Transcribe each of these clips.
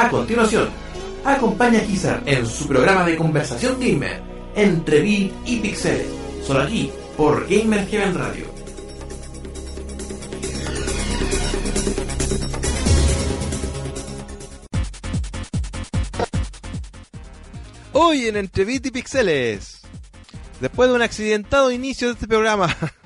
A continuación, acompaña a Kizar en su programa de conversación gamer, entre bit y pixeles, solo aquí por Gamer Heaven Radio. Hoy en Entre Bit y Pixeles, después de un accidentado inicio de este programa,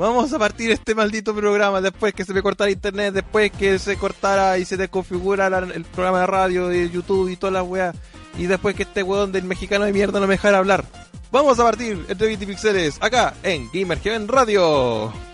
vamos a partir este maldito programa después que se me cortara internet, después que se cortara y se desconfigurara el programa de radio, de YouTube y todas las weas, y después que este weón del mexicano de mierda no me dejara hablar. Vamos a partir Entre Bit y Pixeles, acá en Gamer Heaven Radio.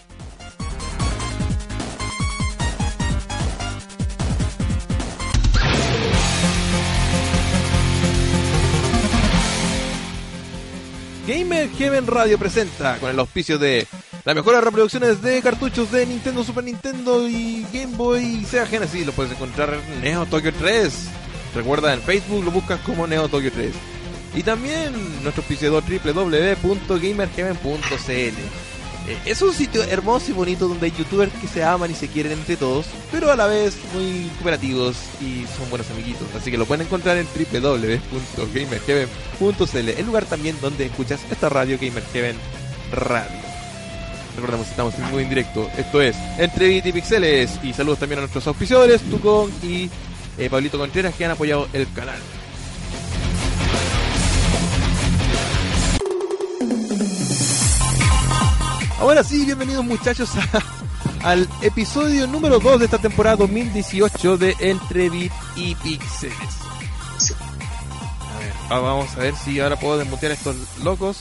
Gamer Heaven Radio presenta con el auspicio de las mejores reproducciones de cartuchos de Nintendo, Super Nintendo y Game Boy y Sega Genesis. Lo puedes encontrar en Neo Tokyo 3. Recuerda en Facebook lo buscas como Neo Tokyo 3. Y también nuestro auspiciador www.gamerheaven.cl. Eh, es un sitio hermoso y bonito donde hay youtubers que se aman y se quieren entre todos, pero a la vez muy cooperativos y son buenos amiguitos. Así que lo pueden encontrar en www.gamerheaven.cl, el lugar también donde escuchas esta radio Gamer Heaven Radio. Recordemos, estamos en muy en directo. Esto es Entre Bit y Pixeles. Y saludos también a nuestros auspiciadores, Tucón y eh, Pablito Contreras, que han apoyado el canal. Ahora sí, bienvenidos muchachos a- al episodio número 2 de esta temporada 2018 de Entre Bit y Pixeles. A ver, ah, vamos a ver si ahora puedo desmutear a estos locos.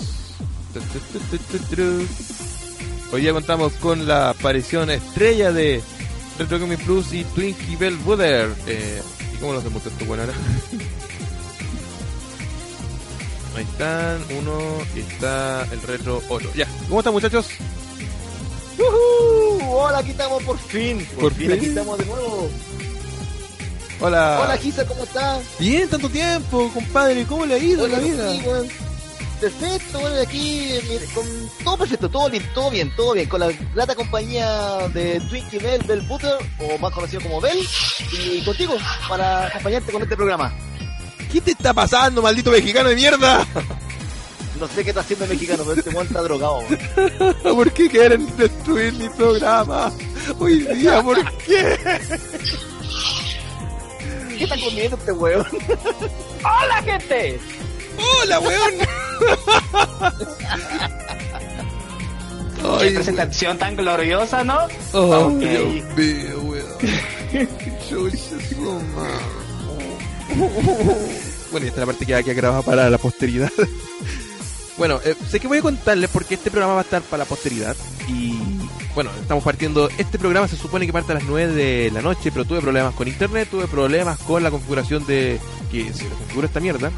Hoy día contamos con la aparición estrella de Retro Gaming Plus y Twinkie Bell Butter. Eh, ¿Y cómo los desmuteo esto? Bueno, ahora. Ahí están, uno y está el Retro 8. Ya, ¿cómo están muchachos? ¡Uhú! Hola, aquí estamos por fin. Por, ¿Por fin, fin? aquí estamos de nuevo. Hola. Hola, Gisa, ¿cómo estás? Bien, tanto tiempo, compadre. ¿Cómo le ha ido Hola, la vida? sí, weón. Perfecto, bueno, aquí con todo perfecto, todo bien, todo bien, todo bien, con la grata compañía de Twinkie Bell, Bell Butter, o más conocido como Bell, y contigo, para acompañarte con este programa. ¿Qué te está pasando, maldito mexicano de mierda? No sé qué está haciendo el mexicano, pero este weón está drogado. ¿Por qué quieren destruir mi programa? Hoy día, ¿por qué? ¿Qué está comiendo este weón? ¡Hola, gente! ¡Hola, weón! ¡Qué presentación tan gloriosa, ¿no? Oh, Ok. Dios mío, weón. Chucha su madre. Bueno, y esta es la parte que va a quedar grabada para la posteridad. Bueno, eh, sé que voy a contarles porque este programa va a estar para la posteridad. Y bueno, estamos partiendo. Este programa se supone que parte a las 9 de la noche, pero tuve problemas con internet, tuve problemas con la configuración de. que se configura esta mierda.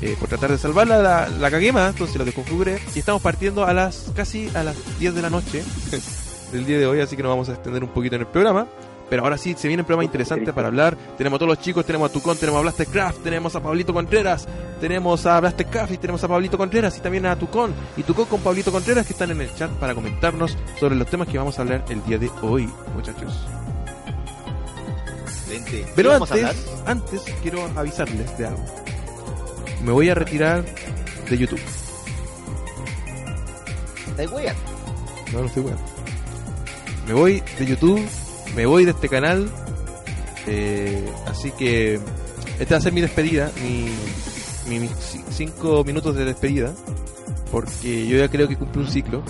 eh, por tratar de salvarla, la, la cagué entonces la desconfiguré. Y estamos partiendo a las casi a las 10 de la noche del día de hoy, así que nos vamos a extender un poquito en el programa. Pero ahora sí, se viene un programa interesante para hablar. Tenemos a todos los chicos, tenemos a Tucón, tenemos a Blastercraft, tenemos a Pablito Contreras, tenemos a Blastercraft y tenemos a Pablito Contreras y también a Tucón. Y Tucón con Pablito Contreras que están en el chat para comentarnos sobre los temas que vamos a hablar el día de hoy, muchachos. Excelente. ¿Qué Pero antes, antes quiero avisarles de algo. Me voy a retirar de YouTube. Weón. No, no estoy bueno. Me voy de YouTube, me voy de este canal. eh, así que esta va a ser mi despedida, mi, mi- cinco minutos de despedida. Porque yo ya creo que cumplí un ciclo.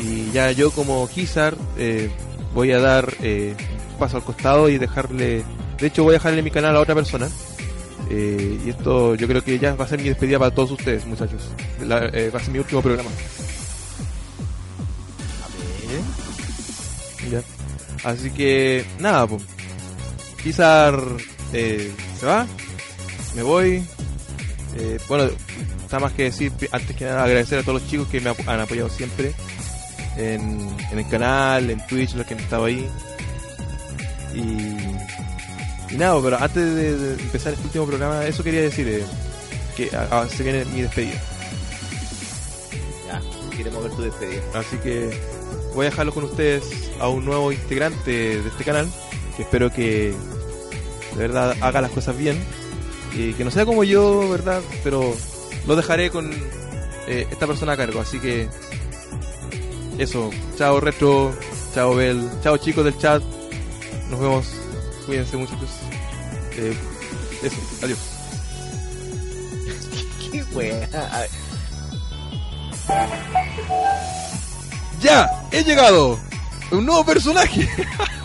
Y ya yo como Kizar eh, voy a dar eh, un paso al costado y dejarle... De hecho voy a dejarle mi canal a otra persona. Eh, y esto yo creo que ya va a ser mi despedida para todos ustedes, muchachos. La- eh, va a ser mi último programa. Así que, nada, pues. Kizar eh, se va, me voy. Eh, bueno, está más que decir, antes que nada, agradecer a todos los chicos que me han apoyado siempre en, en el canal, en Twitch, los que han estado ahí. Y, y nada, pero antes de, de empezar este último programa, eso quería decir, eh, que se viene mi despedida. Ya, queremos ver tu despedida. Así que voy a dejarlo con ustedes a un nuevo integrante de este canal, que espero que de verdad haga las cosas bien. Y que no sea como yo, ¿verdad? Pero lo dejaré con eh, esta persona a cargo. Así que eso. Chao Retro, chao Bel, chao chicos del chat. Nos vemos. Cuídense muchachos. Eh, eso, adiós. Qué wea. ¡Ya! ¡He llegado! ¡Un nuevo personaje!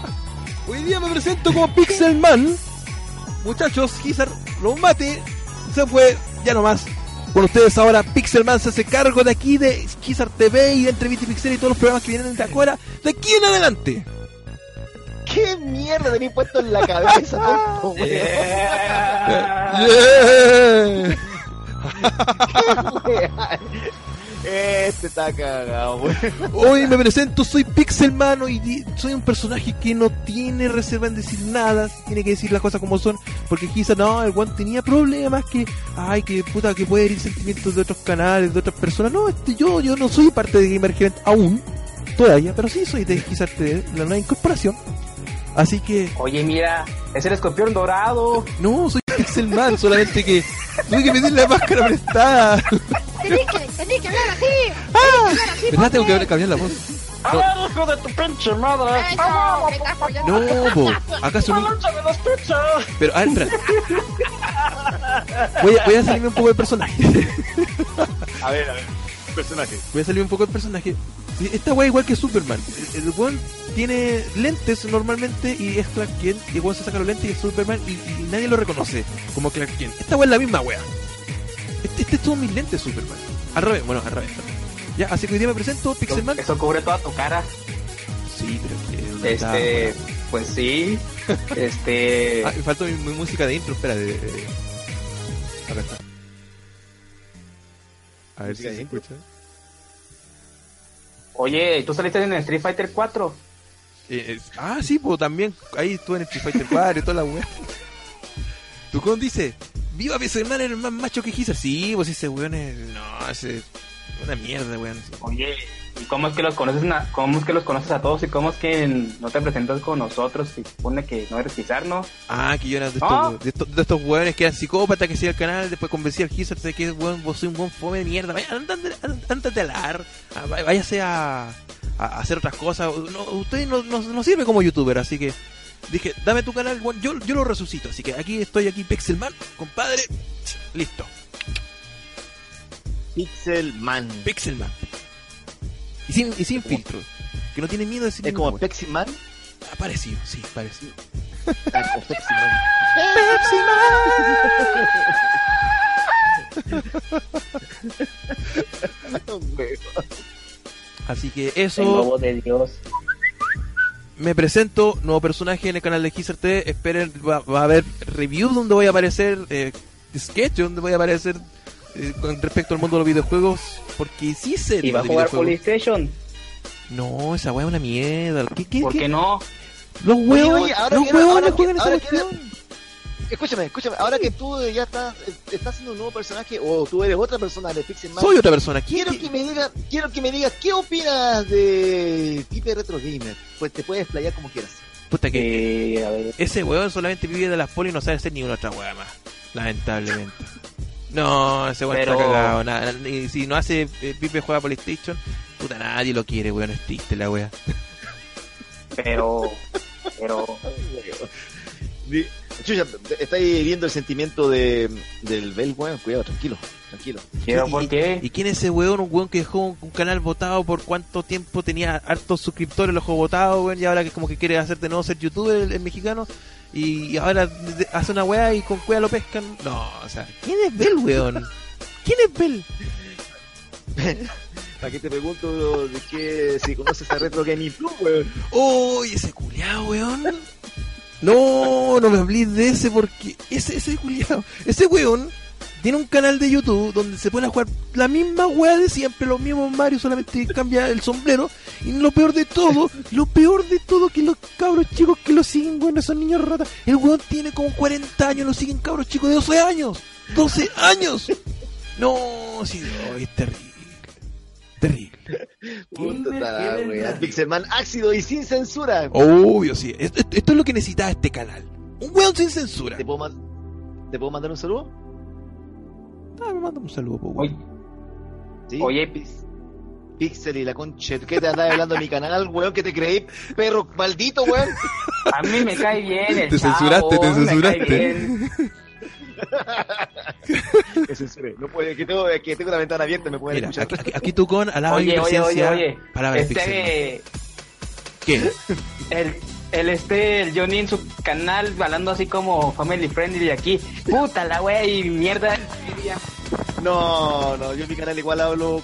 Hoy día me presento como Pixelman. Muchachos, Gizar lo mate. Se fue, ya no más. Con ustedes ahora, Pixelman se hace cargo de aquí de Gizar TV y de Entrevista y Pixel y todos los programas que vienen de ahora, de aquí en adelante. ¿Qué mierda tenés puesto en la cabeza, tonto? Yeah. Qué. Este está cagado, weón. Hoy me presento, soy Pixelman y soy un personaje que no tiene reserva en decir nada, tiene que decir las cosas como son, porque quizás no, el one tenía problemas que, ay, que puta, que puede herir sentimientos de otros canales, de otras personas. No, este, yo, yo no soy parte de Gamer Event aún, todavía, pero sí soy de quizás de la nueva incorporación. Así que, Oye, mira, es el escorpión dorado. no, soy Pixelman, solamente que tuve que pedir la máscara prestada. Tenés que, tenés que hablar así. ¿Verdad? Tengo que cambiar la voz. ¡Ah, hijo de tu pinche madre! Estás apoyando. No, po, acaso no. ¡La de! Pero, a ver, espera. Voy a, voy a salirme un poco del personaje. A ver, a ver. Personaje. Voy a salirme un poco del personaje. Esta wea igual que Superman. El, el weón tiene lentes normalmente y es Clark Kent. Y el weón se saca los lentes y es Superman y, y nadie lo reconoce como Clark Kent. Esta wea es la misma wea. Este, este es todo mis lentes Superman. Al revés, bueno, al revés. Ya, así que hoy día me presento, Pixelman. Eso cubre toda tu cara. Sí, pero que... ¿dónde está, Este, pues sí. Este. Ah, me faltó mi, mi música de intro, espera. De, de- Acá está. A ver si ¿Música se escucha. Oye, ¿tú saliste en Street Fighter 4? Eh, ah, sí, pues también ahí estuve en Street Fighter 4 y toda la weá. Tucón dice, viva Pixelman es el más macho que Giza. Sí, pues ese weón es... No, ese es una mierda, weón. Oye, ¿y cómo es que los conoces na- cómo es que los conoces a todos y cómo es que no te presentas con nosotros y supone que no eres Pizar, ¿no? Ah, que yo era de estos, de estos, de estos weones que eran psicópatas que hacía el canal, después convencí al Giza de que weón, vos soy un buen fome de mierda. Vaya, ándate, ándate a ah, váyase a, a hacer otras cosas. No, usted no, no, no sirve como youtuber, así que dije, dame tu canal, yo, yo lo resucito. Así que aquí estoy, aquí Pixelman, compadre. Listo. Pixelman. Pixelman. Y sin, y sin filtro. Que no tiene miedo de decir Es como. Peximan. Ah, parecido, sí, parecido. Ah, como Peximan. Así que El eso, lobo de Dios. Me presento, nuevo personaje en el canal de TV. Esperen, va, va a haber reviews donde voy a aparecer, eh, sketch donde voy a aparecer eh, con respecto al mundo de los videojuegos. Porque sí sé ¿Y va a jugar. PlayStation? No, esa weá es una mierda. ¿Qué, qué, ¿Por qué? qué no? Los huevos, oye, ahora los quiero- huevos ahora no juegan esa ahora quiero-. Escúchame, escúchame. Ahora que tú ya estás, estás haciendo un nuevo personaje o tú eres otra persona de Pixelman. Soy otra persona. ¿Quién Quiero que me digas, quiero que me digas qué opinas de Pipe Retro Gamer. Pues te puedes playar como quieras. Puta que Eh, a ver. ese weón solamente vive de las poli y no sabe hacer ni una otra weá más. Lamentablemente. No, ese weón Pero- está cagado. nada, y si no hace eh, Pipe juega PlayStation, puta nadie lo quiere, weón. Es triste la weá. Pero. Pero. Chucha, estáis hiriendo el sentimiento de, del Bell, weón. Cuidado, tranquilo, tranquilo. ¿Pero ¿Y- por qué? ¿Y quién es ese weón? Un weón que dejó un, un canal votado por cuánto tiempo tenía hartos suscriptores, lo dejó votado, weón, y ahora que como que quiere hacer de nuevo ser youtuber el, el mexicano, y, y ahora hace una weá y con cueva lo pescan. No, o sea, ¿quién es Bell, weón? ¿Quién es Bell? ¿Para qué te pregunto de que si conoces a Retro Gaming Plus, weón? ¡Uy, ese culiao, weón! No, no me hablís de ese porque ese, ese culiao, ese weón tiene un canal de YouTube donde se pone a jugar la misma weá de siempre, los mismos Mario, solamente cambia el sombrero. Y lo peor de todo, lo peor de todo que los cabros chicos que lo siguen, weón, esos niños ratas, el weón tiene como 40 años, lo siguen cabros chicos de 12 años. ¡12 años! No, sí, no, es terrible. Terrible. Puta la weá. Pixelman ácido y sin censura. Obvio, sí. Esto, esto- esto es lo que necesitaba este canal. Un weón sin censura. ¿Te puedo, man- ¿Te puedo mandar un saludo? Ah, me manda un saludo, po, weón. Oye, Sí. Oye. Pix- Pixel y la concha. ¿Qué te andás hablando de mi canal, weón? que te creí? Perro maldito, weón. a mí me cae bien el Te chavo, censuraste, te me cae censuraste. No puede, que tengo, que tengo la ventana abierta, me pueden Mira, escuchar. aquí, aquí- aquí tú con alaba mi Oye, oye, oye, oye. Palabras Pixel. Este, ¿Qué? el, el este, el Johnny en su canal hablando así como family friendly de aquí. Puta la wea y mierda. No, no, yo en mi canal igual hablo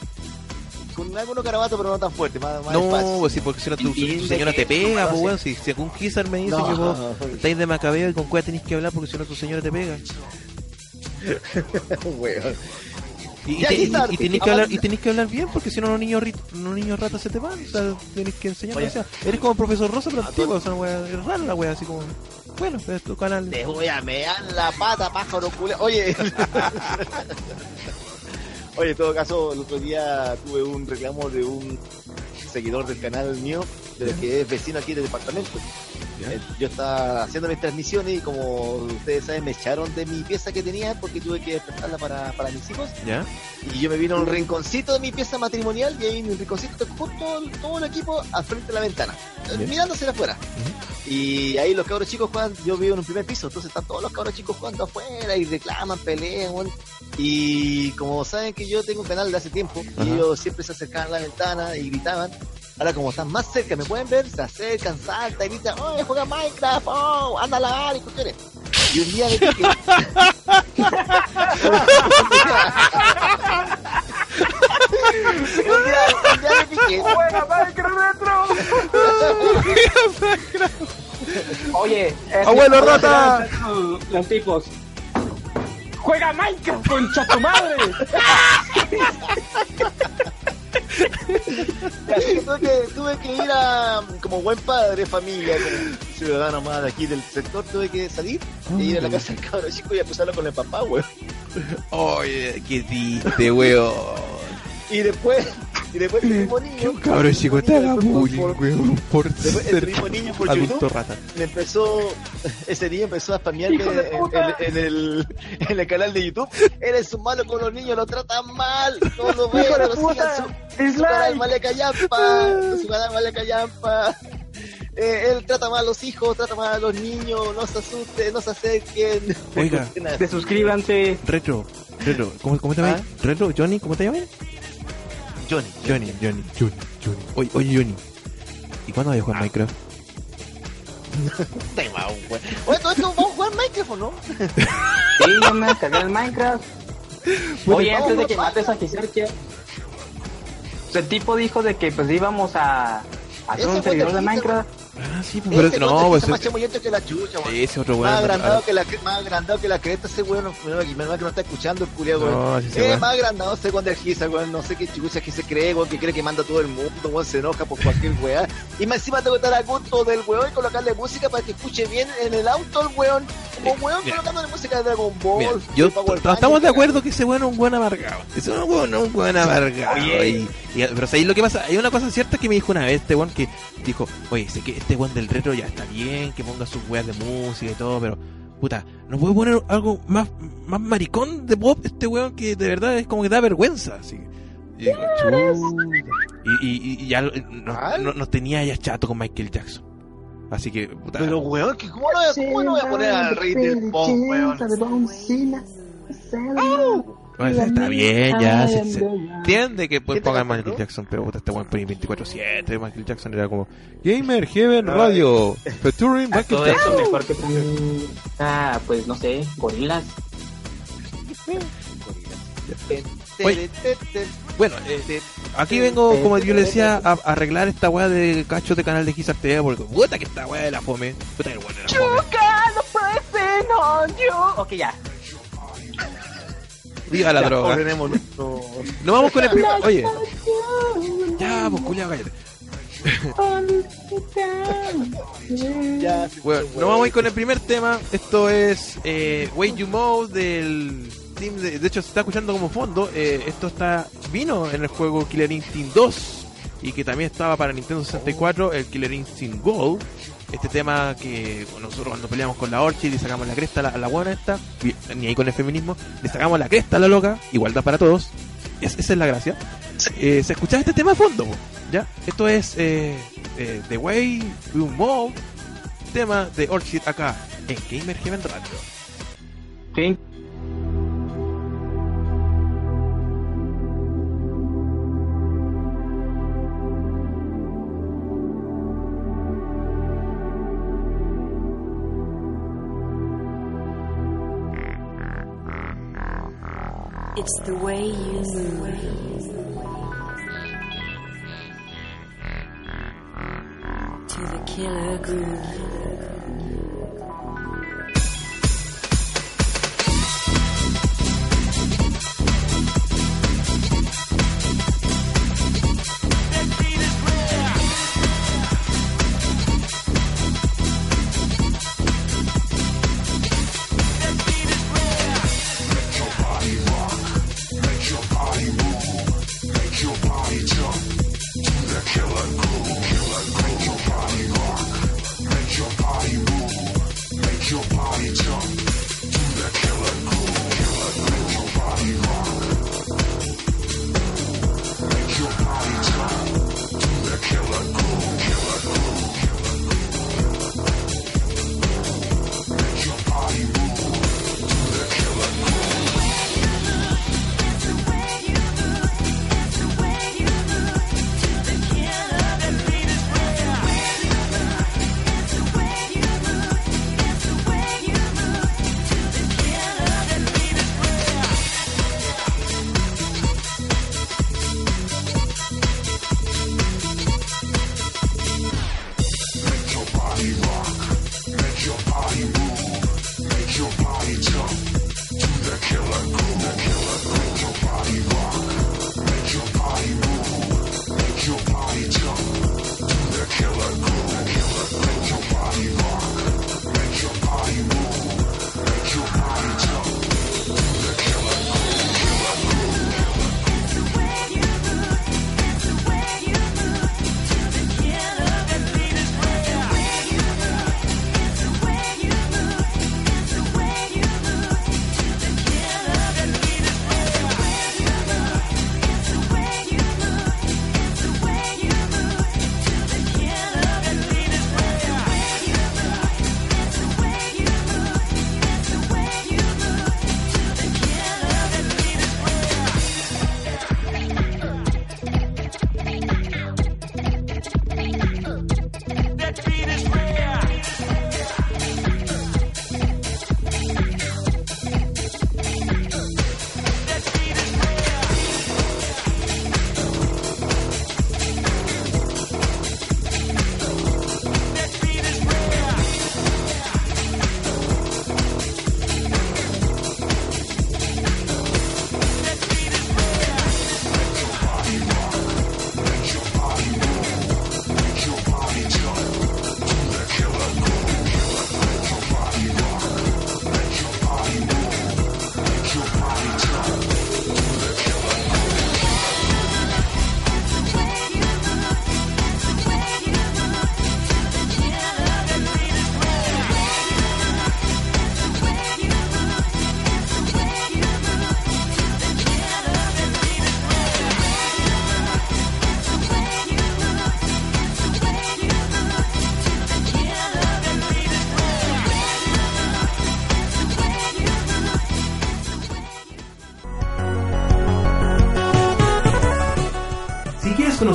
con algunos carabatos, pero no tan fuerte, más, más No, pues sí, porque si no tu, tu señora te pega, es pues weón. Si, si algún Kizar me dice No. que vos estáis de macabeo y con cuál tenéis que hablar porque si no tu señora te pega. Weón. Y, y Ya, te- y- Kizar, y tenéis te- que hablar, y tenéis que hablar bien porque si no los niños, los niños ratas se te van. O sea, tenéis que enseñar. O sea, eres como profesor Rosa, pero antiguo. O sea, wea, es rara la wea, así como. Bueno, es tu canal. Te voy a mear la pata, pájaro culé. Oye. Oye, en todo caso, el otro día tuve un reclamo de un seguidor del canal mío, de que es vecino aquí del departamento. Eh, Yo estaba haciendo mis transmisiones y como ustedes saben, me echaron de mi pieza que tenía porque tuve que prestarla para, para mis hijos. ¿Ya? Y yo me vino a un rinconcito de mi pieza matrimonial y ahí en un rinconcito te todo, el- equipo al frente de la ventana, eh, Ya. mirándose de afuera. Y ahí los cabros chicos juegan, yo vivo en un primer piso, entonces están todos los cabros chicos jugando afuera y reclaman, pelean. Y como saben que yo tengo un canal de hace tiempo, Ajá. y ellos siempre se acercaban a la ventana y gritaban. Ahora como están más cerca, me pueden ver, se acercan, saltan, gritan, oye, juega Minecraft, oh, anda a lavar y cuestiones. Y un día me piqué. un día, un día me piqué. ¡Juega Minecraft Oye, es ¡Abuelo que- rata! Los tipos. ¡Juega Minecraft, concha tu madre! Tuve, que tuve que ir a, como buen padre, familia, como ciudadano más de aquí del sector, tuve que salir e ir a la casa del cabro chico y acusarlo con el papá, weón. Oye, qué triste, weón. Y después, y después el mismo niño. Un cabrón chico te haga bullying, weón, por Después el mismo niño por YouTube rata. me empezó, ese niño empezó a spamearme ¡Hijo de en, en- en el, en el canal de YouTube. Eres un malo con los niños, lo tratan mal, no lo ven, ¡Hijo de no lo sigan su, su canal callampa, su canal vale callampa. Eh, él trata mal a los hijos, trata mal a los niños, no se asusten, no se acerquen. Oiga. Desuscríbanse. Retro, Retro, ¿cómo, cómo te llamas? ¿Ah? Retro, Johnny, ¿cómo te llamas? Johnny. Johnny, Johnny, Johnny, Johnny. Oye, oye, Johnny. ¿Y cuándo vas a jugar Minecraft? Te va. Oye, todo esto vamos a jugar Minecraft, ¿o ¿no? Sí, yo me descargué el Minecraft. Oye, antes de que mates a Kiserkia, el tipo dijo de que pues íbamos a hacer un servidor de Minecraft. Ah, sí, pues, pero Ese no, pues es más chamullento que la chucha, ese otro weón. Más anda- agrandado, que la, más agrandado que la cresta ese weón, menos mal que no está escuchando el culiao, weón. No, sí, Eh, weón. más agrandado ese weón del Giza, weón, no sé qué chucha que se cree, weón, que cree que manda todo el mundo, weón, se enoja por cualquier weá. Y más encima tengo que estar a gusto del weón y colocarle música para que escuche bien en el auto el weón. Como weón mira. colocándole música de Dragon Ball. Yo estamos de acuerdo que ese weón es un buen amargado. Ese es un weón, un buen amargado. Pero ¿sabéis lo que pasa? Hay una cosa cierta que me dijo una vez este weón que dijo, oye, sé que este weón del retro ya está bien, que ponga sus weas de música y todo, pero puta, ¿no puede poner algo más, más maricón de pop este weón que de verdad es como que da vergüenza? Así que, y. Y, y- y ya lo- nos, nos- nos tenía ya chato con Michael Jackson. Así que, puta. Pero weón, que ¿cómo, lo, ¿cómo no voy a poner al rey del pop, weón? Bueno, está bien, ya se, se entiende que pues ¿Qué te pongan Michael? Jackson, pero puta, este weón ponía 24-7. Michael Jackson era como Gamer Heaven Radio, featuring Michael Todo eso Jackson. mejor que pongan, ah, pues no sé, gorilas. Oye. Bueno, eh, aquí vengo, como yo le decía, a, a arreglar esta weá de cachos de canal de Gizar TV, porque puta que esta weá de la fome. Puta que el weón era fome. no puede ser, no, yo. Ok, ya. Viva la Ya, droga. ordenemos nuestro- No vamos con el primer. Oye, ya, pues culiao, cállate. Ya, sí, Bueno, no vamos a ir con el primer tema. Esto es eh, Way You Move del team. De, de hecho, se está escuchando como fondo. eh, esto está vino en el juego Killer Instinct 2. y que también estaba para Nintendo 64, el Killer Instinct Gold. Este tema que nosotros cuando peleamos con la Orchid y sacamos la cresta a la, a la buena esta, ni ahí con el feminismo, le sacamos la cresta a la loca, igualdad para todos. Es- esa es la gracia. Eh, se escuchaba este tema de fondo, ¿ya? Esto es eh, eh, The Way We Move, tema de Orchid acá, en Gamer Heaven Radio. Sí. It's the way you move. To the killer groove.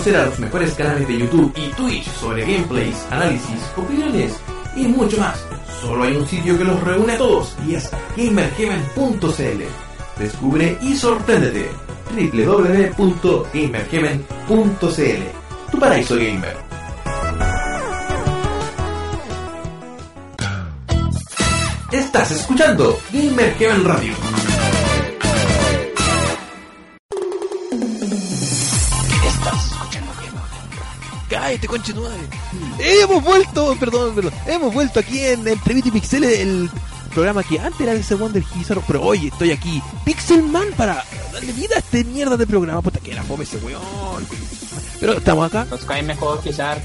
Conocer los mejores canales de YouTube y Twitch sobre gameplays, análisis, opiniones y mucho más, solo hay un sitio que los reúne a todos y es gamerheaven.cl. Descubre y sorpréndete www.gamerheaven.cl Tu paraíso gamer. Estás escuchando Gamer Heaven Radio. Conche tu madre. Hemos vuelto, perdón, perdón. Hemos vuelto aquí en Entre Bit y Pixel, el programa que antes era de ese Wonder Gizarro, pero hoy estoy aquí, Pixelman, para darle vida a este mierda de programa. Puta que era fome ese weón. Pero estamos acá. Nos cae mejor quizás.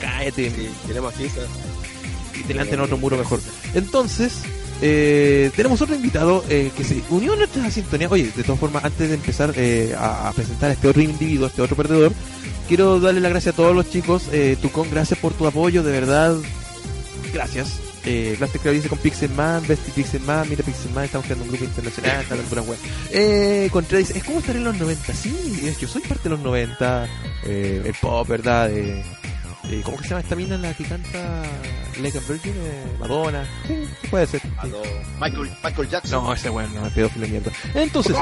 Cállate. Sí, aquí. y delante en otro muro mejor. Entonces, eh, tenemos otro invitado eh, que se unió a nuestra sintonía. Oye, de todas formas, antes de empezar eh, a, a presentar a este otro individuo, a este otro perdedor, quiero darle las gracias a todos los chicos. Eh, Tucón, gracias por tu apoyo, de verdad. Gracias. Eh, Plastic Crowd dice con Pixelman, Bestie Pixelman, mira Pixelman, estamos creando un grupo internacional, está hablando pura web. Eh, Contra dice, es como estar en los 90, sí, yo soy parte de los 90, eh, el pop, ¿verdad? Eh, eh, ¿Cómo que se llama esta mina la que canta Like a Virgin? Eh, Madonna. Sí, puede ser. sí. Michael, Michael Jackson. No, ese weón no me pedófilo mierda. Entonces,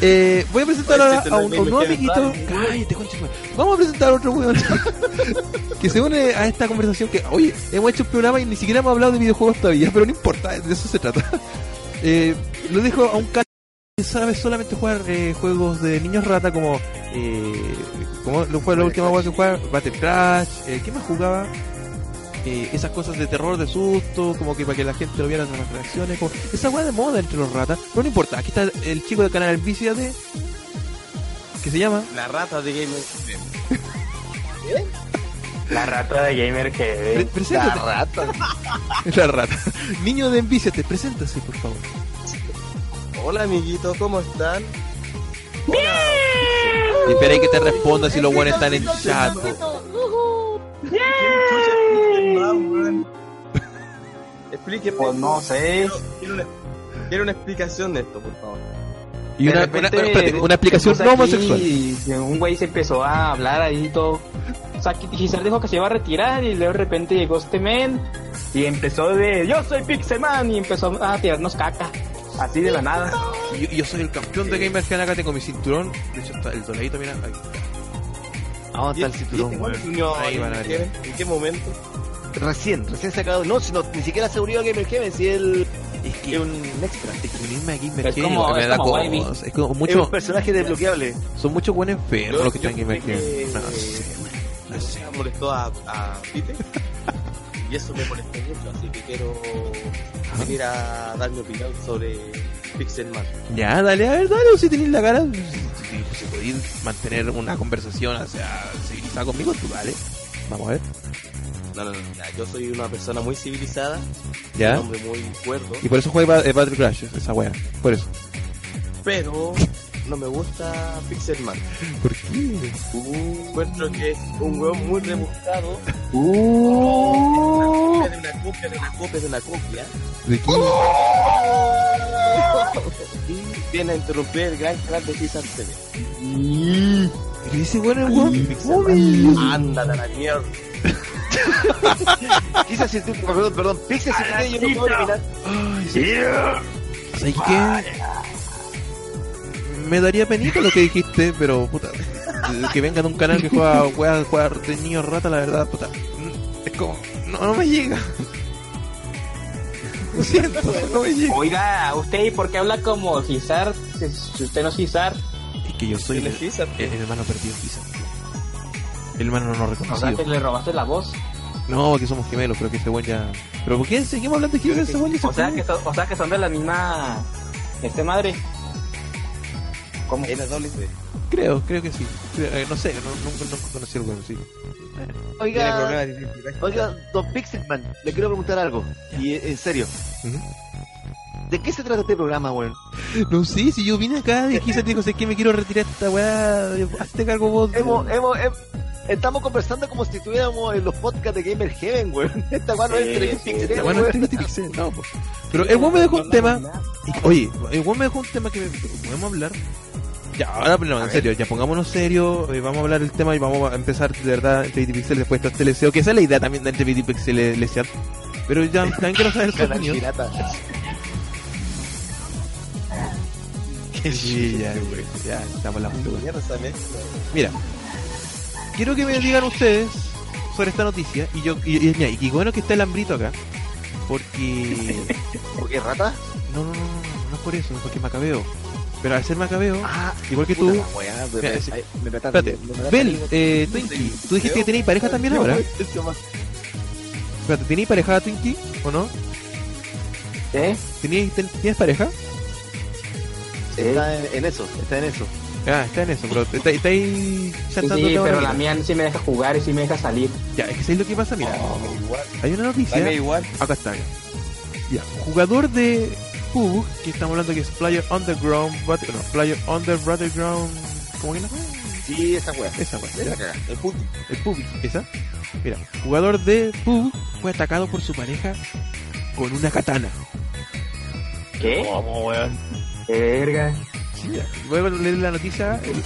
eh, voy a presentar ahora a un, nuevo amiguito. Cállate, concha. Vamos a presentar a otro weón que se une a esta conversación que, oye, hemos hecho un programa y ni siquiera hemos hablado de videojuegos todavía, pero no importa, de eso se trata. Eh, lo dejo a un sabe solamente jugar eh, juegos de niños rata como, eh, como lo fue la última vez que jugaba, Battle Crash, eh, ¿qué más jugaba? Eh, esas cosas de terror, de susto, como que para que la gente lo viera en las reacciones, como esa weá de moda entre los ratas, pero no importa, aquí está el chico del canal Viciate, que se llama La rata de Gamer. La rata de gamer que Pre- ve. preséntate. La rata. La rata. Niño de Envíciate, preséntase, por favor. Hola amiguitos, ¿cómo están? Y espera que te responda si los buenos están en chat. po. Explíqueme. Pues no sé. Quiero, quiero una, quiero una explicación de esto, por favor. Y De una, repente, una, espérate, una explicación no homosexual. aquí y Un güey se empezó a hablar ahí todo. O sea, Giselle dijo que se iba a retirar y luego de repente llegó este men y empezó de yo soy Pixelman y empezó a tirarnos caca. Así de la nada. Yo, yo soy el campeón de Gamer Gen acá, tengo mi cinturón. De hecho, está el doradito, mira. Ahí. ¿Dónde está el cinturón, ¿Y este weón? unió Ahí van a ver. Heaven? ¿En qué momento? Recién, recién sacado. No, si no, ni siquiera se unió a Gamer Heaven, si él Es es que un extra. es que unirme a Gamer Es Gen como- me es da como. Es como Es mucho, un personaje desbloqueable. son muchos buenos enfermos los que están en Gamer que- No sé. No sé. Molestó a, a Peter. y eso me molestó mucho, así que quiero venir a dar mi opinión sobre Pixelman. Ya, dale, a ver, dale, si tenéis la cara, si, si, si podéis mantener una conversación, o sea, civilizada conmigo, tú dale. Vamos a ver. No, no, no, yo soy una persona muy civilizada, ¿Ya? un hombre muy cuerdo, Y por eso juega Battle Crash, esa wea. Por eso. pero no me gusta Pixelman. ¿Por qué? Encuentro que es un hueón muy rebuscado, Uh, de una copia, de una copia, de una copia, ¿De qué? y viene a interrumpir el gran canal de César TV. ¿Qué dice bueno el weón? Ándate a la mierda. Quizás si tú, perdón, perdón, Pixel si tú yo no puedo eliminar. Ay, sí. ¿Sabes qué? Me daría penita lo que dijiste, pero puta. Que venga de un canal que juega, juega, juega de niños rata, la verdad, puta. mm, Es como. No, no me llega. Lo siento, no me llega. Oiga, usted, ¿y por qué habla como Gisar? Si, usted no es Gisar. Es que yo soy el, ¿Quién es César? el hermano perdido, quizás. El hermano no O sea, reconocido. que le robaste la voz. No, que somos gemelos, pero que ese weón ya. ¿Pero por qué seguimos hablando de gemelos? Ese weón ya se O sea, que son, o sea, que son de la misma... Este Creo, creo que sí. Creo- eh, no sé, no, nunca, nunca conocí al weón, sí. Tiene Oiga, identidad. oiga, Don Pixelman, le quiero preguntar algo. Y eh, en serio. ¿de qué se trata este programa, weón? No sé, si yo vine acá y quizás dijo, sé que me quiero retirar esta weá, hazte cargo vos. Hemos, hemos, hem- estamos conversando como si estuviéramos en los podcasts de Gamer Heaven, weón. Esta weón no es Pixel, La weá no es Pixel, no, po. Pero el weón me dejó un tema, oye, el weón me dejó un tema que me- podemos hablar. Ya, ahora pero en serio, ya pongámonos serio, eh, vamos a hablar del tema y vamos a empezar de verdad entre Pixel después de este LCO, que esa es la idea también de entre Pixel y LCO. Pero ya también quiero saber opinión. pirata. Sí, ya, ya, estamos la. Mira, quiero que me digan ustedes sobre esta noticia y yo y, y, y qué bueno que está el hambrito acá, porque ¿Por qué rata? no, no, no, no, no, no es por eso, es porque es macabeo. Pero al ser macabeo, Ah, igual que tú, me, Mira, me, sí. me espérate. Bel, eh, Twinkie, tú dijiste que tenéis pareja también ahora. Espérate, ¿tenéis pareja Twinkie o no? ¿Eh? ¿Teníais, ten- ¿Tienes pareja? Está en, en eso, está en eso. Ah, está en eso, pero está, está ahí Sí, saltando sí, todo pero la mía sí me deja jugar y sí me deja salir. Ya, es que ¿sabes lo que pasa? Mira, igual. hay una noticia. Igual. Acá está. Ya, jugador de PUBG, que estamos hablando que es Player Underground, Bat- no, Player Under Battleground, ¿cómo que no? Sí, esa wea. Esa, weá, Esa cagada. El puto. el PUBG, esa. Mira, jugador de PUBG fue atacado por su pareja con una katana. ¿Qué? ¿Cómo, weón? Qué verga. Sí, mira, luego leer la noticia. el-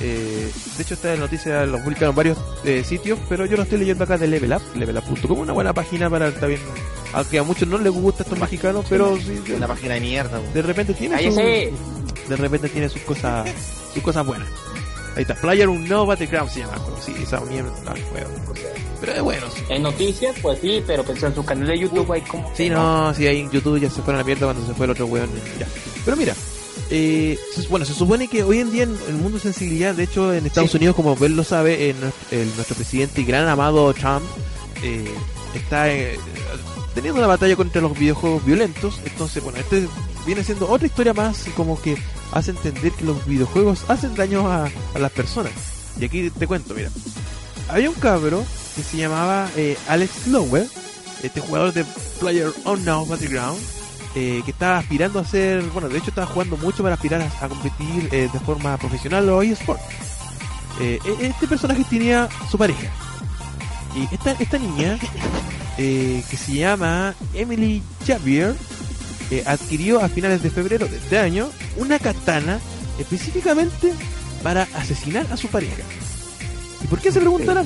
eh, de hecho, esta noticia lo publicaron varios eh, sitios, pero yo lo estoy leyendo acá de Level Up, levelup.com, una buena página para estar bien. Aunque a muchos no les gusta estos mexicanos, pero sí, de, Una página de mierda, weón. de repente tiene su, ¡Cállese! de repente tiene sus cosas sus cosas buenas. Ahí está, Player Unknown Battleground se llama, pero sí, esa mierda no juego. Pero es bueno, sí. En noticias, pues sí, pero pues en su canal de YouTube hay como. Sí, no, sí, ahí en YouTube ya se fueron a la mierda cuando se fue el otro weón. Ya. Pero mira, eh, bueno, se supone que hoy en día en el mundo de sensibilidad, de hecho en Estados Unidos, como él lo sabe, nuestro, el- nuestro presidente y gran amado Trump eh, está eh, teniendo una batalla contra los videojuegos violentos. Entonces, bueno, este viene siendo otra historia más como que hace entender que los videojuegos hacen daño a, a las personas. Y aquí te cuento, mira. Había un cabro que se llamaba eh, Alex Lower, este jugador de Player Unknown Battleground, eh, que estaba aspirando a ser, bueno, de hecho estaba jugando mucho para aspirar a, competir eh, de forma profesional o eSport. E- este personaje tenía su pareja. Y esta, esta niña, eh, que se llama Emily Xavier, eh, adquirió a finales de febrero de este año una katana específicamente para asesinar a su pareja. ¿Y por qué se preguntarán?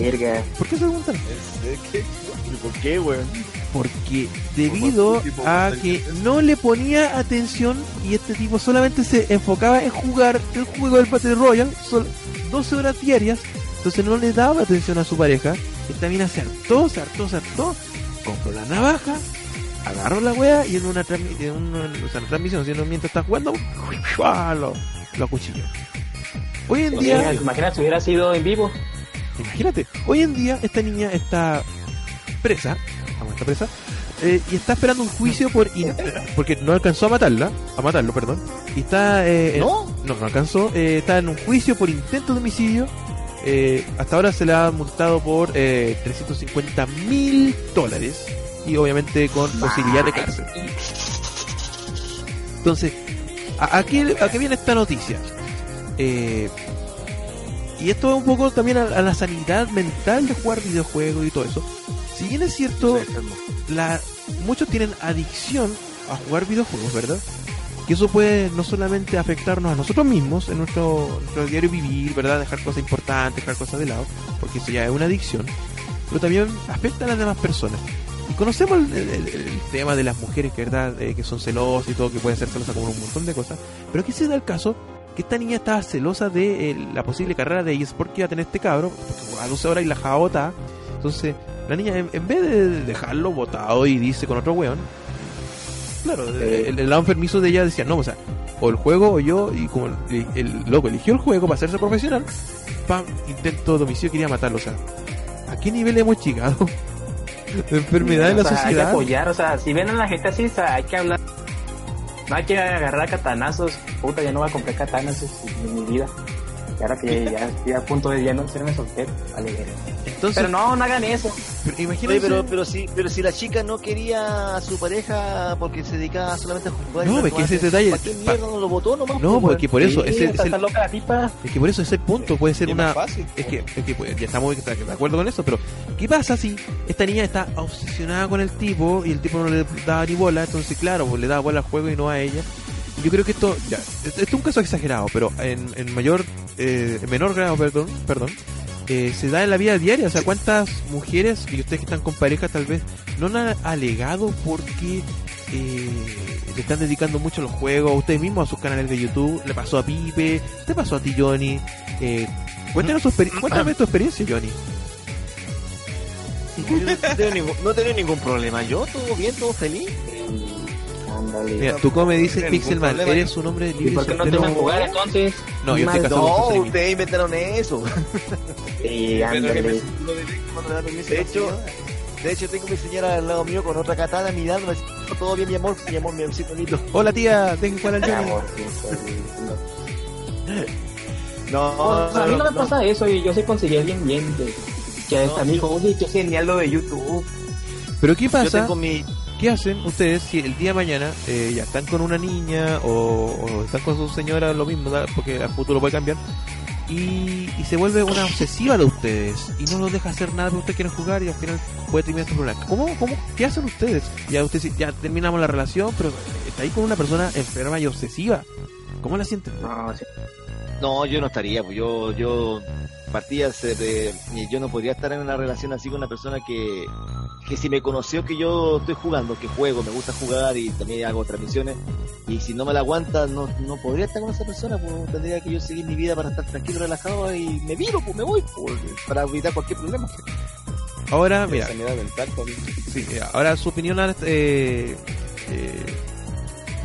¿Por qué se preguntarán? ¿Por qué, weón? Porque debido a que no le ponía atención y este tipo solamente se enfocaba en jugar el juego del Battle Royale, sol- 12 horas diarias, entonces no le daba atención a su pareja, esta mina se hartó, se hartó, se hartó, compró la navaja, agarró la wea y en una, en una, o sea, no transmisión, sino mientras está jugando, ¡fua! lo, lo acuchilló. Hoy en día... Imagina si hubiera sido en vivo. Imagínate, hoy en día esta niña está presa, vamos, está presa, eh, y está esperando un juicio por porque no alcanzó a matarla, a matarlo, perdón, y está eh, en- ¿No? no, no alcanzó, eh, está en un juicio por intento de homicidio. Eh, hasta ahora se le ha multado por eh, 350 mil dólares y obviamente con posibilidad de cárcel. Entonces, ¿a, a qué, a qué viene esta noticia? Eh, y esto es un poco también a, a la sanidad mental de jugar videojuegos y todo eso. Si bien es cierto, la, muchos tienen adicción a jugar videojuegos, ¿verdad? Que eso puede no solamente afectarnos a nosotros mismos en nuestro, nuestro diario vivir, ¿verdad? Dejar cosas importantes, dejar cosas de lado, porque eso ya es una adicción, pero también afecta a las demás personas. Y conocemos el, el- el- tema de las mujeres que, ¿verdad? Eh, que son celosas y todo, que pueden ser celosas como un montón de cosas, pero aquí se da el caso que esta niña estaba celosa de eh, la posible carrera de eSport que iba a tener este cabro, porque jugaba 12 horas y la jabota. Entonces, la niña, en, en vez de dejarlo botado y dice con otro weón, claro, el, el lado enfermizo de ella decía, no, o sea, o el juego o yo, y como el, el loco eligió el juego para hacerse profesional, pam, intento de homicidio, quería matarlo, o sea, ¿a qué nivel hemos llegado? de enfermedad en O la sea, Hay que sociedad. apoyar, o sea, si ven a la gente así, o sea, hay que hablar. No hay que agarrar katanazos. Puta, ya no voy a comprar katanazos en mi vida. Y ahora que ya estoy a punto de ya no serme soltero. Vale. Entonces, Pero no, no hagan eso. pero Oye, imagínense- pero, pero, si, pero si la chica no quería a su pareja porque se dedicaba solamente a jugar. No, es que ese detalle- ¿Para qué mierda no lo votó nomás? No, pues, porque por eso, Sí, ese, es que por eso ese punto puede ser Es una, fácil. Es que, es que pues, ya estamos de acuerdo con eso, pero ¿qué pasa si esta niña está obsesionada con el tipo y el tipo no le daba ni bola? Entonces, claro, pues le daba bola al juego y no a ella. Yo creo que esto, ya, esto es un caso exagerado, pero en, en mayor, eh, en menor grado, perdón, perdón, eh, se da en la vida diaria. O sea, ¿cuántas mujeres, y ustedes que están con pareja tal vez, no han alegado porque eh, le están dedicando mucho a los juegos, ustedes mismos, a sus canales de YouTube? Le pasó a Pipe, te pasó a ti, Johnny. Eh, cuéntanos experi- cuéntame tu experiencia, Johnny. No, he tenido ningún, no tenido ningún problema. Yo, todo bien, todo feliz. Mira, tú como me dices No Pixelman, problema. eres un hombre ¿Y libre por qué no te jugar entonces? No, yo estoy casado con No, ustedes inventaron eso. Sí, ándale. De hecho, de hecho tengo a mi señora al lado mío con otra katana mirando. Todo bien, mi amor, mi amor, mi amorcito lindo. Hola tía, dejen jugar al Mi Johnny. amor, sí, sí, No, O sea, a mí no me pasa eso y yo sé conseguir bien bien. que hasta No, me dijo, oye, qué genial lo de YouTube. Pero ¿qué Yo pasa? tengo mi... ¿Qué hacen ustedes si el día de mañana eh, ya están con una niña o, están con su señora, lo mismo, porque a futuro puede cambiar, y, se vuelve una obsesiva de ustedes y no los deja hacer nada que ustedes quieren jugar y al final puede terminar este problema? ¿Cómo, cómo, ¿Qué hacen ustedes? Ya, ustedes, ya terminamos la relación, pero está ahí con una persona enferma y obsesiva. ¿Cómo la sienten? No, sí. No, yo no estaría, pues yo, yo partía y yo no podría estar en una relación así con una persona que, que si me conoció que yo estoy jugando, que juego, me gusta jugar y también hago transmisiones, y si no me la aguanta, no, no podría estar con esa persona, pues tendría que yo seguir mi vida para estar tranquilo, relajado y me viro, pues me voy, pues, para evitar cualquier problema. Ahora, mira, Sanidad mental. Sí, eh, ahora su opinión, eh, eh,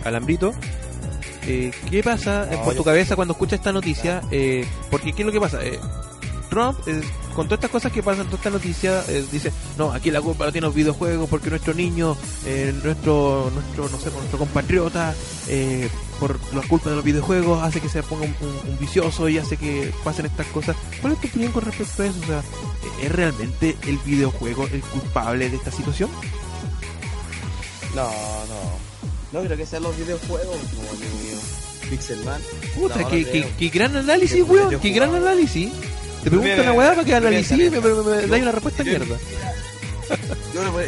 Alambrito. Eh, ¿Qué pasa No, por tu cabeza cuando escuchas esta noticia? Eh, porque ¿qué es lo que pasa? Eh, Trump, eh, con todas estas cosas que pasan, toda esta noticia, eh, dice, no, aquí la culpa la tiene los videojuegos porque nuestro niño, eh, nuestro, nuestro, no sé, nuestro compatriota, eh, por la culpa de los videojuegos hace que se ponga un, un- un vicioso y hace que pasen estas cosas. ¿Cuál es tu opinión con respecto a eso? O sea, ¿es realmente el videojuego el culpable de esta situación? No, no. No creo que sean los videojuegos, como amigo mío. Pixelman. Puta, qué, qué, qué gran análisis, Yo- weón, yo qué gran análisis. Te pregunto una weá para que mira, analicí y me, me, me yo- dais una respuesta yo- mierda. Yo voy,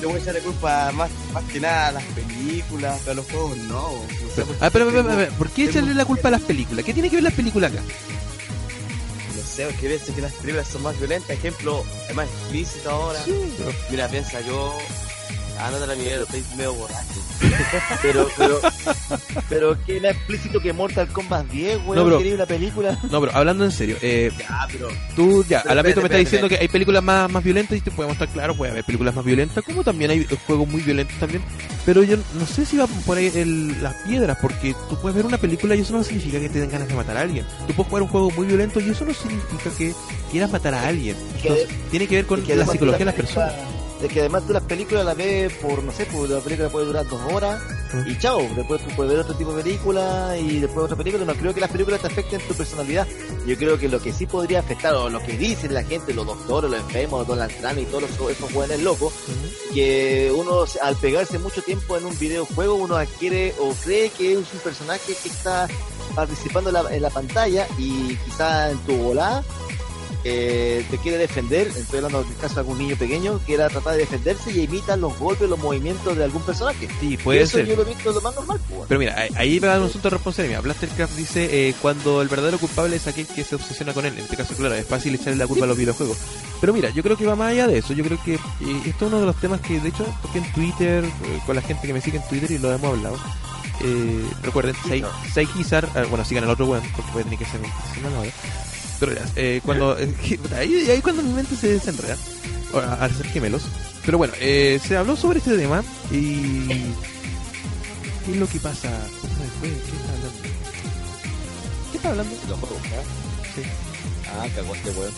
le voy a echar la culpa más, más que nada a las películas, pero a los juegos no. no sé, porque Ah, pero, pero, pero, pero, ¿por qué echarle la culpa a las películas? ¿Qué tiene que ver las películas acá? No sé, porque veces que las películas son más violentas, ejemplo, es más explícito ahora. pero- Mira, piensa, yo. Ah, no te la mierda, estoy medio borracho. Pero, pero, pero que era explícito que Mortal Kombat 10, weón, No, bro. una película. No, pero hablando en serio, eh, Ya, pero. tú ya, al ámbito me estás diciendo que hay películas más, más violentas y te podemos estar claro, puede haber películas más violentas, como también hay juegos muy violentos también, pero yo no sé si va por ahí el- las piedras, porque tú puedes ver una película y eso no significa que te den ganas de matar a alguien. Tú puedes jugar un juego muy violento y eso no significa que quieras matar a alguien. Entonces, tiene que ver con la psicología de las personas. Es que además tú las películas las ves por, no sé, pues la película puede durar dos horas y chao. Después tú puedes ver otro tipo de película y después otra película. No creo que las películas te afecten tu personalidad. Yo creo que lo que sí podría afectar, o lo que dicen la gente, los doctores, los enfermos, Donald Trump y todos esos, esos jóvenes locos, que uno al pegarse mucho tiempo en un videojuego, uno adquiere o cree que es un personaje que está participando en la, en la pantalla y quizá en tu volada eh, te quiere defender, estoy hablando del caso de algún niño pequeño, que era tratar de defenderse y imita los golpes, los movimientos de algún personaje. Sí, puede eso ser. yo lo he visto lo más normal. pues. Pero mira, ahí- va un asunto de responsabilidad. Blastercraft dice eh, cuando el verdadero culpable es aquel que se obsesiona con él. En este caso, claro, es fácil echarle la culpa a los videojuegos. Pero mira, yo creo que va más allá de eso. Yo creo que eh, esto es uno de los temas que, de hecho, toqué en Twitter, eh, con la gente que me sigue en Twitter y lo hemos hablado. Eh, recuerden, Sai- Saigizar, eh, bueno, sigan al otro weón, porque puede tener que ser semana ahora. Pero ya, eh, cuando, eh, ahí, ahí cuando mi mente se desenreda, al ser gemelos. Pero bueno, eh, se habló sobre este tema y. ¿Qué es lo que pasa? ¿Qué está hablando? ¿Qué está hablando? Lo puedo buscar. Sí. Ah, cagó este weón.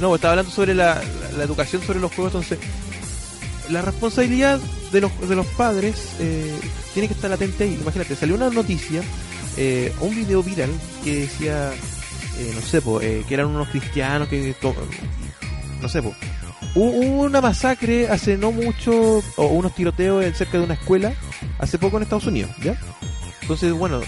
No, estaba hablando sobre la, la- la educación sobre los juegos, entonces la responsabilidad de los, de los padres eh, tiene que estar latente ahí. Imagínate, salió una noticia, eh, un video viral que decía, eh, no sé, po, eh, que eran unos cristianos que, no sé, po, hubo una masacre hace no mucho, o unos tiroteos en- cerca de una escuela, hace poco en Estados Unidos, ¿ya? Entonces, bueno,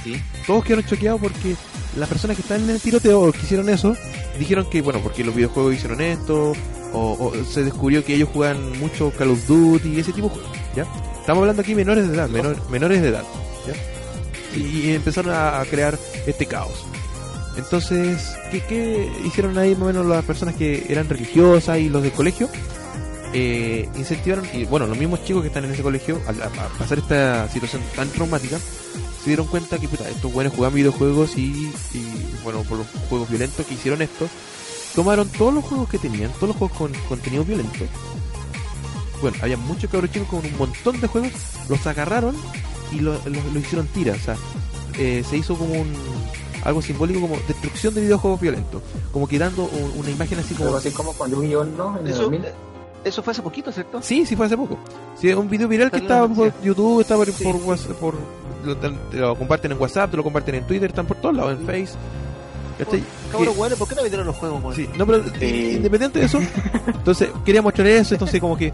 todos quedaron choqueados porque las personas que están en el tiroteo o que hicieron eso, dijeron que, bueno, porque los videojuegos hicieron esto, o, o se descubrió que ellos juegan mucho Call of Duty y ese tipo de juegos, ¿ya? Estamos hablando aquí menores de edad, menor- menores de edad, ¿ya? Y, empezaron a, crear este caos. Entonces, ¿qué, ¿qué hicieron ahí más o menos las personas que eran religiosas y los del colegio? Eh, incentivaron, y bueno, los mismos chicos que están en ese colegio, al, pasar esta situación tan traumática, se dieron cuenta que puta, estos buenos jugaban videojuegos y, y, bueno, por los juegos violentos que hicieron esto, tomaron todos los juegos que tenían, todos los juegos con contenido violento. Bueno, había muchos cabros chicos con un montón de juegos, los agarraron y lo, lo- lo hicieron tiras. O sea, eh, se hizo como un algo simbólico como destrucción de videojuegos violentos, como que dando un- una imagen así como Algo así como con Yu-Gi-Oh, ¿no? En el Eso, 2000. Eso fue hace poquito, ¿cierto? Sí, sí fue hace poco. Sí, es un video viral que Está la por. YouTube, está por, Sí. por WhatsApp, por, lo, te lo comparten en WhatsApp, te lo comparten en Twitter, están por todos lados, en Face. ¿Cachai? Cabrón, Que- bueno, ¿por qué no vendieron los juegos? Sí, no, pero independiente de eso, entonces quería mostrar eso, entonces como que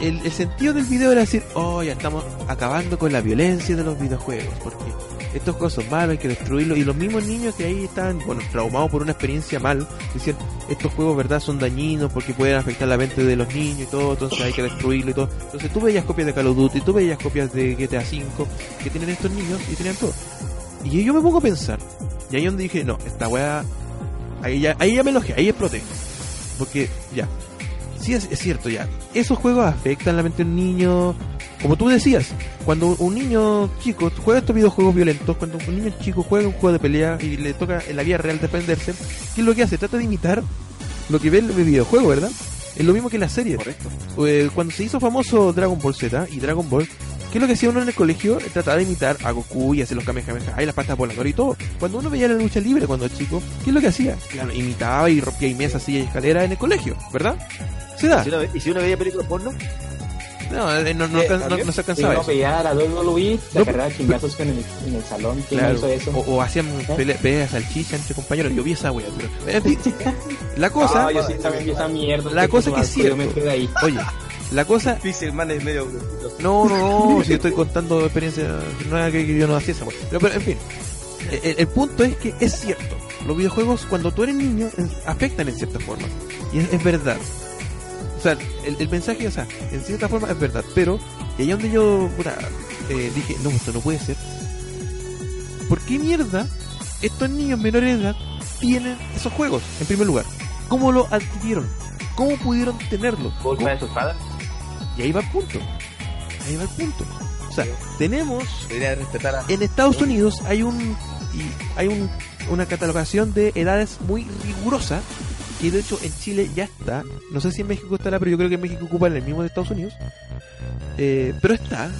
el, sentido del video era decir, oh, ya estamos acabando con la violencia de los videojuegos, porque estos son malos, hay que destruirlos, y los mismos niños que ahí estaban, bueno, traumados por una experiencia mal, decían, estos juegos, verdad, son dañinos porque pueden afectar la mente de los niños y todo, entonces hay que destruirlo y todo. Entonces tú veías copias de Call of Duty, tú veías copias de GTA V que tienen estos niños y tenían todo. Y yo me pongo a pensar, y ahí donde dije, no, esta weá Ahí ya, ahí ya me enojé, ahí exploté. Porque, ya. Sí, es, es cierto, ya. Esos juegos afectan la mente de un niño. Como tú decías, cuando un niño chico juega estos videojuegos violentos, cuando un niño chico juega un juego de pelea y le toca en la vida real defenderse, ¿qué es lo que hace? Trata de imitar lo que ve en el videojuego, ¿verdad? Es lo mismo que en la serie. Correcto. Eh, cuando se hizo famoso Dragon Ball Z y Dragon Ball, ¿qué es lo que hacía uno en el colegio? Trataba de imitar a Goku y hacer los Kamehameha y las patas voladoras y todo. Cuando uno veía la lucha libre cuando era chico, ¿qué es lo que hacía? Claro, imitaba y rompía y mesas, sillas y escaleras en el colegio, ¿verdad? Se da. ¿Y si uno ve- ¿Y si uno veía películas porno? No, eh, no, no, Eh, no- no se Si alcanzaba uno eso. veía a la WWE, se No, agarraba chingazos en el, en el salón. ¿Quién Claro, hizo eso? o, o hacían pele- peleas salchicha entre compañeros. Yo vi esa wea, pero. La cosa. Yo sí también vi esa mierda. La cosa que es Yo me cierto. quedé ahí. Oye, la cosa Pixelman es medio. No, no, no, si estoy contando experiencia, no era que yo no hacía esa pero, pero, en fin, el, el punto es que es cierto, los videojuegos cuando tú eres niño afectan en cierta forma, y es, es verdad. O sea, el, el mensaje, o sea, en cierta forma es verdad, pero, y ahí donde yo, puta, eh, dije, no, esto no puede ser. ¿Por qué mierda estos niños menores de edad tienen esos juegos, en primer lugar? ¿Cómo lo adquirieron? ¿Cómo pudieron tenerlo? ¿Cómo- Culpa de sus padres. Y ahí va el punto. Ahí va el punto. O sea, tenemos Debería respetar a. en Estados Unidos hay un hay un, una catalogación de edades muy rigurosa que de hecho en Chile ya está. No sé si en México estará, pero yo creo que en México ocupan el mismo de Estados Unidos. Eh, pero está.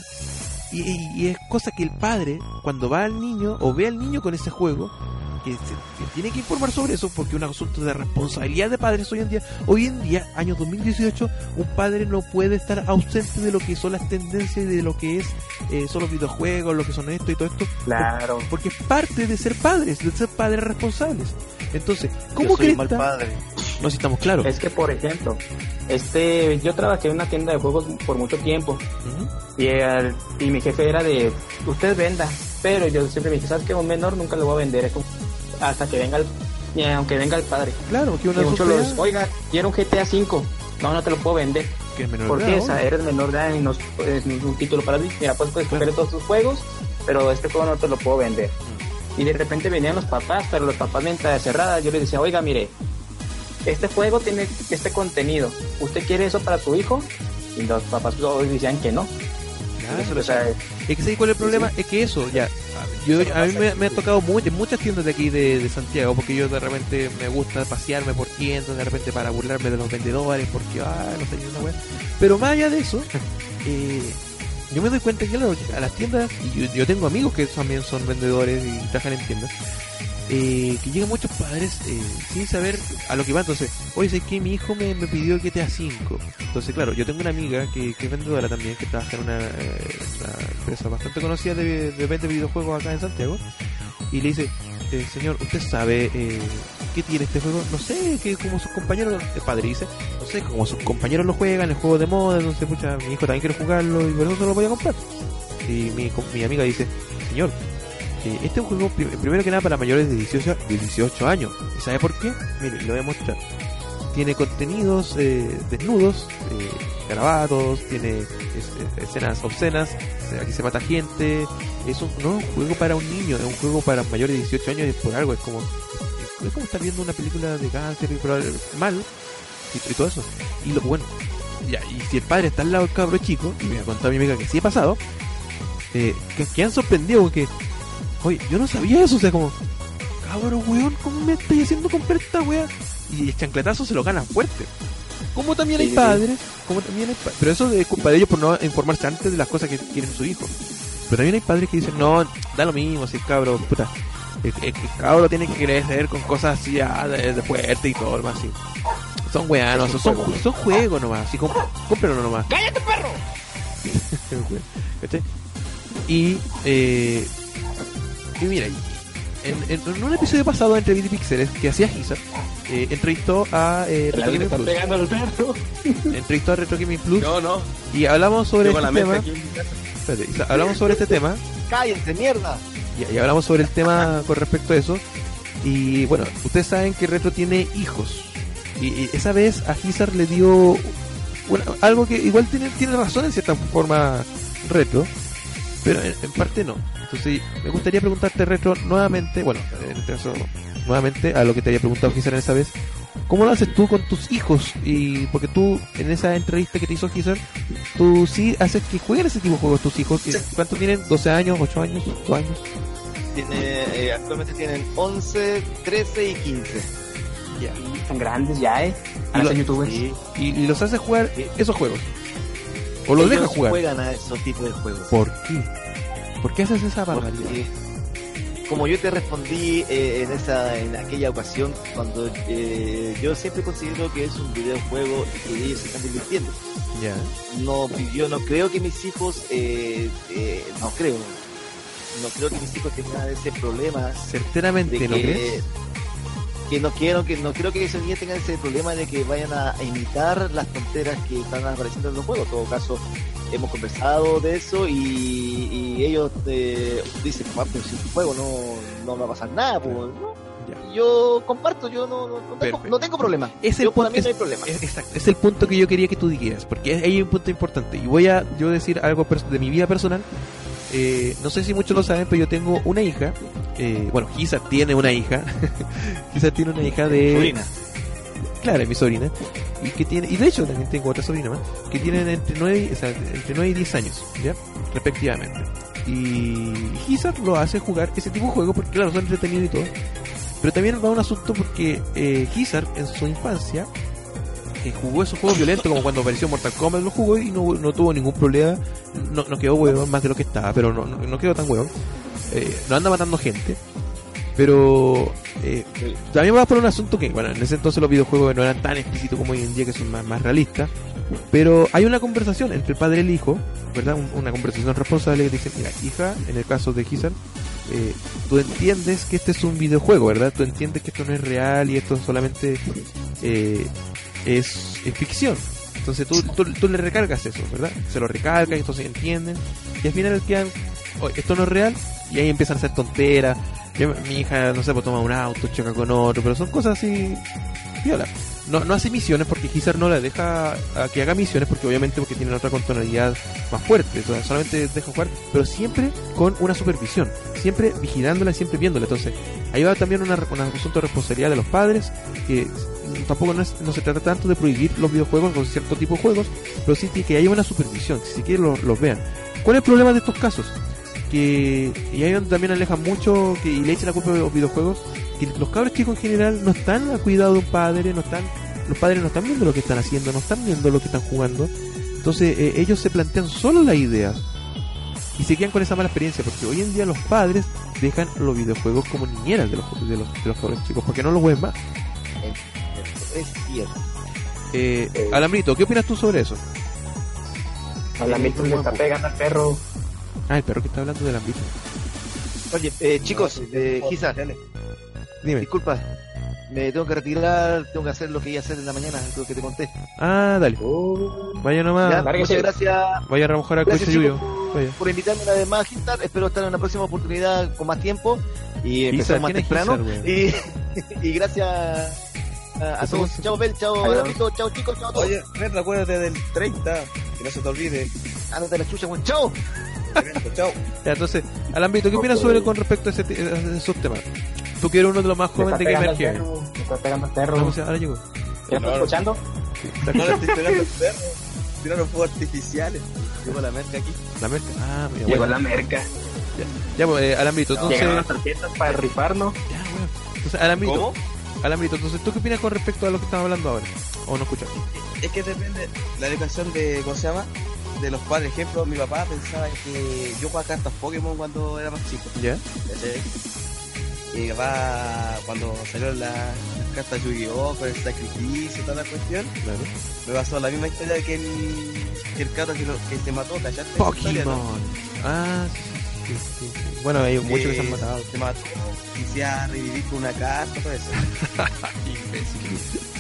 Y, y- y es cosa que el padre, cuando va al niño o ve al niño con ese juego, que se, se tiene que informar sobre eso porque es un asunto de responsabilidad de padres hoy en día. Hoy en día, año 2018, un padre no puede estar ausente de lo que son las tendencias y de lo que es eh, son los videojuegos, lo que son esto y todo esto, Claro. porque es parte de ser padres, de ser padres responsables. Entonces, ¿cómo crees? mal padre. No, si estamos claros. Es que, por ejemplo, este, yo trabajé en una tienda de juegos por mucho tiempo y, el- y mi jefe era de, usted venda, pero yo siempre me dije, ¿sabes qué? Un menor nunca lo voy a vender eso hasta que venga el, y aunque venga el padre. Claro, que Y una muchos los, oiga, quiero un GTA 5. No, no te lo puedo vender. que es menor ¿Por de qué? edad, O sea, eres menor de edad y no es, un título para ti. Mira, pues puedes coger todos tus juegos, pero este juego no te lo puedo vender. Y de repente venían los papás, pero los papás mientras cerrada, yo les decía, oiga, mire, este juego tiene este contenido. ¿Usted quiere eso para su hijo? Y los papás todos decían que no. Claro. Es que ¿sabes cuál es el problema? Es que eso, ya. Yo, a mí me, me ha tocado muchas tiendas de aquí de, de Santiago, porque yo de repente me gusta pasearme por tiendas, de repente para burlarme de los vendedores, porque, ah, no sé, una wea. Pero más allá de eso, eh, yo me doy cuenta que a las tiendas, y yo, yo tengo amigos que también son vendedores y trabajan en tiendas, eh, que llegan muchos padres eh, sin saber a lo que va. Entonces, oye, sé que mi hijo me, me pidió que GTA 5. Entonces, claro, yo tengo una amiga que, que es vendedora también, que trabaja en una, eh, empresa bastante conocida de, de de videojuegos acá en Santiago. Y le dice, eh, señor, ¿usted sabe eh, qué tiene este juego? No sé, que como sus compañeros, el padre dice, no sé, como sus compañeros lo juegan, el juego de moda, entonces, pucha, mi hijo también quiere jugarlo y por eso se lo voy a comprar. Y mi, mi amiga dice, señor, eh, este es un juego prim- primero que nada para mayores de 18, de 18 años. ¿Y sabe por qué? Mire, lo voy a mostrar. Tiene contenidos eh, desnudos, eh, garabatos, tiene es- es- escenas obscenas, aquí se mata gente. Es un, no es un juego para un niño, es un juego para mayores de 18 años y es por algo, es como, es como estar viendo una película de cáncer y mal y, y todo eso. Y lo bueno, ya, y si el padre está al lado del cabro chico, y me ha contado mi amiga que sí ha pasado, eh, que, que han sorprendido porque Oye, yo no sabía eso, o sea, como, cabrón, weón, ¿cómo me estoy haciendo comprar esta wea? Y el chancletazo se lo ganan fuerte. Como también hay padres, como también hay pero eso es culpa de ellos por no informarse antes de las cosas que quieren su hijo. Pero también hay padres que dicen, no, da lo mismo, si el cabro, puta, el, el- el cabro tiene que crecer con cosas así ah, de, de fuerte y todo, algo así. Son weanos, son, juego. son juegos nomás. Así, comp cómprenlo nomás. ¡Cállate, perro! ¿Cachai? Y, eh, y mira, en, en- en un episodio pasado entre Beat y Pixeles que hacía Giza, eh, entrevistó a eh, Retro Gaming está Plus. pegando al perro. Entrevistó a Retro Gaming Plus No, no. y hablamos sobre la este tema. espérate, hablamos sobre este tema Cállense, mierda. y, y hablamos sobre el tema con respecto a eso. Y bueno, ustedes saben que Retro tiene hijos. Y, y esa vez a Gizar le dio algo que igual tiene, tiene razón en cierta forma Retro, pero en, en parte no. Entonces me gustaría preguntarte Retro nuevamente, bueno, en este caso nuevamente a lo que te había preguntado Gizar en esa vez. ¿Cómo lo haces tú con tus hijos? Y porque tú en esa entrevista que te hizo Gizar, tú sí haces que jueguen ese tipo de juegos tus hijos. ¿Cuántos tienen? ¿12 años? ¿8 años? ¿2 años? Tiene, eh, actualmente tienen 11, 13 y 15. Tan grandes ya, eh. Y Ahora lo- son youtubers. Sí. y, y los hace jugar esos juegos. O los deja jugar. juegan a esos tipos de juegos. ¿Por qué? ¿Por qué haces esa barbaridad? Como yo te respondí eh, en esa en aquella ocasión, cuando eh, yo siempre considero que es un videojuego y que ellos se están divirtiendo. Ya. No, yo no creo que mis hijos, eh, no creo, no creo que mis hijos tengan ese problema Certeramente, de ¿no crees? Que no quiero que no creo que esos niños tengan ese problema de que vayan a imitar las tonteras que están apareciendo en los juegos. En todo caso, hemos conversado de eso y, y ellos eh, dicen, "Ah, pero si es un juego no, no va a pasar nada, pues, ¿no? Ya. Yo comparto, yo no, no, no tengo, no tengo problema. Es el yo para punto- mí no hay es- problema. Es, exacto, es el punto que yo quería que tú dijeras, porque ahí hay un punto importante. Y voy a yo decir algo de mi vida personal. Eh, no sé si muchos lo saben, pero yo tengo una hija. Eh, bueno, Giza tiene una hija. Giza tiene una hija de. Sobrina. Claro, es mi sobrina. Y que tiene, y de hecho también tengo otra sobrina más, que tienen entre 9, o sea, entre 9 y 10 años, ¿ya? Respectivamente. Y Gizar lo hace jugar ese tipo de juegos porque claro, son entretenidos y todo. Pero también va un asunto porque eh, en su infancia eh, jugó esos juegos violentos como cuando apareció Mortal Kombat lo jugó y no, no tuvo ningún problema, no, no quedó huevón más de lo que estaba, pero no, no, quedó tan huevón. Eh, no anda matando gente. Pero eh, también va por un asunto que, bueno, en ese entonces los videojuegos no eran tan explícitos como hoy en día, que son más, más realistas. Pero hay una conversación entre el padre y el hijo, ¿verdad? Un- una conversación responsable que dice, mira, hija, en el caso de Gizar, eh, tú entiendes que este es un videojuego, ¿verdad? Tú entiendes que esto no es real y esto solamente eh, es, ficción. Entonces tú, tú, tú le recargas eso, ¿verdad? Se lo recalcas y entonces entienden. Y al final quedan, "Oye, esto no es real, y ahí empiezan a hacer tonteras. Mi hija, no sé, pues toma un auto, choca con otro, pero son cosas así. Viola. No, no hace misiones porque Gizar no la deja a que haga misiones porque obviamente porque tienen otra tonalidad más fuerte. Solamente deja jugar, pero siempre con una supervisión. Siempre vigilándola, siempre viéndola. Entonces, ahí va también una, un asunto de responsabilidad de los padres, que tampoco no, no se trata tanto de prohibir los videojuegos o cierto tipo de juegos, pero sí que- haya una supervisión, si quieren los, los vean. ¿Cuál es el problema de estos casos? Que, y ahí donde también alejan mucho que, y le echan la culpa de los videojuegos, que los cabros chicos en general no están a cuidado de un padre, no están, los padres no están viendo lo que están haciendo, no están viendo lo que están jugando. Entonces eh, ellos se plantean solo las ideas y se quedan con esa mala experiencia, porque hoy en día los padres dejan los videojuegos como niñeras de los, de los, de los cabros chicos, porque no los ven más. Es cierto. Eh, Alambrito, ¿qué opinas tú sobre eso? Alambrito le está pegando al perro. Ah, el perro que está hablando del ámbito. Oye, eh, chicos, eh, Giza, Dime. disculpa, me tengo que retirar, tengo que hacer lo que iba a hacer en la mañana, lo que te conté. Ah, dale. Vaya nomás. Ya, muchas gracias Vaya a remojar al coche Yuyo. Vaya. por invitarme una vez más, Giza. Espero estar en una próxima oportunidad con más tiempo y empezar más ¿quién es temprano. Y, y gracias a, todos. Chao, Bel, chao, Adiós. Alambrito, chao, chicos, chao a todos. Oye, Red, acuérdate del 30, que no se te olvide. Ándate la chucha, weón. Chao. Evento, Chao. Ya, entonces, Alambrito, ¿qué opinas sobre con respecto a, ese, a esos temas? Tú que eres uno de los más jóvenes de Gamer perro. Le está pegando Ah, perro. o sea, ahora llegó. ¿Ya estás escuchando? No le aquí, estoy pegando al perro. Tiraron fuegos artificiales. Llegó la merca aquí. la merca. Ah, mira, Llegó bueno. la merca. Ya, pues, eh, Alambrito, entonces. Llegaron las tarjetas para rifarnos. Ya, bueno. Entonces, Alambrito, ¿Cómo? Alambrito, entonces, ¿tú qué opinas con respecto a lo que estamos hablando ahora? ¿O no escuchas? Es que depende la educación de, ¿cómo se llama? De los padres. Ejemplo, mi papá pensaba que yo jugaba cartas Pokémon cuando era más chico. ¿Ya? ¿cachai? eh, va cuando salieron las, las cartas Yu-Gi-Oh! con el sacrificio y toda la cuestión, Claro. me pasó la misma historia que el, que el cabro que, lo- que se mató, ¿cachaste? esa historia, no? Pokémon. Ah, sí, sí, sí, sí. Bueno, hay muchos que se han Eh, matado. Se mató, quisiera revivir con una carta, todo eso. Se- se- se lo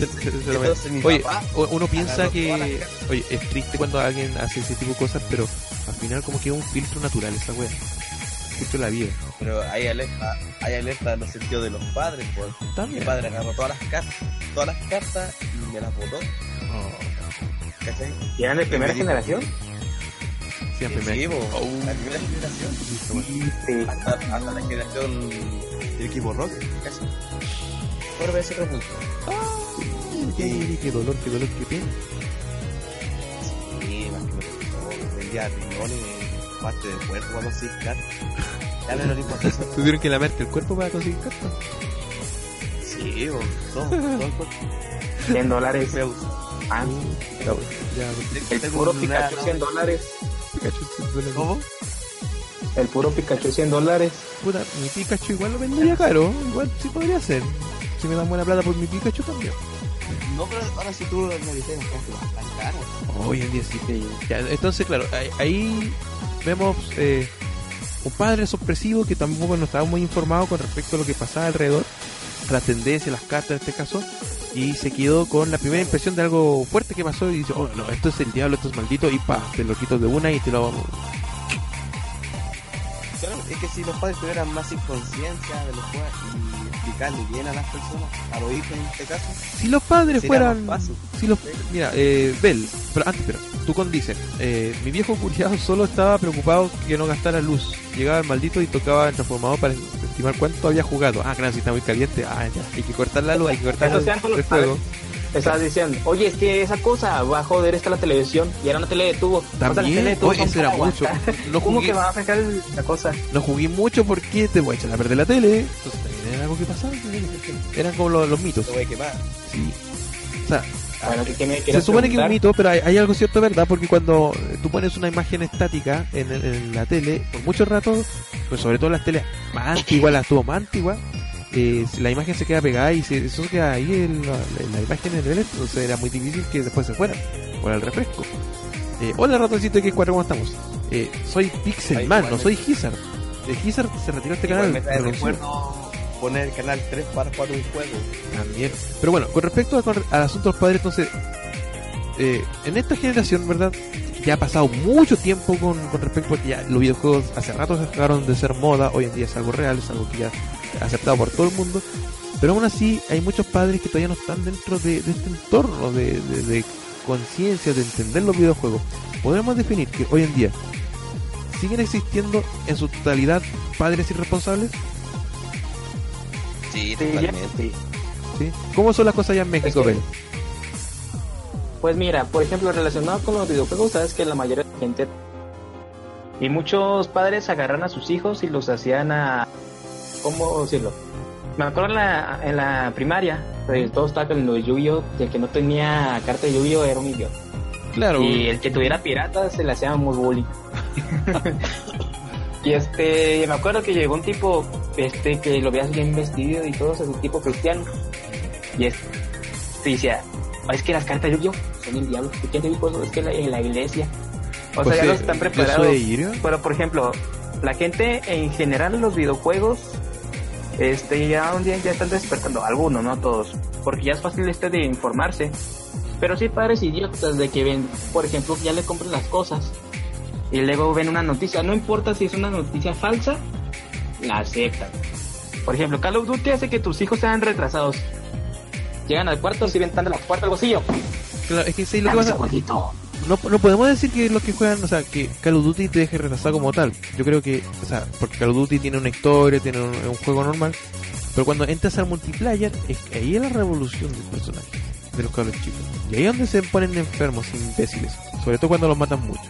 entonces Oye, papá uno piensa que, oye, es triste cuando alguien hace ese tipo de cosas, pero al final como que es un filtro natural esa wea. Filtro de la vida. Pero hay alerta, hay alerta en los sentidos de los padres, pues. Mi padre agarró todas las cartas, todas las cartas y me las botó, Oh, ¿cachai? ¿Y eran de primera generación? siempre me... Sí, po, Oh, la primera generación. Sí. Hasta, hasta la generación del equipo rock, casi. Por ese repulso. Qué, qué dolor, qué dolor, qué pena. Sí, más que me. Vendía riñones, parte del cuerpo se cartas. Ya me lo eso. Tuvieron que lamerte el cuerpo para conseguir cartas. Sí, po, todo, todo el cuerpo. 100 dólares. Me gusta. Ah, Ya, el Tengo puro Pikachu 100 dólares. Pikachu se duele. ¿Cómo? El puro Pikachu 100 dólares. Puta, mi Pikachu igual lo vendería caro. Igual sí podría ser. Si me dan buena plata por mi Pikachu también. No, pero ahora si tú me dices, no tan caro. Hoy en día sí. Ya, entonces, claro, ahí, ahí vemos eh, un padre sorpresivo que tampoco no estaba muy informado con respecto a lo que pasaba alrededor, a las tendencias, las cartas en este caso, y se quedó con la primera impresión de algo fuerte que pasó y dice, oh no, esto es el diablo, esto es maldito, y pa, te lo quito de una y te lo... Claro, es que si los padres tuvieran más inconsciencia de los juegos y explicarle bien a las personas, a los hijos en este caso, Si los padres fueran... Si los, mira, eh, Bel, pero antes, pero tú con dice, eh, mi viejo curiado solo estaba preocupado que no gastara luz. Llegaba el maldito y tocaba el transformador para estimar cuánto había jugado. Ah, claro, si está muy caliente, ah, ya, hay que cortar la luz, hay que cortar sean todos el los fuego. Estabas diciendo, oye, es que esa cosa va a joder esta la televisión. Y era una tele de tubo. O sea, la tele de También, tubo oye, son eso era mucho. No ¿Cómo jugué, que va a afectar la cosa? no jugué mucho porque te voy a echar a perder la tele. Entonces también era algo que pasaba. Eran como los, los mitos. se voy a quemar. Sí. O sea, Bueno, ¿qué- qué me Se quieres supone que es un preguntar? mito, pero hay, hay algo cierto verdad, porque cuando eh, tú pones una imagen estática en, en la tele, por mucho rato, pues sobre todo las teles más antiguas, las tuvo más antiguas, eh, la imagen se queda pegada y se, eso queda ahí en la, en la imagen en el entonces era muy difícil que después se fuera, por el refresco. Eh, hola ratoncito de X4, ¿cómo estamos? Eh, soy Pixelman, no soy Gizard. Eh, Gizard se retiró este canal. me recuerdo poner el canal 3 para jugar un juego. También. Pero bueno, con respecto a- al asunto de los padres, entonces, eh, en esta generación, ¿verdad? Ya ha pasado mucho tiempo con, con respecto a que ya los videojuegos hace rato se dejaron de ser moda, hoy en día es algo real, es algo que ya aceptado por todo el mundo. Pero aún así hay muchos padres que todavía no están dentro de, de este entorno de, de- de conciencia, de entender los videojuegos. Podemos definir que hoy en día siguen existiendo en su totalidad padres irresponsables. Sí, totalmente. ¿sí? ¿Cómo son las cosas allá en México, Ben? Pues mira, por ejemplo, relacionado con los videojuegos, sabes que la mayoría de la gente y muchos padres agarran a sus hijos y los hacían a ¿cómo decirlo? Me acuerdo en la, en la primaria, pues, todos estaban con los Yu-Gi-Oh, y el que no tenía carta de Yu-Gi-Oh era un idiota. Claro. Y el que tuviera piratas se le hacíamos bullying. y este, me acuerdo que llegó un tipo, este, que lo veías bien vestido y todo, ese tipo cristiano. Y este, decía, "Ah, es que las cartas de Yu-Gi-Oh son el diablo. ¿Y quién te dijo eso? Es que la- en la iglesia. O Pues sea, ya no están preparados. Pero por ejemplo, la gente en general en los videojuegos, este ya un día ya están despertando, algunos, no todos, porque ya es fácil este de informarse. Pero sí padres idiotas de que ven, por ejemplo, ya le compran las cosas y luego ven una noticia, no importa si es una noticia falsa, la aceptan. Por ejemplo, Call of Duty hace que tus hijos sean retrasados. Llegan al cuarto, si ven tan de la puerta al bolsillo. Claro, es que sí, lo que pasa, no, no podemos decir que los que juegan, o sea, que Call of Duty te deje retrasado como tal. Yo creo que, o sea, porque Call of Duty tiene una historia, tiene un, un juego normal, pero cuando entras al multiplayer, es que ahí es la revolución del personaje, de los cabros chicos. Y ahí es donde se ponen enfermos, imbéciles, sobre todo cuando los matan mucho.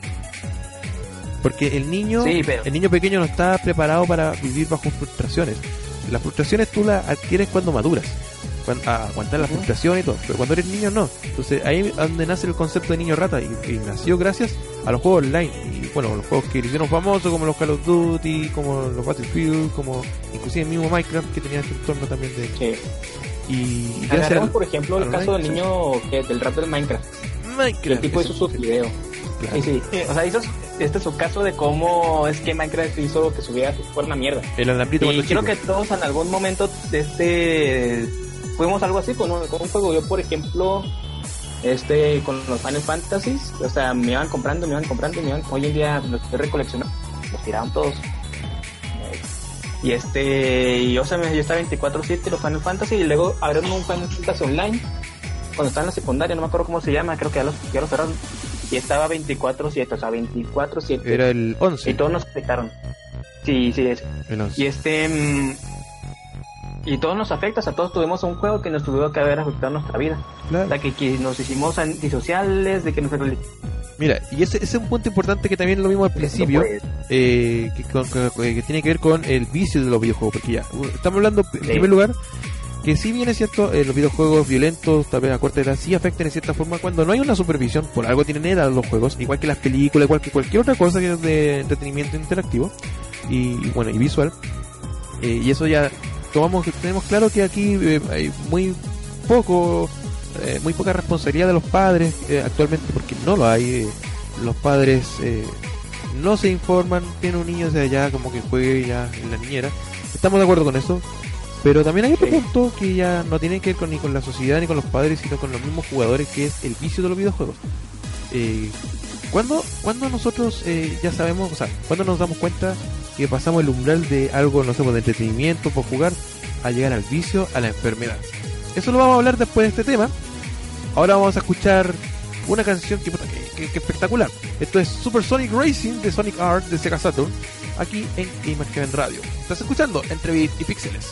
Porque el niño, Sí, pero- el niño pequeño no está preparado para vivir bajo frustraciones. Las frustraciones tú las adquieres cuando maduras. cuan- a aguantar la frustración y todo. Pero cuando eres niño, no. Entonces ahí es donde nace el concepto de niño rata y, y nació gracias a los juegos online. Y bueno, los juegos que le hicieron famosos, como los Call of Duty, como los Battlefield, como inclusive el mismo Minecraft que tenía este entorno también de. Sí. Y, y por ejemplo, el caso del niño que, del rap del Minecraft. Minecraft, el tipo hizo su video. Claro. Sí, sí. O sea, hizo, este es su caso de cómo es que Minecraft hizo que subiera fuera una mierda. El alambrito Y creo chico. que todos en algún momento de este fuimos algo así con un, con un juego. Yo, por ejemplo, este con los Final Fantasies, o sea, me iban comprando, me iban comprando, me iban, hoy en día los estoy recoleccionando, los tiraron todos. Y este, y o sea, yo estaba 24-7 los Final Fantasy y luego abrieron un Final Fantasy Online cuando estaba en la secundaria, no me acuerdo cómo se llama, creo que ya lo, ya lo cerraron. Y estaba 24-7, o sea, 24-7. Era el 11. Y todos nos afectaron. Sí, sí, es. El 11. Y este. mm, Y todos nos afecta, o sea, todos tuvimos un juego que nos tuvo que haber afectado nuestra vida. Claro. O sea, que, que nos hicimos antisociales, de que nos Mira, y ese, ese es un punto importante que también lo vimos al principio. Eh, que, con- que tiene que ver con el vicio de los videojuegos. Porque ya, estamos hablando en primer lugar que si bien es cierto, eh, los videojuegos violentos, tal vez a corta edad, sí afectan en cierta forma cuando no hay una supervisión. Por algo tienen edad los juegos, igual que las películas, igual que cualquier otra cosa que es de entretenimiento interactivo y, bueno, y visual. Eh, y eso ya tomamos, tenemos claro que aquí eh, hay muy poco, eh, muy poca responsabilidad de los padres eh, actualmente, porque no lo hay. los padres no se informan, tienen un niño de allá como que juegue ya en la niñera. Estamos de acuerdo con eso. Pero también hay otro punto que ya no tiene que ver con, ni con la sociedad ni con los padres, sino con los mismos jugadores, que es el vicio de los videojuegos. Eh, ¿cuándo, cuándo nosotros eh, ya sabemos, o sea, cuándo nos damos cuenta que pasamos el umbral de algo, no sé, pues, de entretenimiento por jugar, a llegar al vicio, a la enfermedad? Eso lo vamos a hablar después de este tema. Ahora vamos a escuchar una canción que, que- que- que espectacular. Esto es Super Sonic Racing de Sonic Art de Sega Saturn, aquí en Gamer Heaven Radio. Estás escuchando Entre Beat y Píxeles.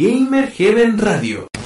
Gamer Heaven Radio.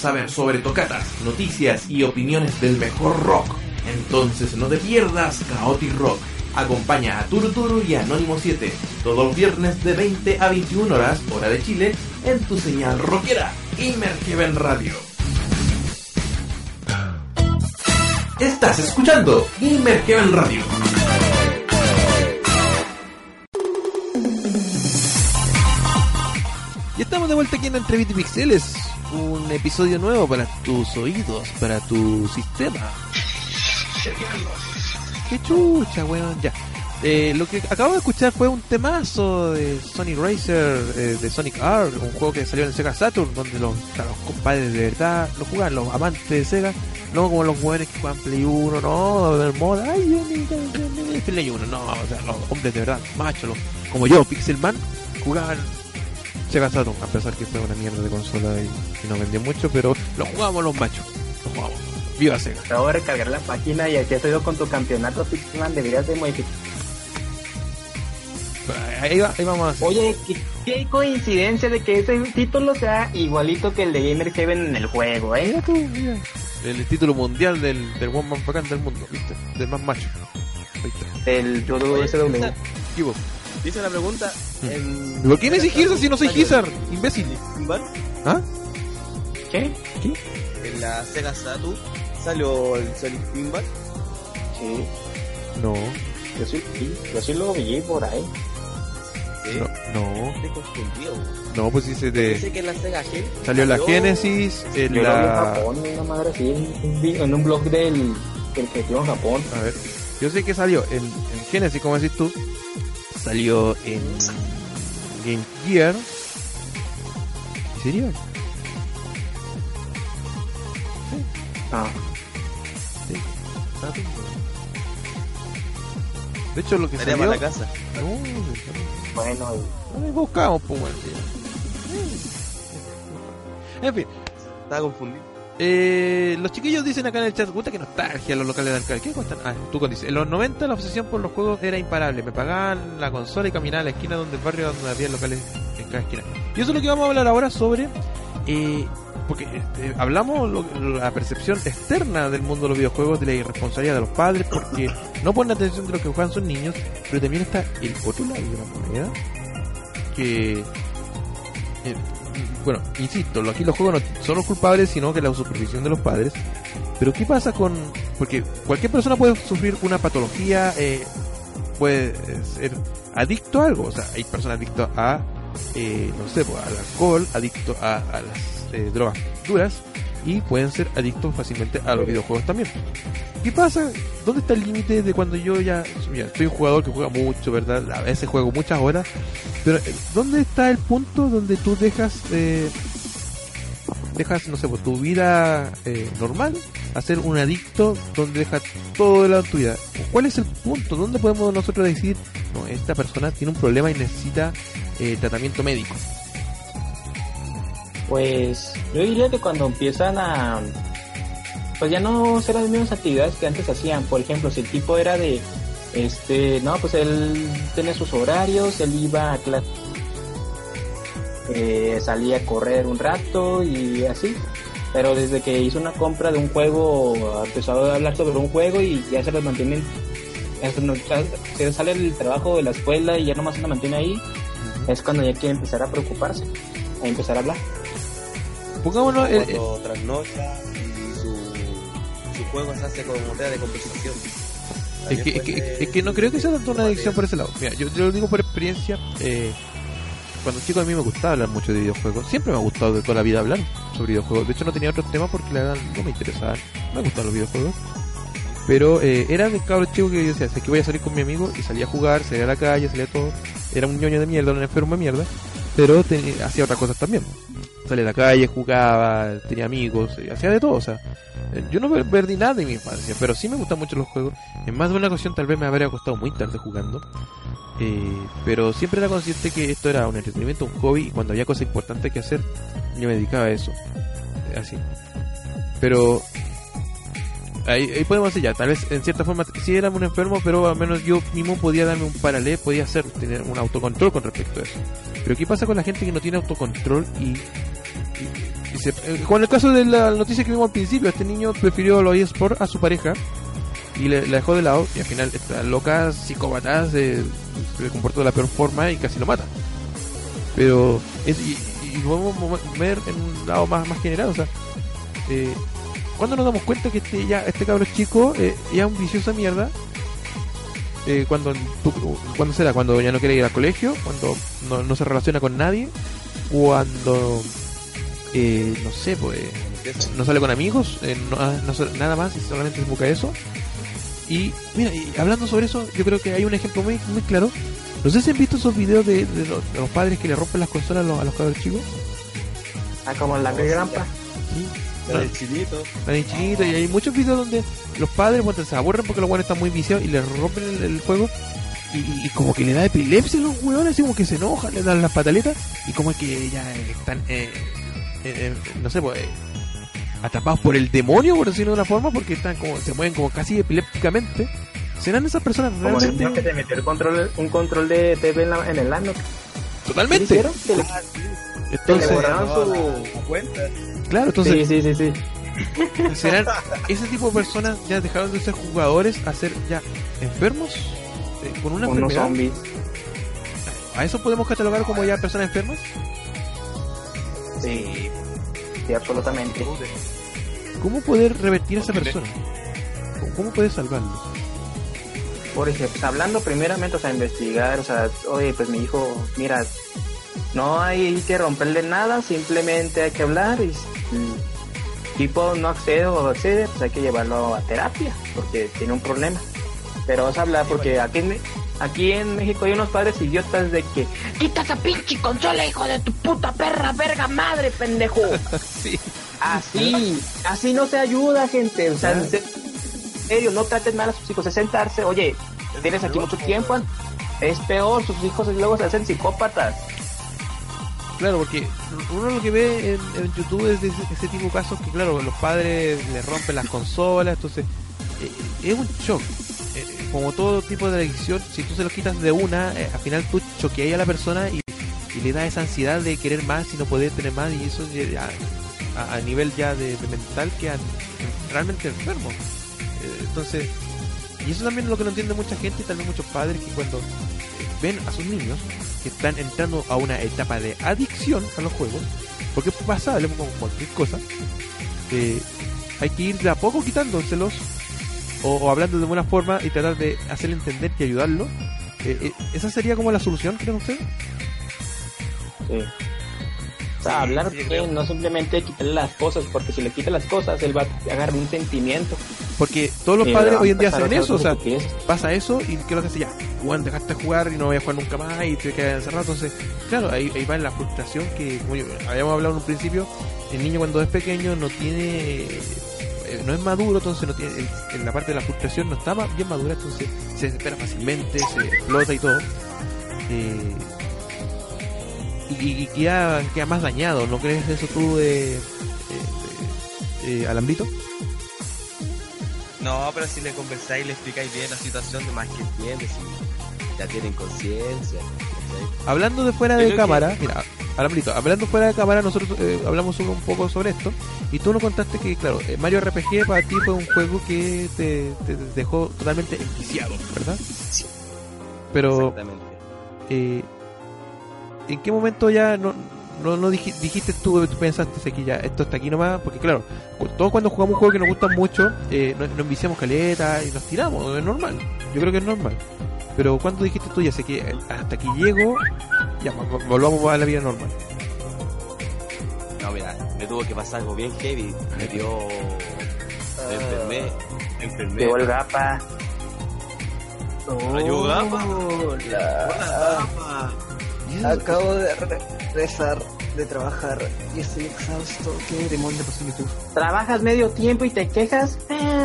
Saber sobre tocatas, noticias y opiniones del mejor rock, entonces no te pierdas Chaotic Rock. Acompaña a Turu Turu y Anónimo 7 todos los viernes de 20 a 21 horas, hora de Chile, en tu señal rockera Gamer Heaven Radio. Estás escuchando Gamer Heaven Radio. Y estamos de vuelta aquí en Entre Bits y Pixeles. Episodio nuevo para tus oídos, para tu sistema. Qué chucha, weón, ya. Eh, lo que acabo de escuchar fue un temazo de Sonic Racer, eh, de Sonic R, un juego que salió en Sega Saturn, donde los, compadres de verdad lo juegan, los amantes de Sega, no como los jóvenes que juegan Play 1, no, del modo, ay, mío, Play 1, no, o sea, los hombres de verdad, machos, como yo, Pixelman, jugaban Sega Saturn, a pesar que fue una mierda de consola y, y no vendió mucho, pero lo jugamos los machos, lo jugamos. Viva Sega. Acabo de recargar la página y aquí estoy con tu campeonato Pixelman. Deberías de modificar. Ahí, va- ahí vamos a hacer. Oye, qué, qué coincidencia de que ese título sea igualito que el de Gamer Heaven en el juego, ¿eh? El título mundial del, del One Man bacán del mundo, ¿viste? Del más macho. Está. El Yodo SW. ¿Qué hubo? Dice la pregunta. en- ¿Y ¿Por qué me decís Gizar si no soy Gizar? Imbécil. ¿Ah? ¿Qué? En la Sega Saturn salió el Sonic Pinball. Sí, No, yo sí, sí, yo sí lo vi por ahí. Sí. no, no. Estoy confundido. No, pues dice Dice de... que en la Sega Gen Salió la Genesis, en Yo lo vi en la... Japón, una madre así, en un, vi- en un blog del, del creativo en Japón. A ver, yo sé que salió en, en Genesis, como decís tú. Salió en Game Gear. ¿En serio? Ah, De hecho, lo que Estaría salió... la casa. No, bueno, no me buscamos, pues, bueno. En fin, Estaba confundido. Eh, los chiquillos dicen acá en el chat, puta que nostalgia los locales de arcade. ¿Qué cuestan? Ah, tú dices, en los 90 la obsesión por los juegos era imparable. Me pagaban la consola y caminaba a la esquina donde el barrio donde había locales en cada esquina. Y eso es lo que vamos a hablar ahora sobre, eh, porque este, hablamos lo- la percepción externa del mundo de los videojuegos, de la irresponsabilidad de los padres, porque no ponen atención de lo que juegan sus niños, pero también está el otro lado de la moneda, que eh, bueno, insisto, aquí los juegos no son los culpables, sino que la supervisión de los padres. Pero ¿qué pasa con...? Porque cualquier persona puede sufrir una patología, eh, puede eh, ser adicto a algo. O sea, hay personas adictas a, eh, no sé, pues, al alcohol, adicto a, a las eh, drogas duras y pueden ser adictos fácilmente a los videojuegos también. ¿Qué pasa? ¿Dónde está el límite de cuando yo ya, ya soy un jugador que juega mucho, ¿verdad? A veces juego muchas horas, pero eh, ¿dónde está el punto donde tú dejas, eh, dejas, no sé, pues, tu vida eh, normal a ser un adicto donde dejas todo de lado tu vida? ¿Cuál es el punto? ¿Dónde podemos nosotros decir, no, esta persona tiene un problema y necesita eh, tratamiento médico? Pues yo diría que cuando empiezan a pues ya no hacer las mismas actividades que antes hacían. Por ejemplo, si el tipo era de este, no, pues él tenía sus horarios, él iba a clase, eh, salía a correr un rato y así. Pero desde que hizo una compra de un juego, empezó a hablar sobre un juego y ya se lo mantienen. Se sale el trabajo de la escuela y ya nomás se lo mantiene ahí. Es cuando ya quiere empezar a preocuparse, a empezar a hablar. Pongámonos, el- el- Cuando trasnocha y su, su juego se hace como moneda de conversación. Es que, es, que, es que no creo que sea tanto una adicción por ese lado. Mira, yo, lo digo por experiencia. Eh, cuando chico a mí me gustaba hablar mucho de videojuegos. Siempre me ha gustado de toda la vida hablar sobre videojuegos. De hecho no tenía otros temas porque la verdad no me interesaban. Me gustaban los videojuegos. Pero eh, era de cabro chico que yo decía, sé que voy a salir con mi amigo y salía a jugar, salía a la calle, salía todo. Era un ñoño de mierda, un enfermo de mierda. Pero hacía otras cosas también. Salía a la calle, jugaba, tenía amigos, eh, hacía de todo. O sea, eh, yo no per- perdí nada de mi infancia, pero sí me gustan mucho los juegos. En más de una ocasión tal vez me habría costado muy tarde jugando. Eh, pero siempre era consciente que esto era un entretenimiento, un hobby, y cuando había cosas importantes que hacer, yo me dedicaba a eso. Así. Pero ahí, podemos decir ya, tal vez en cierta forma sí era un enfermo, pero al menos yo mismo podía darme un paralelo, podía hacer, tener un autocontrol con respecto a eso. Pero ¿qué pasa con la gente que no tiene autocontrol y, eh, como en el caso de la noticia que vimos al principio, este niño prefirió los eSports a su pareja y le, la dejó de lado y al final esta loca psicópata se, se comportó de la peor forma y casi lo mata. Pero es, y, podemos mo- ver en un lado más, más general, o sea, eh, cuando nos damos cuenta que este ya este cabro chico eh, ya es un vicioso mierda eh, cuando cuando será cuando ya no quiere ir al colegio cuando no, no se relaciona con nadie cuando eh, no sé pues no sale con amigos eh, no, ah, no nada más y solamente se busca eso y mira y hablando sobre eso yo creo que hay un ejemplo muy muy claro no sé si han visto esos videos de, de los, de los padres que le rompen las consolas a los, a los cabros chicos Ah, como la grampa. ¿sí? Era el chinito. Están en chinito y hay muchos videos donde los padres bueno, se aburren porque los buenos están muy viciados y les rompen el, el juego y, y- y como que le da epilepsia a los hueones, así como que se enojan, le dan las pataletas y como que ya eh, están, eh, eh, eh, no sé, pues, eh, atrapados por el demonio, por decirlo de una forma, porque están como, se mueven como casi epilépticamente. ¿Serán esas personas Como el niño que realmente? te metió el control, un control de TV en, la- en el ano. ¿Qué Totalmente. Entonces, le borraron No, su... la cuenta. claro, entonces Sí, sí, sí, sí. serán ese tipo de personas ya dejaron de ser jugadores a ser ya enfermos eh, con una Unos enfermedad. zombies. ¿A eso podemos catalogar como ya personas enfermas? Sí, sí, absolutamente. ¿Cómo poder revertir a esa persona? ¿Cómo- ¿Cómo poder salvarlo? Por ejemplo, hablando primeramente, o sea, investigar, o sea, oye, pues mi hijo, mira, no hay que romperle nada, simplemente hay que hablar y mm, tipo no accede o accede, pues hay que llevarlo a terapia, porque tiene un problema. Pero vas a hablar porque aquí en, aquí en México hay unos padres idiotas de que Quita esa pinche consola, hijo de tu puta perra, verga madre, pendejo. Sí. así, así no se ayuda, gente. O sea, en serio, no traten mal a sus hijos, es sentarse, oye, tienes aquí mucho tiempo, es peor, sus hijos luego se hacen psicópatas. Claro, porque uno lo que ve en, en YouTube es de ese, ese tipo de casos que, claro, los padres le rompen las consolas, entonces eh, es un shock. Como todo tipo de adicción, si tú se lo quitas de una, eh, al final tú choqueas a la persona y, le da esa ansiedad de querer más y no poder tener más, y eso a, a nivel ya de, mental quedan realmente enfermos. Eh, entonces, y eso también es lo que no entiende mucha gente y también muchos padres que cuando eh, ven a sus niños que están entrando a una etapa de adicción a los juegos, porque es pasable como cualquier cosa, eh, hay que ir de a poco quitándoselos o, o hablando de buena forma y tratar de hacerle entender y ayudarlo. Eh, eh, ¿Esa sería como la solución, creen ustedes? Sí. O sea, Sí, hablar sí, bien, no simplemente quitarle las cosas, porque si le quita las cosas, él va a agarrar un sentimiento. Porque todos los padres hoy en día hacen eso, o sea, pasa eso y ¿qué es lo que hace ya? Juan, dejaste de jugar y no voy a jugar nunca más y te quedas encerrado. Entonces, claro, ahí, ahí va en la frustración que, como yo- habíamos hablado en un principio, el niño cuando es pequeño no tiene, no es maduro, entonces no tiene, en, la parte de la frustración no está bien madura, entonces se desespera fácilmente, se explota y todo. Eh, y, queda, queda más dañado, ¿no crees eso tú, eh, eh, eh, Alambrito? No, pero si le conversáis y le explicáis bien la situación, de más que entiende, si ya tienen conciencia. Hablando de fuera de que- cámara, mira, Alambrito, hablando fuera de cámara, nosotros eh, hablamos un, un poco sobre esto y tú nos contaste que, claro, eh, Mario RPG para ti fue un juego que te, te dejó totalmente enviciado, ¿verdad? Sí. Pero, Exactamente. eh, ¿en qué momento ya no, no, no dij- dijiste tú, tú pensaste aquí ya, esto está aquí nomás? Porque, claro, todos cuando jugamos un juego que nos gusta mucho, eh, nos, nos enviciamos caleta y nos tiramos, es normal, yo creo que es normal. Pero cuando dijiste tú, ya sé que hasta aquí llego, ya, vo- vo- volvamos a la vida normal. No, mira, me tuvo que pasar algo bien heavy. Me dio. Me enfermé. Me enfermé. Llegó el gapa. Ayuda, gapa. Hola. Acabo de regresar de trabajar y estoy exhausto. ¿Qué demonios pasó en YouTube? Trabajas medio tiempo y te quejas.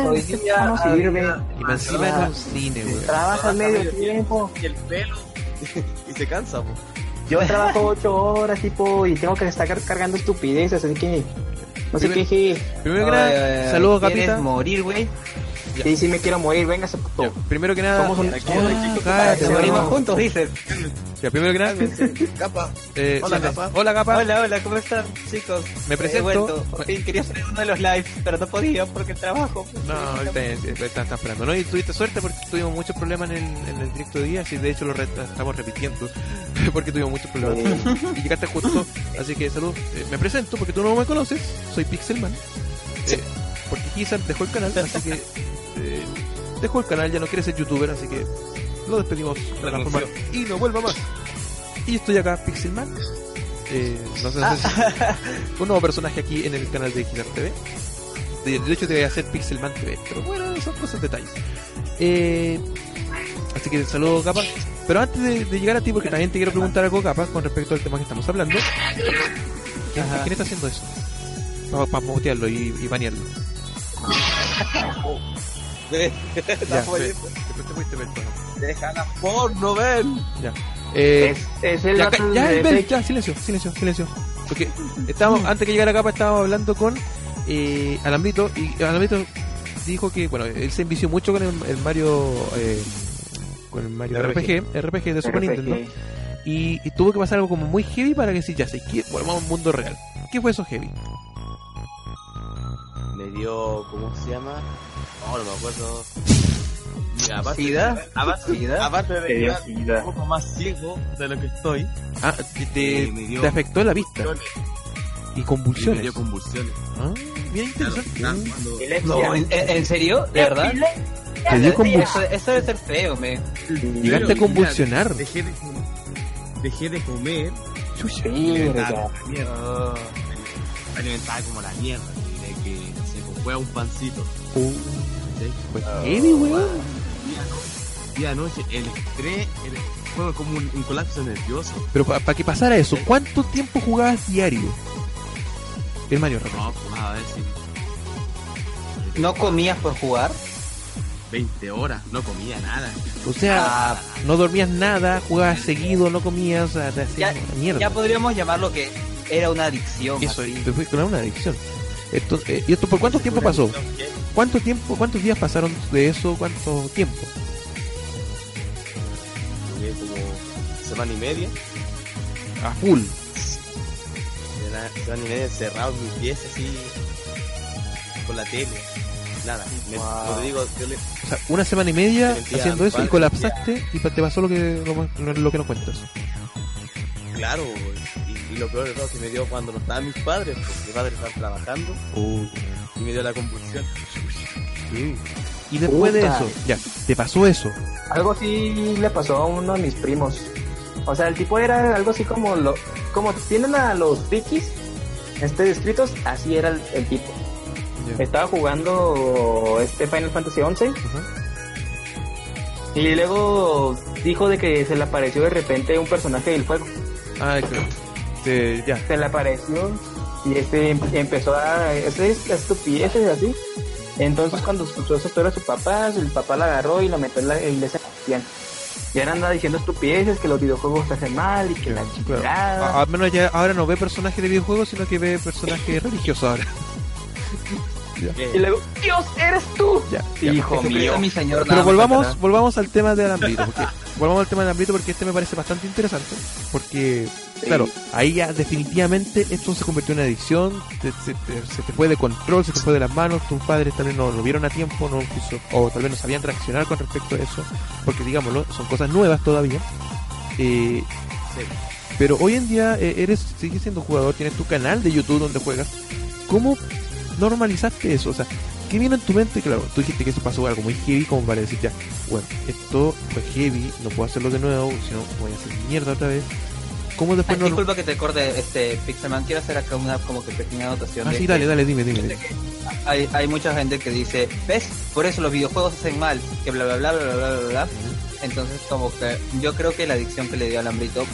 Hoy día no sirve. Y más encima en un cine, güey. Trabajas medio tiempo. Y el pelo. y se cansa, po. Yo trabajo ocho horas, tipo, y tengo que estar car- cargando estupideces, así que no se queje. Nada, saludos, ¿Quieres capita. morir, güey? Sí, sí me quiero morir, véngase Ya, puto. primero que nada, Somos un- no, morimos no. juntos, dices. Ya, primero que nada, Capa. eh, Hola, siéntate. Capa. Hola, Capa. Hola, hola, ¿cómo están, chicos? Me He presento. fin quería hacer uno de los lives, pero no podía porque el trabajo. No, ahorita está, está esperando, ¿no? Y tuviste suerte porque tuvimos muchos problemas en el, en el directo de día, y de hecho lo re- estamos repitiendo, porque tuvimos muchos problemas. Y llegaste justo, así que salud. Eh, me presento porque tú no me conoces, soy Pixelman. Eh, porque Gizar dejó el canal, así que eh, dejó el canal, ya no quiere ser youtuber, así que lo despedimos de la forma y no vuelva más. Y estoy acá, Pixelman. Eh, no sé, no sé si- un nuevo personaje aquí en el canal de Gizar TV. De, de hecho, te voy a hacer Pixelman TV, pero bueno, son cosas detalles. Eh, así que saludo, Capa. Pero antes de, de llegar a ti, porque también te quiero preguntar algo, Capa, con respecto al tema que estamos hablando. ¿Quién, quién está haciendo eso? Para mutearlo y, y banearlo. Deja la porno, ven. Ya. Eh, Es, es el ya, ya, de- silencio, silencio, silencio. Porque estábamos, antes que llegara Capa, estábamos hablando con eh, Alambrito y Alambrito dijo que, bueno, él se envició mucho con el, el Mario, eh, con el Mario RPG, RPG de Super RPG. Nintendo. Y, y tuvo que pasar algo como muy heavy para que sí, ya sé, que volvamos al mundo real. ¿Qué fue eso heavy? Me dio, ¿cómo se llama? Oh, no me acuerdo. Mira, aparte, ¿Sida? aparte, ¿Sida? aparte de Te dio quedar sida. un poco más ciego de lo que estoy, Ah, te, te- me dio- te afectó la vista y y me convulsiones. dio convulsiones. Ah, bien Claro, interesante. No, ¿en, serio? ¿De verdad? Te dio Sí, convuls- eso, eso debe ser feo, me. Llegaste a convulsionar. mira, Dejé de, dejé de comer. Chucha. como la mierda. Alimentaba como la mierda. De que, no sé, pues, fue a un pancito. Uh, ¿sí? fue heavy, weón. Día a noche, el estrés el- fue como un, un colapso nervioso. Pero para que pasara eso, ¿cuánto tiempo jugabas diario? El Mario. No, pues a ver si. ¿No comías por jugar? 20 horas, no comía nada. O sea, Ah, no dormías nada, jugabas seguido, no comías, te hacías ya, mierda. ya podríamos llamarlo que era una adicción. Eso, así. te fue con una adicción. Esto, eh, ¿Y esto por cuánto tiempo pasó? ¿Cuánto tiempo, cuántos días pasaron de eso? ¿Cuánto tiempo? Como semana y media. A full. Era semana y media encerrado en mi pieza así. Con la tele. Nada. Me, te digo, yo le, O sea, una semana y media haciendo eso y colapsaste y pa- te pasó lo que lo, lo que nos cuentas. claro, y, y lo peor de todo es que me dio cuando no estaban mis padres, porque mis padres estaban trabajando y me dio la convulsión. Y después de eso, ya, te pasó eso. Algo así le pasó a uno de mis primos. O sea, el tipo era algo así como lo, como tienen a los frikis este descritos, así era el, el tipo. Estaba jugando este Final Fantasy XI y luego dijo de que se le apareció de repente un personaje del juego. Ah, claro. Te- ya. Se le apareció y este em- empezó a hacer estupideces así. Entonces cuando escuchó esa historia de su papá, el papá la agarró y la metió en la iglesia cristiana. Y ahora anda diciendo estupideces, que los videojuegos te hacen mal y que la Claro. chingada. Al menos ya ahora no ve personajes de videojuegos, sino que ve personajes religiosos ahora. Y luego, Dios, eres tú. Ya, ya. Hijo mío. mi señor. Pero volvamos, volvamos al tema de Alambrito, porque volvamos al tema de Alambrito porque este me parece bastante interesante, porque claro, ahí ya definitivamente esto se convirtió en una adicción, te- se, te, se te fue de control, se te fue de las manos, tus padres tal vez no lo vieron a tiempo, no quiso- o tal vez no sabían reaccionar con respecto a eso, porque digámoslo, son cosas nuevas todavía. Eh, pero hoy en día eh, eres, sigues siendo jugador, tienes tu canal de YouTube donde juegas. ¿Cómo normalizaste eso? O sea, ¿qué vino en tu mente? Claro, tú dijiste que eso pasó algo muy heavy como para decir ya, bueno, esto fue heavy, no puedo hacerlo de nuevo, sino voy a hacer mierda otra vez. ¿Cómo Ay, después no disculpa que te corte, este, Pixelman, quiero hacer acá una como que pequeña anotación. Ah, sí, que dale, dale, dime, dime. dime. Hay, hay mucha gente que dice, ¿ves? Por eso los videojuegos hacen mal, que bla bla bla bla bla bla bla. Entonces como que yo creo que la adicción que le dio al hambrito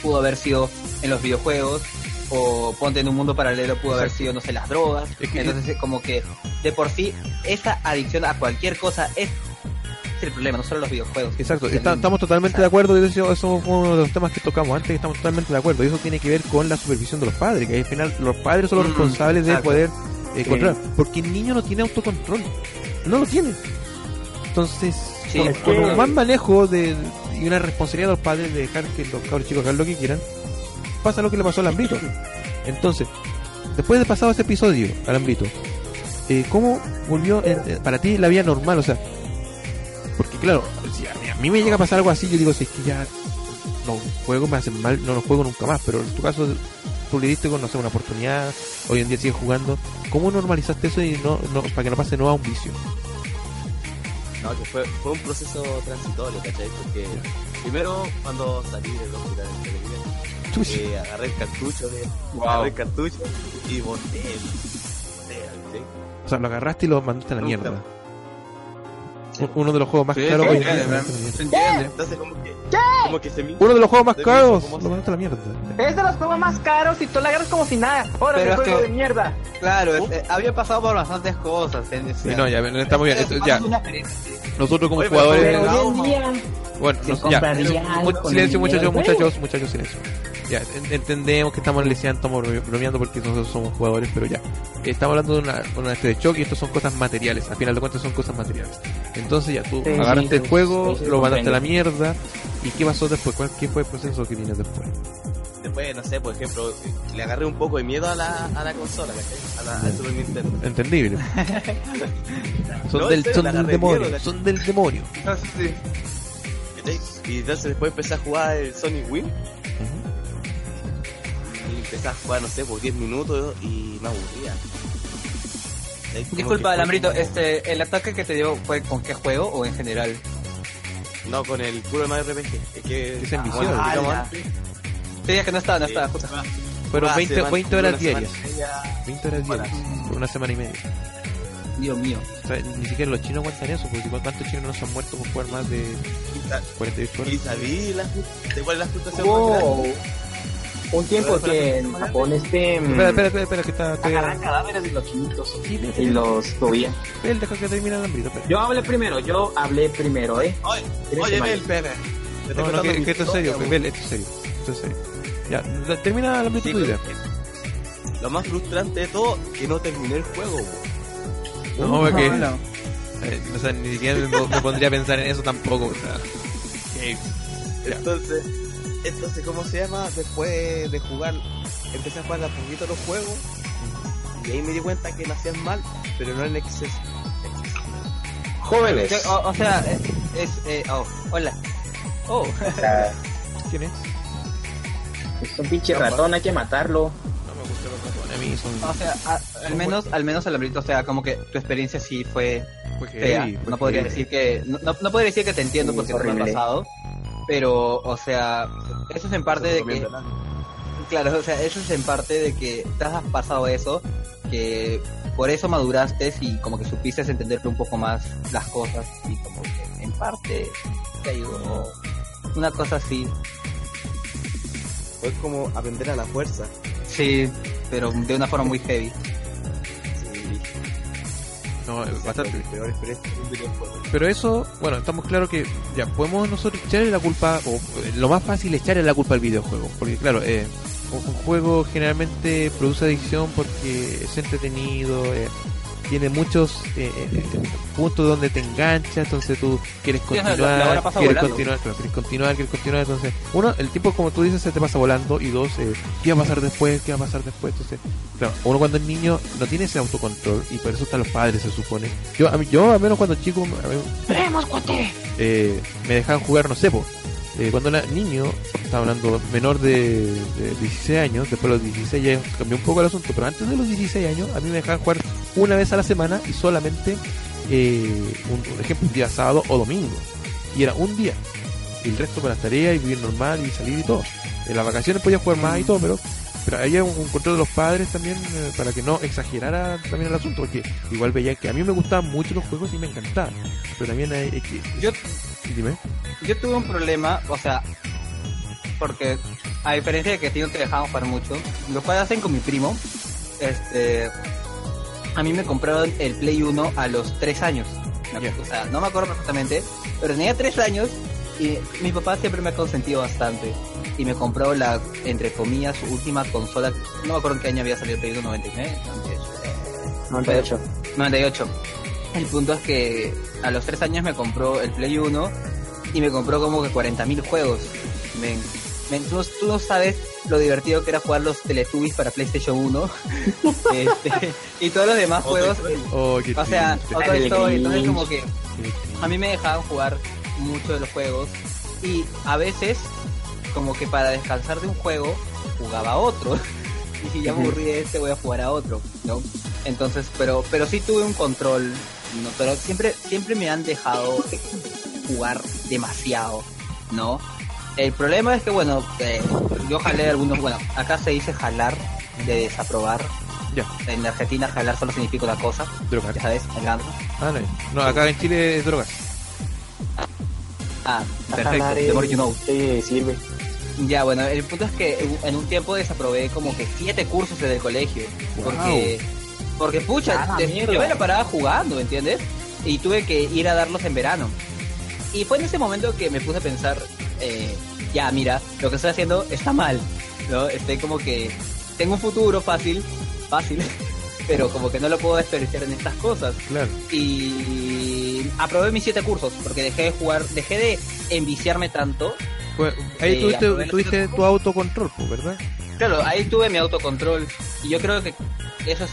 pudo haber sido en los videojuegos o ponte en un mundo paralelo pudo haber sido, no sé, las drogas. Es que- Entonces como que de por sí esa adicción a cualquier cosa es el problema, no solo los videojuegos. Exacto, Es está- estamos totalmente de acuerdo, y eso, eso fue uno de los temas que tocamos antes, estamos totalmente de acuerdo, y eso tiene que ver con la supervisión de los padres, que al final los padres son los Mm, responsables de poder eh, Sí. controlar, porque el niño no tiene autocontrol. no lo tiene. Entonces, Sí, con, un más manejo de, y una responsabilidad de los padres de dejar que los cabros chicos hagan lo que quieran, pasa lo que le pasó al Ambrito. Entonces, después de pasado ese episodio al Ambrito, eh, ¿cómo volvió en- eh, para ti la vida normal? O sea, porque claro, si a, mí, me llega a pasar algo así, yo digo, si es que ya los juegos me hacen mal, no los juego nunca más, pero en tu caso tú le diste con, no sé, una oportunidad, hoy en día sigues jugando, ¿cómo normalizaste eso y no, no para que no pase no a un vicio? No, que fue, fue un proceso transitorio, ¿cachai? Porque primero cuando salí del hospital en eh, agarré el cartucho de, Wow. agarré el cartucho y boté, ¿cachai? O sea, lo agarraste y lo mandaste a la mierda. Un- Uno de los juegos más Sí, caros sí, hoy en día. lo. Entonces como que, como que se me Uno de los juegos más caros lo mandaste a la mierda. Es de los juegos más caros y tú la agarras como si nada. Ahora Pero es juego que- de mierda. Claro, es- eh, había pasado por bastantes cosas. eh, no, ya, está muy bien. Esto- ya, nosotros como Oye, jugadores. Bueno, no- ya. silencio, muchachos, muchachos, muchachos, silencio. Ya, en- entendemos que estamos leseando, estamos bro- bromeando porque nosotros somos jugadores, pero ya. Estamos hablando de una, una este de choque y esto son cosas materiales. Al final de cuentas son cosas materiales. Entonces ya tú Sí, agarraste sí, el juego, sí, sí, lo mandaste a la mierda. ¿Y qué pasó después? ¿Cuál, ¿Qué fue el proceso que viene después? Después, no sé, por ejemplo, le agarré un poco de miedo a la, a la consola. A la, al Super Nintendo. Entendible. son No, del, en serio, son del demonio, son del demonio. Ah, sí, sí. ¿cachai? Y entonces después empecé a jugar el Sonic Win. Y empecé a jugar, no sé, por 10 minutos y me aburría. Como Disculpa, Alambrito, este, ¿el ataque que te dio fue con qué juego o en general? No, con el puro Mario RPG. Es que... Es en ah, digamos, Ah, antes, Sí, es que no estaba, no estaba, justo. Fueron jugaba 20, semana- 20 horas diarias. y media. 20 horas diarias. Por una semana y media. Dios mío. O sea, ni siquiera los chinos aguantan eso, porque ¿cuántos chinos no se han muerto por jugar más de Y sa- 48 Y horas? sabí la, de cuál es la frustración más grande. Un tiempo que en Japón este mm, Espera, espera, espera, espera, que está... agarran cadáveres de los chinitos Sí, y los subían. Él deja que termine el espera. Yo hablé primero, yo hablé primero, eh. Oye, oye, que Bel, estoy No, no, que, que esto es serio, Bel, esto es serio. Esto es serio. Ya, termina el hambrito Sí, tu idea. Lo más frustrante de todo, que no terminé el juego. bo. No, porque... No, no. eh, o sea, ni siquiera me, me pondría a pensar en eso tampoco, o sea... que- Ya. Entonces, entonces, ¿cómo se llama? Después de jugar, empecé a jugar a poquito los juegos. Y ahí me di cuenta que lo hacían mal, pero no en exceso. Jóvenes. O, o sea, es, es, eh, oh, hola. Oh, ¿Quién es? Es un pinche ratón, hay que matarlo. No me gustan los ratones, a mí son... o sea, a- al menos, al menos Alambrito, o sea, como que tu experiencia sí fue fue fea. No podría decir que, no, no- podría decir que te entiendo Sí, porque es no me ha horrible. pasado. Pero, o sea, eso es en parte de que, claro, o sea, eso es en parte de que te has pasado eso, que por eso maduraste y como que supiste entender un poco más las cosas y como que en parte te ayudó. Una cosa así, Fue como aprender a la fuerza. sí, pero de una forma muy heavy. Sí, No, es bastante. Peor. Pero eso, bueno, estamos claros que ya podemos nosotros echarle la culpa, o eh, lo más fácil es echarle la culpa al videojuego. Porque claro, eh, un un juego generalmente produce adicción porque es entretenido, eh, tiene muchos eh, eh, puntos donde te engancha, entonces tú quieres Sí, la- continuar, la quieres volando. continuar, claro, quieres continuar, quieres continuar, entonces, uno, el tiempo como tú dices se te pasa volando y dos, eh, ¿qué va a pasar después? ¿Qué va a pasar después? Entonces, claro, uno cuando es niño no tiene ese autocontrol y por eso están los padres se supone. Yo, a mí, yo al menos cuando chico, a mí, eh, me dejaban jugar, no sé, po, eh, cuando era niño, estaba hablando menor de, de 16 años, después de los 16 ya cambió un poco el asunto, pero antes de los 16 años a mí me dejaban jugar una vez a la semana y solamente, eh, un, ejemplo, un día sábado o domingo. Y era un día. Y el resto para las tareas y vivir normal y salir y todo. En las vacaciones podía jugar más y todo, pero pero había un control de los padres también eh, para que no exagerara también el asunto, porque igual veía que a mí me gustaban mucho los juegos y me encantaban. Pero también hay, hay que... Yo, Dime. yo tuve un problema, o sea, porque a diferencia de que a ti no te dejaban jugar mucho, lo cual hacen con mi primo, este, a mí me compraron el Play 1 a los 3 años. O sea, no me acuerdo perfectamente, pero tenía 3 años y mi papá siempre me ha consentido bastante. Y me compró la, entre comillas, su última consola, no me acuerdo en qué año había salido el Play 1, 99, 98. 98. 98. El punto es que a los tres años me compró el Play 1 y me compró como que 40.000 juegos. Men, men, tú, tú no sabes lo divertido que era jugar los Teletubbies para PlayStation 1 Este, y todos los demás juegos. Oh, qué O sea, otra historia, entonces como que a mí me dejaban jugar mucho de los juegos y a veces como que para descansar de un juego jugaba a otro. Y si ya me aburrí de este voy a jugar a otro no entonces pero pero sí tuve un control no pero siempre siempre me han dejado jugar demasiado no el problema es que bueno eh, yo jalé algunos bueno acá se dice jalar de desaprobar Ya, en Argentina jalar solo significa una cosa drogas. ya sabes el ganso Ah, no, no, acá en Chile es drogas. ah perfecto Jalar the more you know eh, sirve. Ya, bueno, el punto es que en- un tiempo desaprobé como que siete cursos en el colegio. Porque, porque pucha, Ah, te- yo me la paraba jugando, ¿entiendes? Y tuve que ir a darlos en verano. Y fue en ese momento que me puse a pensar, eh, ya, mira, lo que estoy haciendo está mal, ¿no? Estoy como que, tengo un futuro fácil, fácil, pero como que no lo puedo desperdiciar en estas cosas Claro. y aprobé mis siete cursos porque dejé de jugar, dejé de enviciarme tanto. Pues, ahí tuviste, tu autocontrol, pues, ¿verdad? Claro, ahí tuve mi autocontrol y yo creo que eso es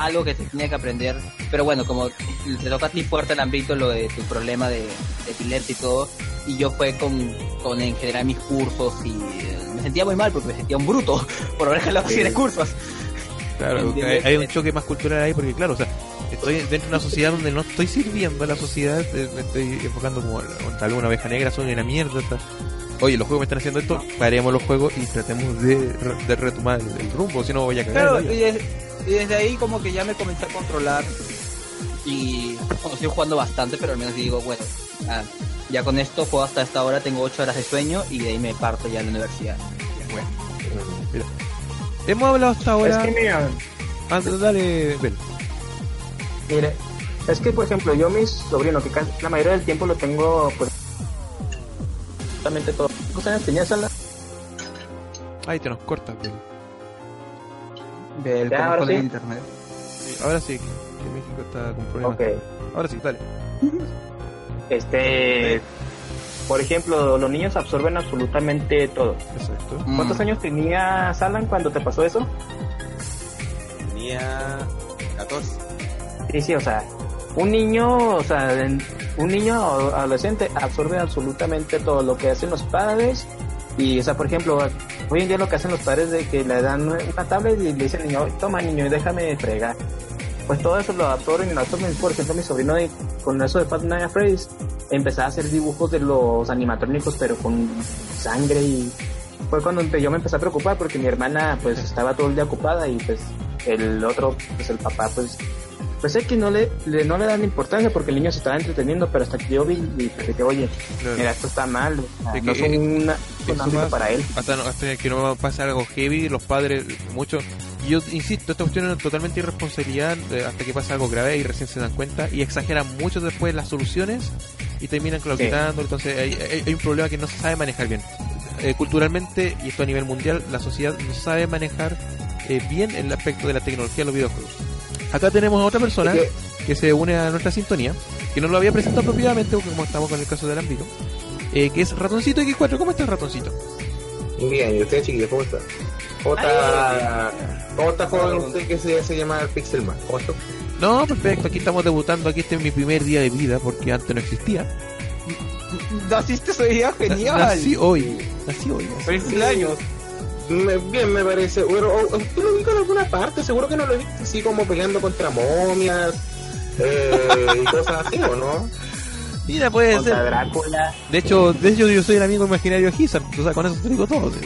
algo que se tiene que aprender. Pero bueno, como te toca a ti fuerte el ámbito lo de tu problema de, de y todo, y yo fue con, con en general mis cursos y eh, me sentía muy mal porque me sentía un bruto por haber jalado siete cursos. Claro, hay, hay un choque más cultural ahí porque, claro, o sea, estoy dentro de una sociedad donde no estoy sirviendo a la sociedad, eh, me estoy enfocando como tal una oveja negra, soy una mierda. tal. Oye, los juegos me están haciendo esto, paremos los juegos y tratemos de, de retomar el, el rumbo, si no voy a cagar. Claro, y, y desde ahí como que ya me comencé a controlar y bueno, estoy jugando bastante, pero al menos digo, bueno, ah, ya con esto juego hasta esta hora, tengo ocho horas de sueño y de ahí me parto ya a la universidad. Bueno, mira. Hemos hablado hasta ahora. Es que mira, Ah, dale, Bel. mire, es que por ejemplo, yo mis sobrinos, que casi la mayoría del tiempo lo tengo, pues, absolutamente todo. ¿Cuántos años tenías, Ala? Ahí te nos cortas, Bel. Del Ya, control ahora sí. del internet. Sí, ahora sí, que, México está con problemas. Ahora sí, dale. Este, por ejemplo, los niños absorben absolutamente todo. Exacto. ¿Cuántos Mm. años tenías, Alan, cuando te pasó eso? Tenía 14. Sí, sí, o sea, un niño, o sea, un niño o adolescente absorbe absolutamente todo lo que hacen los padres. Y, o sea, por ejemplo, hoy en día lo que hacen los padres de que le dan una tablet y le dicen niño, toma niño, déjame fregar. Pues todo eso lo absorben y lo absorben. Por ejemplo, mi sobrino de- con eso de Five Nights at Freddy's empezaba a hacer dibujos de los animatrónicos, pero con sangre y fue cuando yo me empecé a preocupar porque mi hermana pues estaba todo el día ocupada y pues el otro, pues el papá pues pues es que no le, le- no le dan importancia porque el niño se estaba entreteniendo, pero hasta que yo vi y dije, oye, Claro. mira, esto está mal, o sea, Es no que, es eh, una, un pasa. para él. hasta, hasta que no pase algo heavy, los padres, muchos. Yo insisto, esta cuestión es totalmente irresponsabilidad eh, hasta que pasa algo grave y recién se dan cuenta y exageran mucho después las soluciones y terminan claudicando. Entonces hay, hay- hay un problema que no se sabe manejar bien. Eh, culturalmente, y esto a nivel mundial, la sociedad no sabe manejar eh, bien el aspecto de la tecnología en los videojuegos. Acá tenemos a otra persona que se une a nuestra sintonía, que no lo había presentado propiamente, porque como estamos con el caso del ámbito, eh, que es Ratoncito X4. ¿Cómo estás, Ratoncito? Bien, ¿y usted, chiquillos, cómo está? ¿Cómo está, ¿cómo está joven usted que se, se llama Pixelman? ¿Cómo está? No, perfecto, aquí estamos debutando, aquí este es mi primer día de vida, porque antes no existía. Naciste ese día genial. Nací hoy, nací hoy. nací Feliz hoy. Me- bien, me parece. Pero, o- ¿usted lo ubica en alguna parte? Seguro que no lo he visto así como peleando contra momias eh, y cosas así, ¿o no? Mira, puede Contra ser. Drácula. De hecho, de hecho yo soy el amigo imaginario de Hizar, o sea, con eso te digo todo. sí.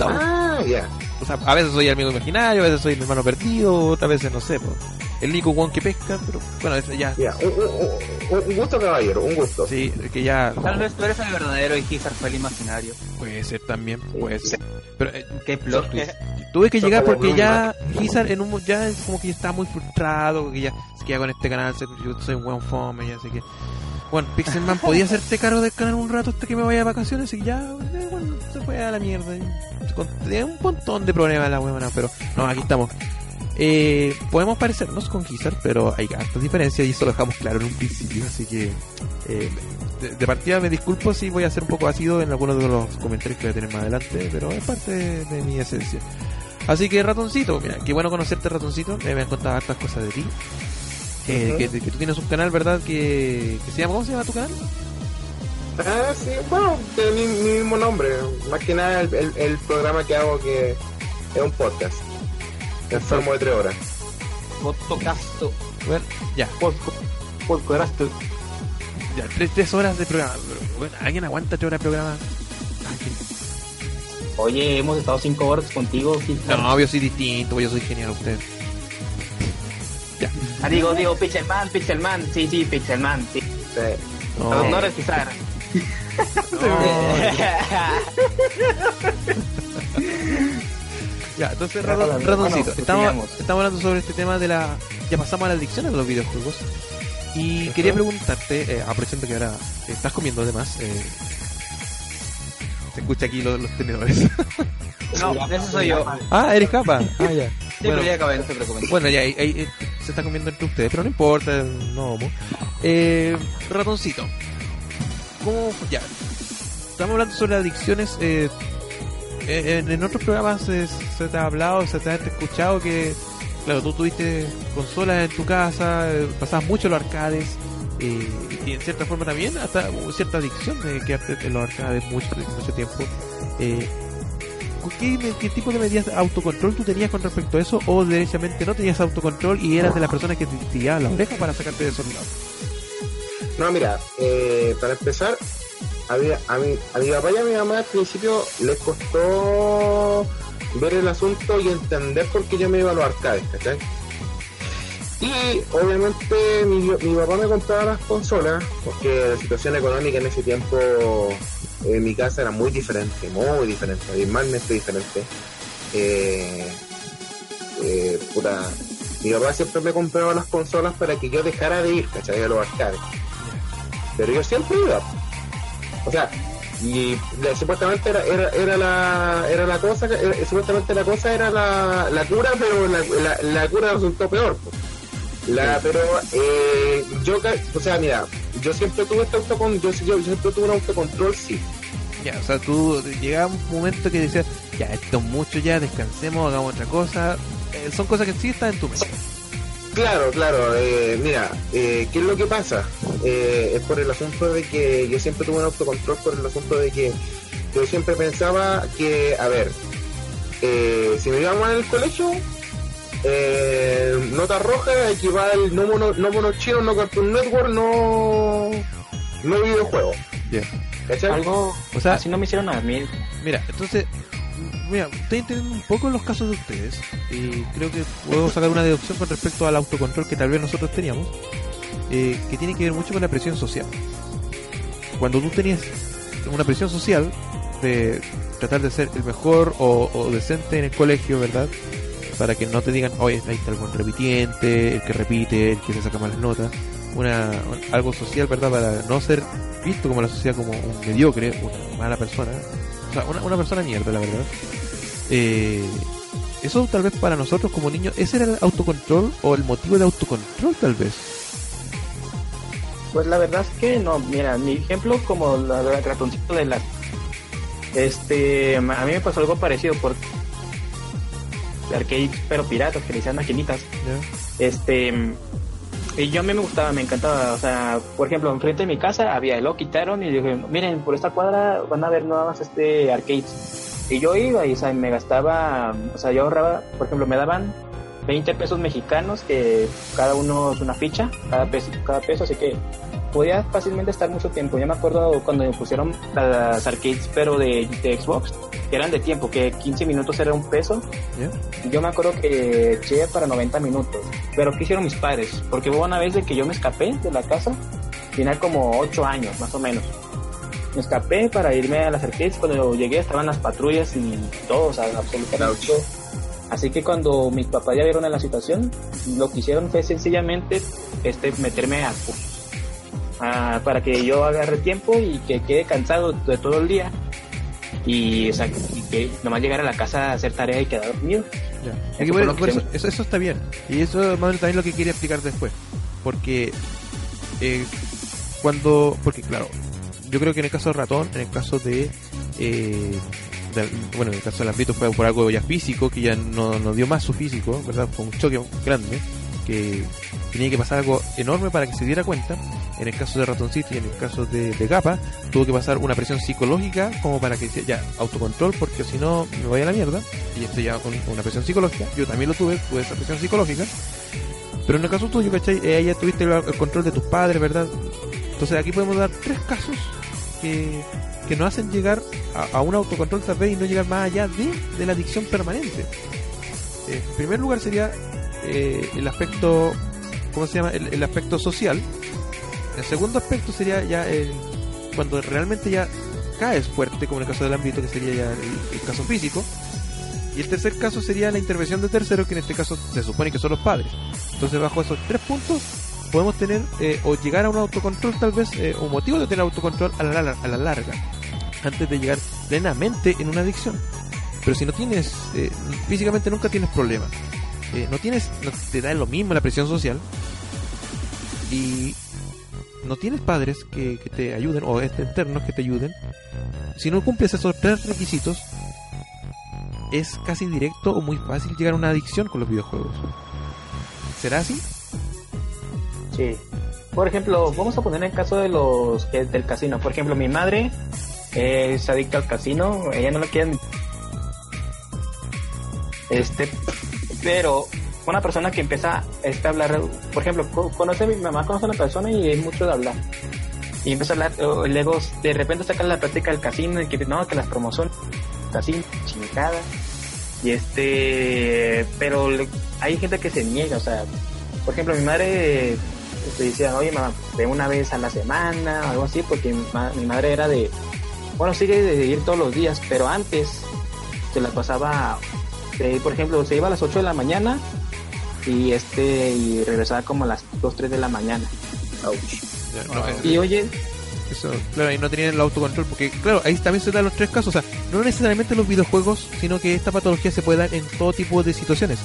Ah, ya. O sea, a veces soy el amigo imaginario, a veces soy el hermano perdido, otras veces no sé, pues, el único guan que pesca, pero bueno, eso ya, un, un- un- un gusto, caballero, un gusto. sí, que ya Tal vez tú eres el verdadero y Gizar fue el imaginario. puede ser también, puede ser. Pero eh, Qué plot twist. tuve que llegar porque ya Hizar en un mo- ya es como que ya está muy frustrado, que ya se queda con este canal, yo soy un buen fome, ya sé que bueno, Pixelman podía hacerte cargo del canal un rato hasta que me vaya de vacaciones y ya, eh, bueno, se fue a la mierda. Tenía un montón de problemas la huevona, pero no, aquí estamos. Eh, podemos parecernos con Gizzard, pero hay hartas diferencias y eso lo dejamos claro en un principio, así que eh, de, de partida me disculpo si voy a ser un poco ácido en algunos de los comentarios que voy a tener más adelante, pero es parte de, de mi esencia. Así que ratoncito, mira, qué bueno conocerte ratoncito, me habían contado hartas cosas de ti. Eh, que, que tú tienes un canal, ¿verdad? Que, que se llama, ¿cómo se llama tu canal? Ah, sí, bueno, tiene mi, mi mismo nombre. Más que nada el, el- el programa que hago que es un podcast. Enfermo de tres horas. Fotocasto. Bueno, ya. Podcast. Ya, tres, tres horas de programa. Bueno, ¿alguien aguanta tres horas de programa? Qué- Oye, hemos estado cinco horas contigo. sí. No, yo soy distinto, yo soy genial a usted. Ah, digo, digo, Pixelman, Pixelman. Sí, sí, Pixelman. Sí. No. A los honores, Pizarra. Ya, entonces, ratoncito, estamos, estamos hablando sobre este tema de la... Ya pasamos a las adicciones de los videojuegos. Y quería preguntarte, eh, aprovechando que ahora estás comiendo además, eh, se escucha aquí los, los tenedores. No, ese soy yo. ah, eres capa. Ah, ya. Sí, Bueno. pero ya acabé, no se preocupen. Bueno, ya ahí, ahí, eh, se está comiendo entre ustedes, pero no importa, no homo. Eh, ratoncito, ¿cómo ya? Estamos hablando sobre adicciones. Eh, en, en otros programas eh, se te ha hablado, se te ha escuchado que, claro, tú tuviste consolas en tu casa, eh, pasabas mucho los arcades. eh, y en cierta forma también hasta cierta adicción de quedarte en los arcades mucho, mucho tiempo. Eh, ¿Qué, qué tipo de medidas autocontrol tú tenías con respecto a eso? ¿O derechamente no tenías autocontrol y eras de las personas que te tiraban la oreja para sacarte de esos lados? No, mira, eh, para empezar, a mi, a, mi, a mi papá y a mi mamá al principio les costó ver el asunto y entender por qué yo me iba a los arcades, ¿cachai? Y obviamente mi, mi papá me compraba las consolas porque la situación económica en ese tiempo en mi casa era muy diferente, muy diferente, abismalmente diferente. Eh, eh, puta, mi papá siempre me compraba las consolas para que yo dejara de ir, ¿cachai? A los arcades. Pero yo siempre iba. O sea, y la- supuestamente era, era, era la era la cosa, era- supuestamente la cosa era la, la cura, pero la, la, la cura resultó peor. La, pero eh, yo, o sea, mira, yo siempre tuve este yo, yo siempre tuve un autocontrol, sí. Ya, o sea, tú llegaba un momento que decías, ya, esto es mucho ya, descansemos, hagamos otra cosa. Eh, son cosas que sí están en tu mente. Claro, claro. eh, mira, eh, ¿qué es lo que pasa? Eh, es por el asunto de que yo siempre tuve un autocontrol por el asunto de que yo siempre pensaba que, a ver, eh, si me iba mal en el colegio, eh, nota roja equivale no mono, no mono chino, no Cartoon Network, no, no videojuego. Ya. ¿Cachai? Algo O sea, así no me hicieron a mí. Mira, entonces, mira, estoy entendiendo un poco los casos de ustedes y creo que puedo sacar una deducción con respecto al autocontrol que tal vez nosotros teníamos, eh, que tiene que ver mucho con la presión social. Cuando tú tenías una presión social de tratar de ser el mejor o, decente en el colegio, ¿verdad? Para que no te digan, oye, ahí está el repitiente, el que repite, el que se saca malas notas. Una, un- algo social, ¿verdad? Para no ser visto como la sociedad como un mediocre, una mala persona. O sea, una, una persona mierda, la verdad. Eh, eso tal vez para nosotros como niños, ese era el autocontrol o el motivo de autocontrol tal vez. Pues la verdad es que no, mira, mi ejemplo como la del ratoncito de la... Este, a mí me pasó algo parecido por arcades, pero piratas, que le decían maquinitas. Este, y yo a mí me gustaba, me encantaba, o sea, por ejemplo, enfrente de mi casa había, lo quitaron y dije, miren, por esta cuadra van a ver nuevas este arcades. Y yo iba y, o sea, me gastaba, o sea, yo ahorraba, por ejemplo, me daban 20 pesos mexicanos, que cada uno es una ficha, cada peso, cada peso, así que podía fácilmente estar mucho tiempo. Yo me acuerdo cuando me pusieron las arcades, pero de, de Xbox, que eran de tiempo, que 15 minutos era un peso. Y Yo me acuerdo que eché para 90 minutos. Pero ¿qué hicieron mis padres? Porque hubo una vez de que yo me escapé de la casa, tenía como 8 años, más o menos. Me escapé para irme a las arcades. Cuando llegué estaban las patrullas y todo, o sea, absolutamente todo. Así que cuando mis papás ya vieron la situación, lo que hicieron fue sencillamente este, meterme a cursos. Ah, para que yo agarre tiempo y que quede cansado de todo el día y, o sea, y que nomás llegar a la casa a hacer tarea y quedar dormido. Ya. Eso Es que eso, eso, eso está bien. Y eso también lo que quería explicar después. Porque eh, cuando... Porque claro, yo creo que en el caso de ratón, en el caso de... eh, del- bueno, en el caso del ámbito fue por algo ya físico, que ya no, no dio más su físico, ¿verdad? Fue un choque grande, que tenía que pasar algo enorme para que se diera cuenta. En el caso de ratoncito y en el caso de, de Gapa, tuvo que pasar una presión psicológica como para que ya, autocontrol, porque si no me voy a la mierda. Y esto ya con una presión psicológica. Yo también lo tuve, tuve esa presión psicológica. Pero en el caso tuyo, ¿cachai? Eh, ya tuviste el control de tus padres, ¿verdad? Entonces aquí podemos dar tres casos que, que nos hacen llegar a, a un autocontrol tal vez y no llegar más allá de, de la adicción permanente. Eh, en primer lugar sería eh, el aspecto, ¿cómo se llama? El, aspecto social. El segundo aspecto sería ya el, cuando realmente ya caes fuerte, como en el caso del ámbito, que sería ya el, el caso físico. Y el tercer caso sería la intervención de terceros, que en este caso se supone que son los padres. Entonces, bajo esos tres puntos, podemos tener eh, o llegar a un autocontrol, tal vez, eh, o motivo de tener autocontrol a la, a la larga, antes de llegar plenamente en una adicción. Pero si no tienes, eh, físicamente nunca tienes problemas. Eh, no tienes, no te da lo mismo la presión social. Y no tienes padres que, que te ayuden, o externos que te ayuden. Si no cumples esos tres requisitos, es casi directo o muy fácil llegar a una adicción con los videojuegos. ¿Será así? Por ejemplo, vamos a poner el caso de los del casino. Por ejemplo, mi madre es adicta al casino, ella no lo quiere. Este, pero una persona que empieza este, a hablar, por ejemplo, co- conoce mi mamá conoce a una persona y es mucho de hablar. Y empieza a hablar, luego de repente saca la práctica del casino y que no, que las promociones, casino, chingada. Y este, pero hay gente que se niega, o sea, por ejemplo, mi madre te decía, oye mamá, de una vez a la semana, o algo así, porque mi, ma- mi madre era de, bueno, sigue de ir todos los días, pero antes se la pasaba, eh, por ejemplo, se iba a las 8 de la mañana y este, y regresaba como a las 2, 3 de la mañana. Ya, no, Y oye, Eso, claro, y no tenían el autocontrol, porque claro, ahí también se dan los tres casos, o sea, no necesariamente en los videojuegos, sino que esta patología se puede dar en todo tipo de situaciones.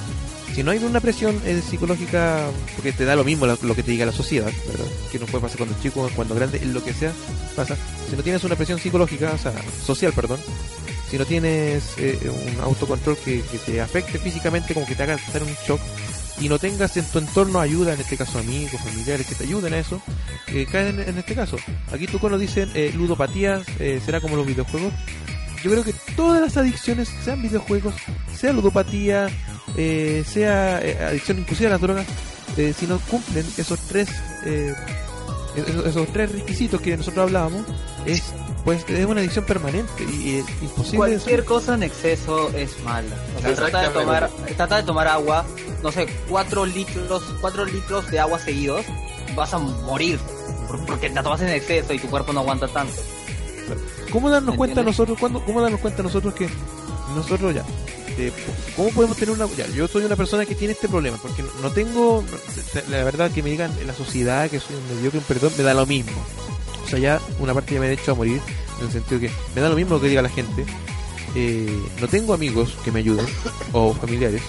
Si no hay una presión eh, psicológica, porque te da lo mismo lo, que te diga la sociedad, ¿verdad? Que no puede pasar cuando chico, cuando grande, lo que sea, pasa. Si no tienes una presión psicológica, o sea, social, perdón, si no tienes eh, un autocontrol que, que te afecte físicamente, como que te haga estar un shock, y no tengas en tu entorno ayuda, en este caso amigos, familiares que te ayuden a eso, eh, caen en, en este caso. Aquí tú cuando dicen ludopatías, eh, será como los videojuegos. Yo creo que todas las adicciones, sean videojuegos, sea ludopatía, eh, sea eh, adicción inclusive a las drogas, eh, si no cumplen esos tres eh, esos, esos tres requisitos que nosotros hablábamos, es pues es una adicción permanente y es imposible. Cualquier cosa en exceso es mala. O sea, trata de tomar, trata de tomar agua, no sé, cuatro litros, cuatro litros de agua seguidos, vas a morir por- porque te tomas en exceso y tu cuerpo no aguanta tanto. ¿Cómo darnos cuenta nosotros, cuándo, cómo darnos cuenta nosotros que nosotros ya, eh, cómo podemos tener una, ya, yo soy una persona que tiene este problema, porque no, tengo, la verdad que me digan en la sociedad que soy un mediocre, un perdón, me da lo mismo. O sea, ya una parte ya me he hecho a morir, en el sentido que me da lo mismo lo que diga la gente. Eh, no tengo amigos que me ayuden, o familiares,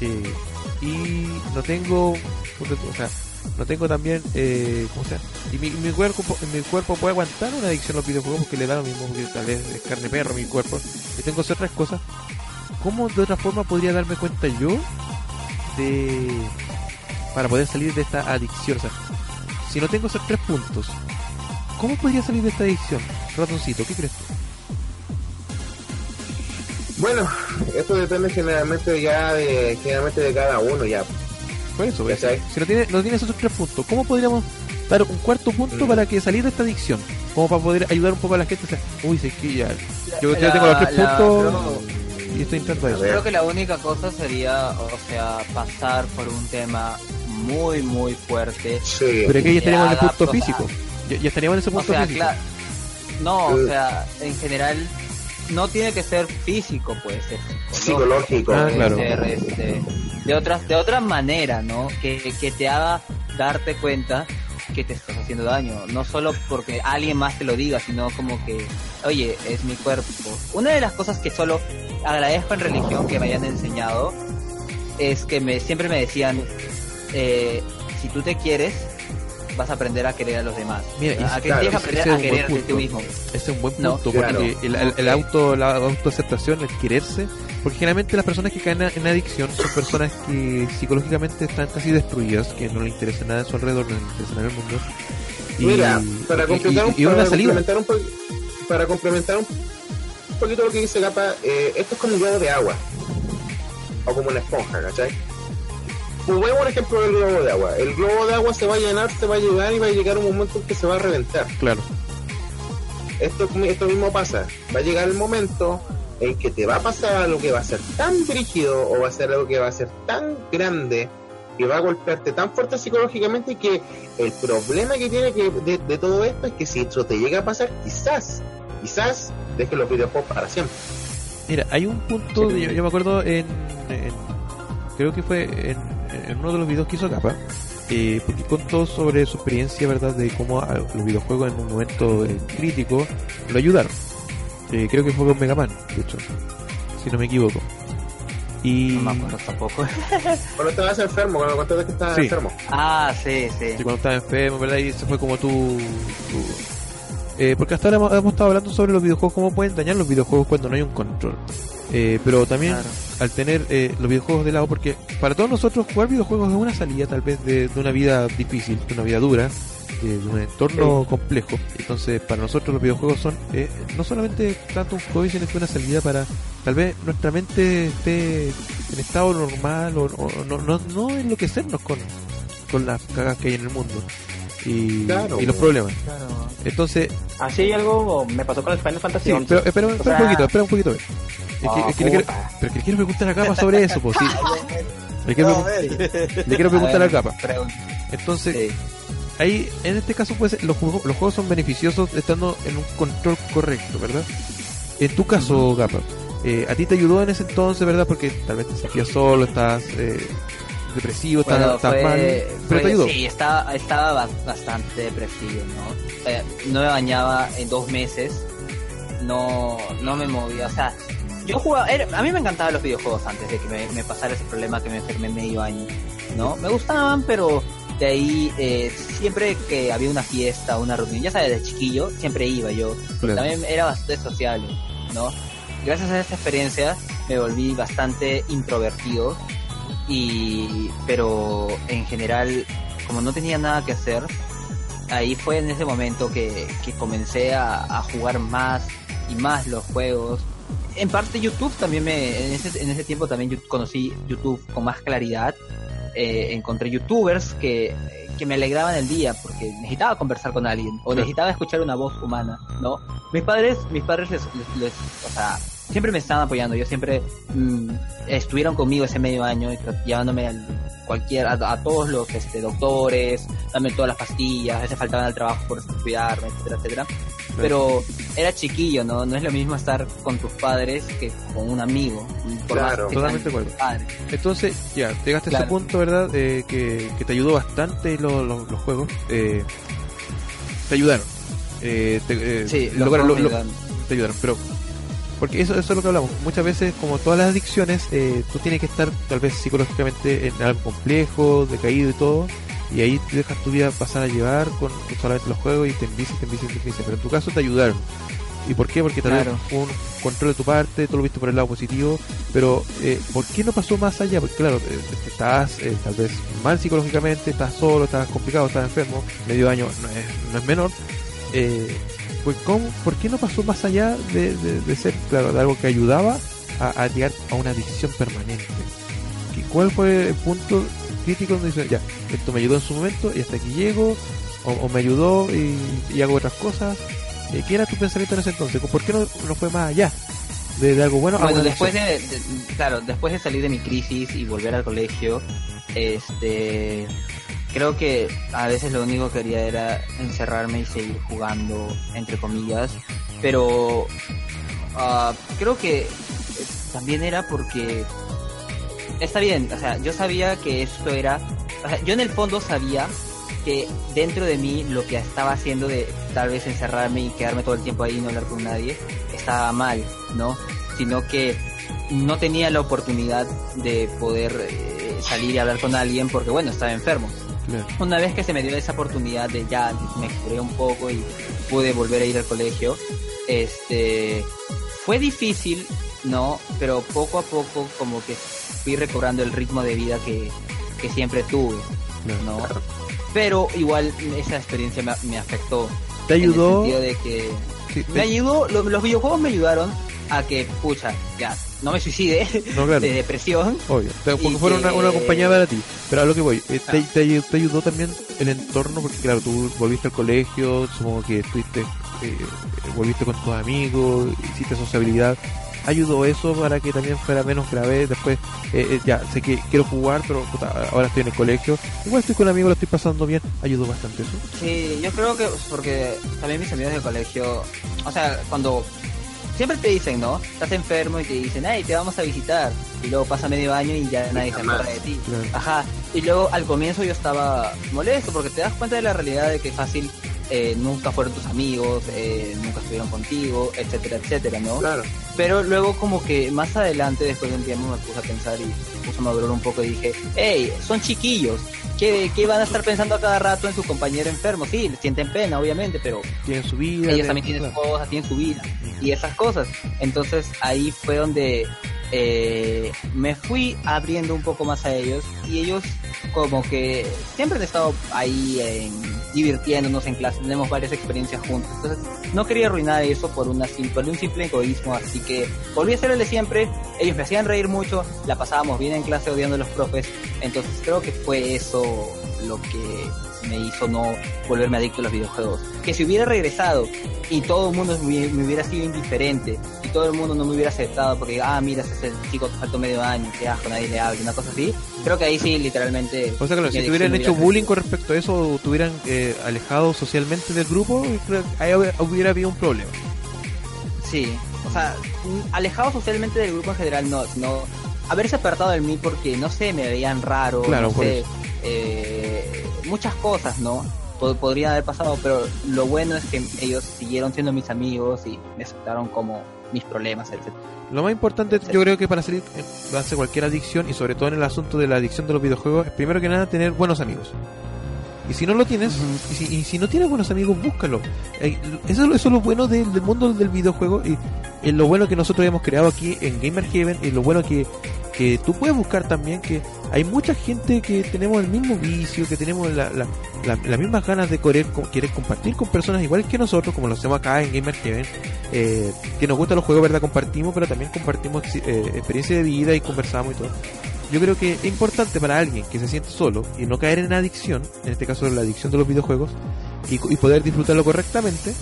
eh, y no tengo, o sea, no tengo también, eh, ¿cómo se llama? Y mi, mi cuerpo, mi cuerpo puede aguantar una adicción a los videojuegos porque le da lo mismo, porque tal vez es carne perro mi cuerpo, y tengo otras cosas. ¿Cómo de otra forma podría darme cuenta yo de para poder salir de esta adicción? O sea, si no tengo esos tres puntos, ¿cómo podría salir de esta adicción? Ratoncito, ¿qué crees tú? Bueno, esto depende generalmente ya de, generalmente de cada uno ya. Por eso, si no tienes, no tienes esos tres puntos, ¿cómo podríamos dar un cuarto punto Mm. para que salir de esta adicción? Como para poder ayudar un poco a la gente. O sea, uy, sé que ya, yo ya La- tengo los tres la- puntos y estoy entrando a eso. Creo que la única cosa sería, o sea, pasar por un tema muy, muy fuerte. Sí. Pero es que ya estaríamos en el punto físico. Ya, ya estaríamos en ese O punto sea, físico. no, o sea, en general no tiene que ser físico, puede ser Psicológico. Ah, puede claro. ser, este, de otras, de otra manera, ¿no? Que, que te haga darte cuenta que te estás haciendo daño, no solo porque alguien más te lo diga, sino como que oye, es mi cuerpo. Una de las cosas que solo agradezco en religión que me hayan enseñado es que me siempre me decían, eh, si tú te quieres, vas a aprender a querer a los demás. Mira, y- a que claro, aprender es a un buen quererte punto. tú mismo. Ese es un buen No, punto, claro. porque el, el- el auto, la autoaceptación, el quererse, porque generalmente las personas que caen en adicción son personas que psicológicamente están casi destruidas, que no les interesa nada de su alrededor, no les interesa nada del mundo. Y, Mira, para completar, un- y- y una para salida. complementar un po- para complementar un poquito lo que dice Gapa, eh, esto es como un globo de agua o como una esponja, ¿cachai? Juguemos un ejemplo del globo de agua. El globo de agua se va a llenar, se va a llegar y va a llegar un momento en que se va a reventar. Claro. Esto, esto mismo pasa. Va a llegar el momento en que te va a pasar algo que va a ser tan brígido o va a ser algo que va a ser tan grande que va a golpearte tan fuerte psicológicamente que el problema que tiene que de, de todo esto es que si eso te llega a pasar, quizás, quizás deje los videojuegos para siempre. Mira, hay un punto, yo, yo me acuerdo en, en- creo que fue en, en uno de los videos que hizo Capa, eh, porque contó sobre su experiencia, ¿verdad?, de cómo a- los videojuegos en un momento eh, crítico lo ayudaron. Eh, creo que fue con Mega Man, de hecho, si no me equivoco. Y No me acuerdo tampoco. Cuando estabas enfermo, cuando contaste que estabas Sí. enfermo. ah, sí, sí. Sí, cuando estaba enfermo, ¿verdad? Y ese fue como tu... tu- eh, porque hasta ahora hemos, hemos estado hablando sobre los videojuegos, cómo pueden dañar los videojuegos cuando no hay un control. Eh, pero también Claro. al tener eh, los videojuegos de lado, porque para todos nosotros jugar videojuegos es una salida tal vez de, de una vida difícil, de una vida dura, de un entorno complejo. Entonces para nosotros los videojuegos son eh, no solamente tanto un hobby, sino que una salida para tal vez nuestra mente esté en estado normal o, o no, no, no enloquecernos con, con las cagas que hay en el mundo y, Claro. y los problemas. Claro. Entonces, Así algo me pasó con el Final Fantasy sí, 11. pero espera, espera O sea, un poquito, espera un poquito. Es que, Ah, es que le quiero, puta. pero que le quiero preguntar a Capa sobre eso, pues sí. Le quiero, No, pregun- le quiero preguntar a, Capa. Pregunta. Entonces, Sí. Ahí, en este caso, pues, los juegos, los juegos son beneficiosos estando en un control correcto, ¿verdad? En tu caso, Capa, eh, a ti te ayudó en ese entonces, ¿verdad? Porque tal vez te sentías solo, estás eh, depresivo, estás, Bueno, estás fue- mal, pero fue- te ayudó. Sí, estaba, estaba ba- bastante depresivo, ¿no? Eh, no me bañaba en dos meses, no, no me movía, o sea, yo jugaba, era- a mí me encantaban los videojuegos antes de que me, me pasara ese problema que me enfermé medio año, ¿no? Me gustaban, pero de ahí eh, siempre que había una fiesta, una reunión, ya sabes, de chiquillo, siempre iba yo, Claro. también era bastante sociable, ¿no? Gracias a esa experiencia me volví bastante introvertido y pero en general como no tenía nada que hacer ahí fue en ese momento que, que comencé a, a jugar más y más los juegos en parte YouTube también me en ese, en ese tiempo también yo conocí YouTube con más claridad Eh, encontré youtubers que, que me alegraban el día porque necesitaba conversar con alguien o necesitaba escuchar una voz humana no mis padres mis padres les, les- les- o sea siempre me estaban apoyando yo siempre mm, estuvieron conmigo ese medio año llevándome al cualquier a, a todos los este, doctores dame todas las pastillas a veces faltaban al trabajo por cuidarme etcétera etcétera pero era chiquillo no no es lo mismo estar con tus padres que con un amigo por más Claro, que totalmente acuerdo. tus padres. Entonces, ya, llegaste a ese Claro. punto, ¿verdad? Eh, que, que te ayudó bastante lo- lo- los juegos. Eh, te ayudaron. Eh, te, eh, sí los lo- ayudaron. te ayudaron, pero porque eso, eso es lo que hablamos. Muchas veces, como todas las adicciones, eh, tú tienes que estar tal vez psicológicamente en algo complejo, decaído y todo, y ahí te dejas tu vida pasar a llevar con, solamente los juegos y te envicias, te envicias, te envicias. Pero en tu caso te ayudaron. ¿Y por qué? Porque tal vez un control de tu parte, tú lo viste por el lado positivo, pero eh, ¿por qué no pasó más allá? Porque claro, eh, estás eh, tal vez mal psicológicamente, estás solo, estás complicado, estás enfermo, medio año no es, no es menor. Eh, pues ¿cómo, ¿por qué no pasó más allá de, de- de ser, claro, de algo que ayudaba a, a llegar a una adicción permanente? ¿Y ¿Cuál fue el punto crítico donde dice, ya, esto me ayudó en su momento y hasta aquí llego, o, o me ayudó y, y hago otras cosas? Eh, ¿Qué era tu pensamiento en ese entonces? ¿Por qué no, no fue más allá de, de algo bueno a Bueno, después de, de- claro, después de salir de mi crisis y volver al colegio, este, creo que a veces lo único que quería era encerrarme y seguir jugando, entre comillas, pero ah, creo que también era porque está bien, o sea, yo sabía que esto era, o sea, yo en el fondo sabía que dentro de mí lo que estaba haciendo de tal vez encerrarme y quedarme todo el tiempo ahí y no hablar con nadie estaba mal, ¿no? Sino que no tenía la oportunidad de poder eh, salir y hablar con alguien porque, bueno, estaba enfermo. Claro. Una vez que se me dio esa oportunidad de ya me curé un poco y pude volver a ir al colegio, este fue difícil, ¿no? Pero poco a poco como que fui recobrando el ritmo de vida que, que siempre tuve, ¿no? Pero igual esa experiencia me, me afectó. ¿Te ayudó? En el sentido de que Sí, te- me ayudó, lo- los videojuegos me ayudaron a que, pucha, ya, no me suicide No, claro. de depresión. Obvio, porque Y fueron una, una compañía para ti. Pero a lo que voy, eh, te, Ah. te ayu- te ayudó también el entorno, porque claro, tú volviste al colegio, supongo que estuviste, eh, volviste con tus amigos, hiciste sociabilidad. ¿Ayudó eso para que también fuera menos grave? Después, eh, eh, ya, sé que quiero jugar, pero puta, ahora estoy en el colegio. Igual estoy con amigos, lo estoy pasando bien. ¿Ayudó bastante eso? Sí, yo creo que porque también mis amigos de colegio, o sea, cuando siempre te dicen, ¿no? Estás enfermo y te dicen, hey, te vamos a visitar. Y luego pasa medio año y ya nadie se acuerda de ti. Ajá. Y luego al comienzo yo estaba molesto porque te das cuenta de la realidad de que fácil eh, nunca fueron tus amigos, eh, nunca estuvieron contigo, etcétera, etcétera, ¿no? Claro. Pero luego como que más adelante, después de un tiempo, me puse a pensar y me puse a madurar un poco y dije, hey, son chiquillos, ¿qué, qué van a estar pensando a cada rato en su compañero enfermo? Sí, sienten pena, obviamente, pero Tienen su vida. ellos también tienen cosas, tienen su vida y esas cosas. Entonces ahí fue donde eh, me fui abriendo un poco más a ellos y ellos como que siempre han estado ahí divirtiéndonos en clase, tenemos varias experiencias juntos. Entonces no quería arruinar eso por, una, un simple egoísmo, así que volví a ser el de siempre, ellos me hacían reír mucho, la pasábamos bien en clase odiando a los profes, entonces creo que fue eso lo que me hizo no volverme adicto a los videojuegos. Que si hubiera regresado y todo el mundo me, hubiera sido indiferente todo el mundo no me hubiera aceptado porque, ah, mira, ese es el chico que faltó medio año, qué asco, nadie le habla, una cosa así, creo que ahí sí, literalmente... O sea, claro, si te hubieran hubiera hecho bullying con respecto a eso o te hubieran eh, alejado socialmente del grupo, creo que ahí hub- hubiera habido un problema. Sí, o sea, alejado socialmente del grupo en general no, sino haberse apartado de mí porque, no sé, me veían raro, Claro, no sé, eh, muchas cosas, ¿no? Pod- Podrían haber pasado, pero lo bueno es que ellos siguieron siendo mis amigos y me aceptaron como mis problemas, etc. Lo más importante, yo creo que para salir eh, hace cualquier adicción y sobre todo en el asunto de la adicción de los videojuegos, es primero que nada tener buenos amigos. Y si no lo tienes, y, si, y si no tienes buenos amigos, búscalo. Eh, Eso, eso es lo bueno del, del mundo del videojuego y es lo bueno que nosotros hemos creado aquí en Gamer Heaven y lo bueno que, que tú puedes buscar también que hay mucha gente que tenemos el mismo vicio, que tenemos la, la- la- las mismas ganas de querer, querer compartir con personas iguales que nosotros, como lo hacemos acá en Gamer Heaven, eh, que nos gustan los juegos, ¿verdad? Compartimos, pero también compartimos eh, experiencia de vida y conversamos y todo. Yo creo que es importante para alguien que se siente solo y no caer en adicción, en este caso la adicción de los videojuegos, y, y poder disfrutarlo correctamente,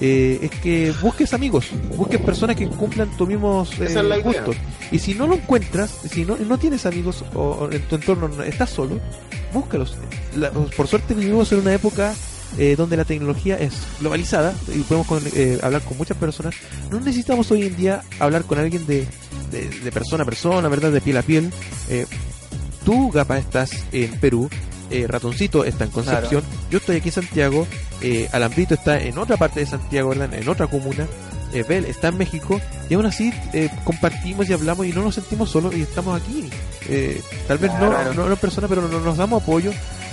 eh, es que busques amigos, busques personas que cumplan tus mismos eh, es gustos. Y si no lo encuentras, si no, no tienes amigos o, o en tu entorno no- estás solo, búscalos. La- por suerte vivimos en una época eh, donde la tecnología es globalizada y podemos con- eh, hablar con muchas personas. No necesitamos hoy en día hablar con alguien de, de, de persona a persona, ¿verdad? De piel a piel. Eh, tú, Gapa, estás en Perú. eh, Ratoncito está en Concepción. Yo estoy aquí en Santiago. eh, Alambrito está en otra parte de Santiago, ¿verdad? En otra comuna. Eh, Bel está en México. Y aún así eh, compartimos y hablamos y no nos sentimos solos y estamos aquí. Tal vez no, no, no en persona, pero no- nos damos apoyo.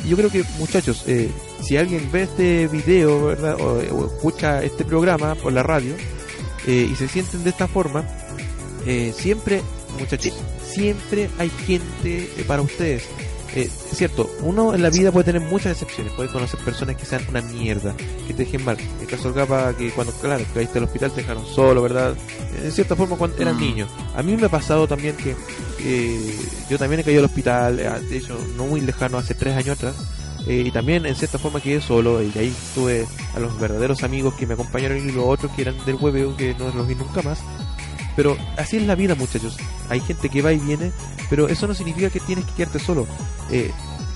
Yo creo que, muchachos, eh, si alguien ve este video, ¿verdad? O, o escucha este programa por la radio eh, y se sienten de esta forma, eh, siempre, muchachos, siempre hay gente para ustedes. Eh, es cierto, uno en la vida puede tener muchas excepciones, puede conocer personas que sean una mierda, que te dejen mal. El caso Gapa, que cuando, claro, caíste al hospital te dejaron solo, ¿verdad? En cierta forma, cuando eran Mm. niños. A mí me ha pasado también que eh, yo también he caído al hospital, eh, de hecho, no muy lejano, hace tres años atrás. eh, y también en cierta forma quedé solo y de ahí tuve a los verdaderos amigos que me acompañaron y los otros que eran del hueveo que no los vi nunca más pero así es la vida muchachos hay gente que va y viene pero eso no significa que tienes que quedarte solo Eh,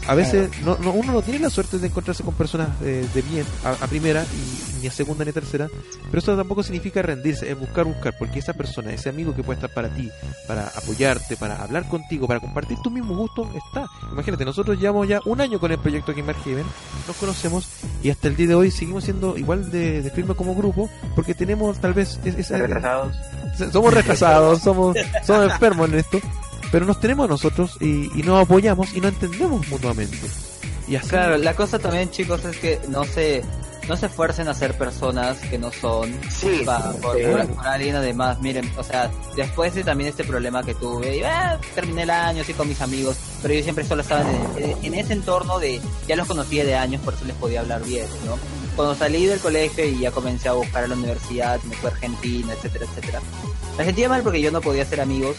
a veces no, no- uno no tiene la suerte de encontrarse con personas eh, de bien a, a primera y ni a segunda ni a tercera, pero eso tampoco significa rendirse, es buscar, buscar, porque esa persona, ese amigo que puede estar para ti, para apoyarte, para hablar contigo, para compartir tus mismos gustos, está. Imagínate, nosotros llevamos ya un año con el proyecto Gamer Heaven, nos conocemos y hasta el día de hoy seguimos siendo igual de, de firme como grupo, porque tenemos tal vez es- esa, Retrasados. Somos retrasados, somos, somos enfermos en esto, pero nos tenemos a nosotros y, y nos apoyamos y nos entendemos mutuamente. Y así, Claro, la cosa también, chicos, es que no se no se esfuercen a ser personas que no son Sí, pa- por, sí. por- por alguien además. Miren, o sea, después de también este problema que tuve, y, ah, terminé el año así con mis amigos, pero yo siempre solo estaba en, en- en ese entorno de, ya los conocía de años, por eso les podía hablar bien, ¿no? Cuando salí del colegio y ya comencé a buscar a la universidad, me fui a Argentina, etcétera, etcétera. Me sentía mal porque yo no podía ser amigos,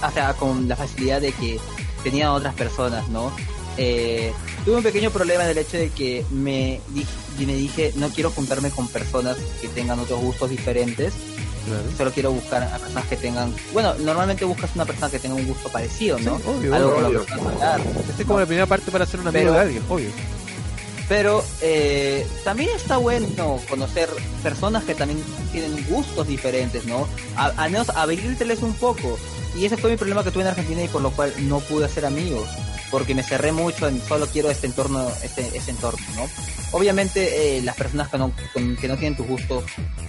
o sea, con la facilidad de que tenía otras personas, ¿no? Eh, tuve un pequeño problema en el hecho de que me, di- y me dije, no quiero juntarme con personas que tengan otros gustos diferentes, claro. solo quiero buscar a personas que tengan, bueno, normalmente buscas una persona que tenga un gusto parecido, ¿no? Sí, obvio, Algo con lo obvio. que hablar. Esta es como la primera parte para ser un amigo Pero- de alguien, obvio. Pero eh, también está bueno conocer personas que también tienen gustos diferentes, ¿no? Al menos abrírteles un poco. Y ese fue mi problema que tuve en Argentina y por lo cual no pude hacer amigos. Porque me cerré mucho en solo quiero este entorno, este, este entorno, ¿no? Obviamente eh, las personas que no, que no tienen tus gustos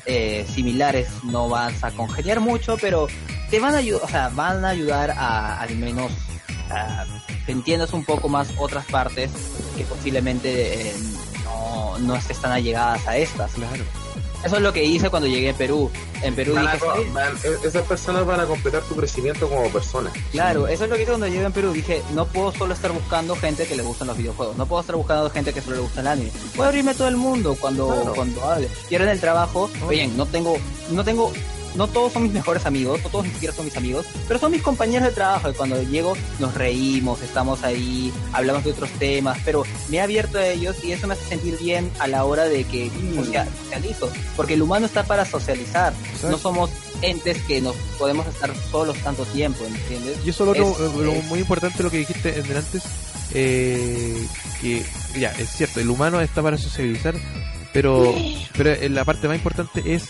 eh, similares no vas a congeniar mucho, pero te van a ayudar, o sea, van a ayudar a al menos a que entiendas un poco más otras partes que posiblemente eh, no, no estés tan allegadas a estas. Claro. Eso es lo que hice cuando llegué a Perú. En Perú Van dije, e- esas personas van a completar tu crecimiento como persona. claro, eso es lo que hice cuando llegué a Perú. Dije, no puedo solo estar buscando gente que le gustan los videojuegos. No puedo estar buscando gente que solo le gusta el anime. Puedo abrirme a todo el mundo cuando, Claro. cuando hable. Y ahora en el trabajo, oye, no tengo, no tengo, no todos son mis mejores amigos, no todos ni siquiera son mis amigos, pero son mis compañeros de trabajo. Y cuando llego, nos reímos, estamos ahí, hablamos de otros temas, pero me he abierto a ellos y eso me hace sentir bien a la hora de que socia- socializo. Porque el humano está para socializar. No somos entes que nos podemos estar solos tanto tiempo, ¿entiendes? Y eso lo otro, Es- eh, lo es- muy importante lo que dijiste en antes, eh, que ya, es cierto, el humano está para socializar, pero, pero eh, la parte más importante es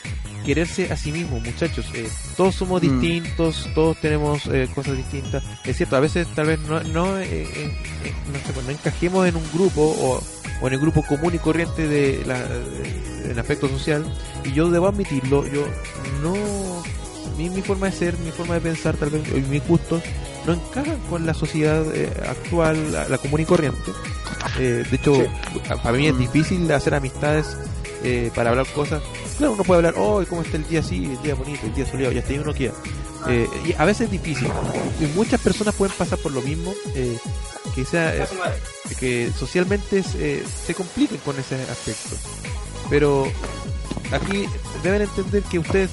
quererse a sí mismo, muchachos. Eh, todos somos Mm. distintos, todos tenemos eh, cosas distintas. Es cierto, a veces tal vez no, no, eh, eh, eh, no, sé, no encajemos en un grupo o, o en el grupo común y corriente de la, de- del aspecto social. Y yo debo admitirlo, yo no mi, mi forma de ser, mi forma de pensar, tal vez y mis gustos no encajan con la sociedad eh, actual, la, la común y corriente. Eh, de hecho, a- para mí es difícil hacer amistades eh, para hablar cosas. Claro, uno puede hablar, oh, ¿cómo está el día así? El día bonito, el día soleado, y hasta ahí uno queda. Eh, y a veces es difícil. Y muchas personas pueden pasar por lo mismo, eh, que sea eh, que socialmente se, se compliquen con ese aspecto. Pero aquí deben entender que ustedes,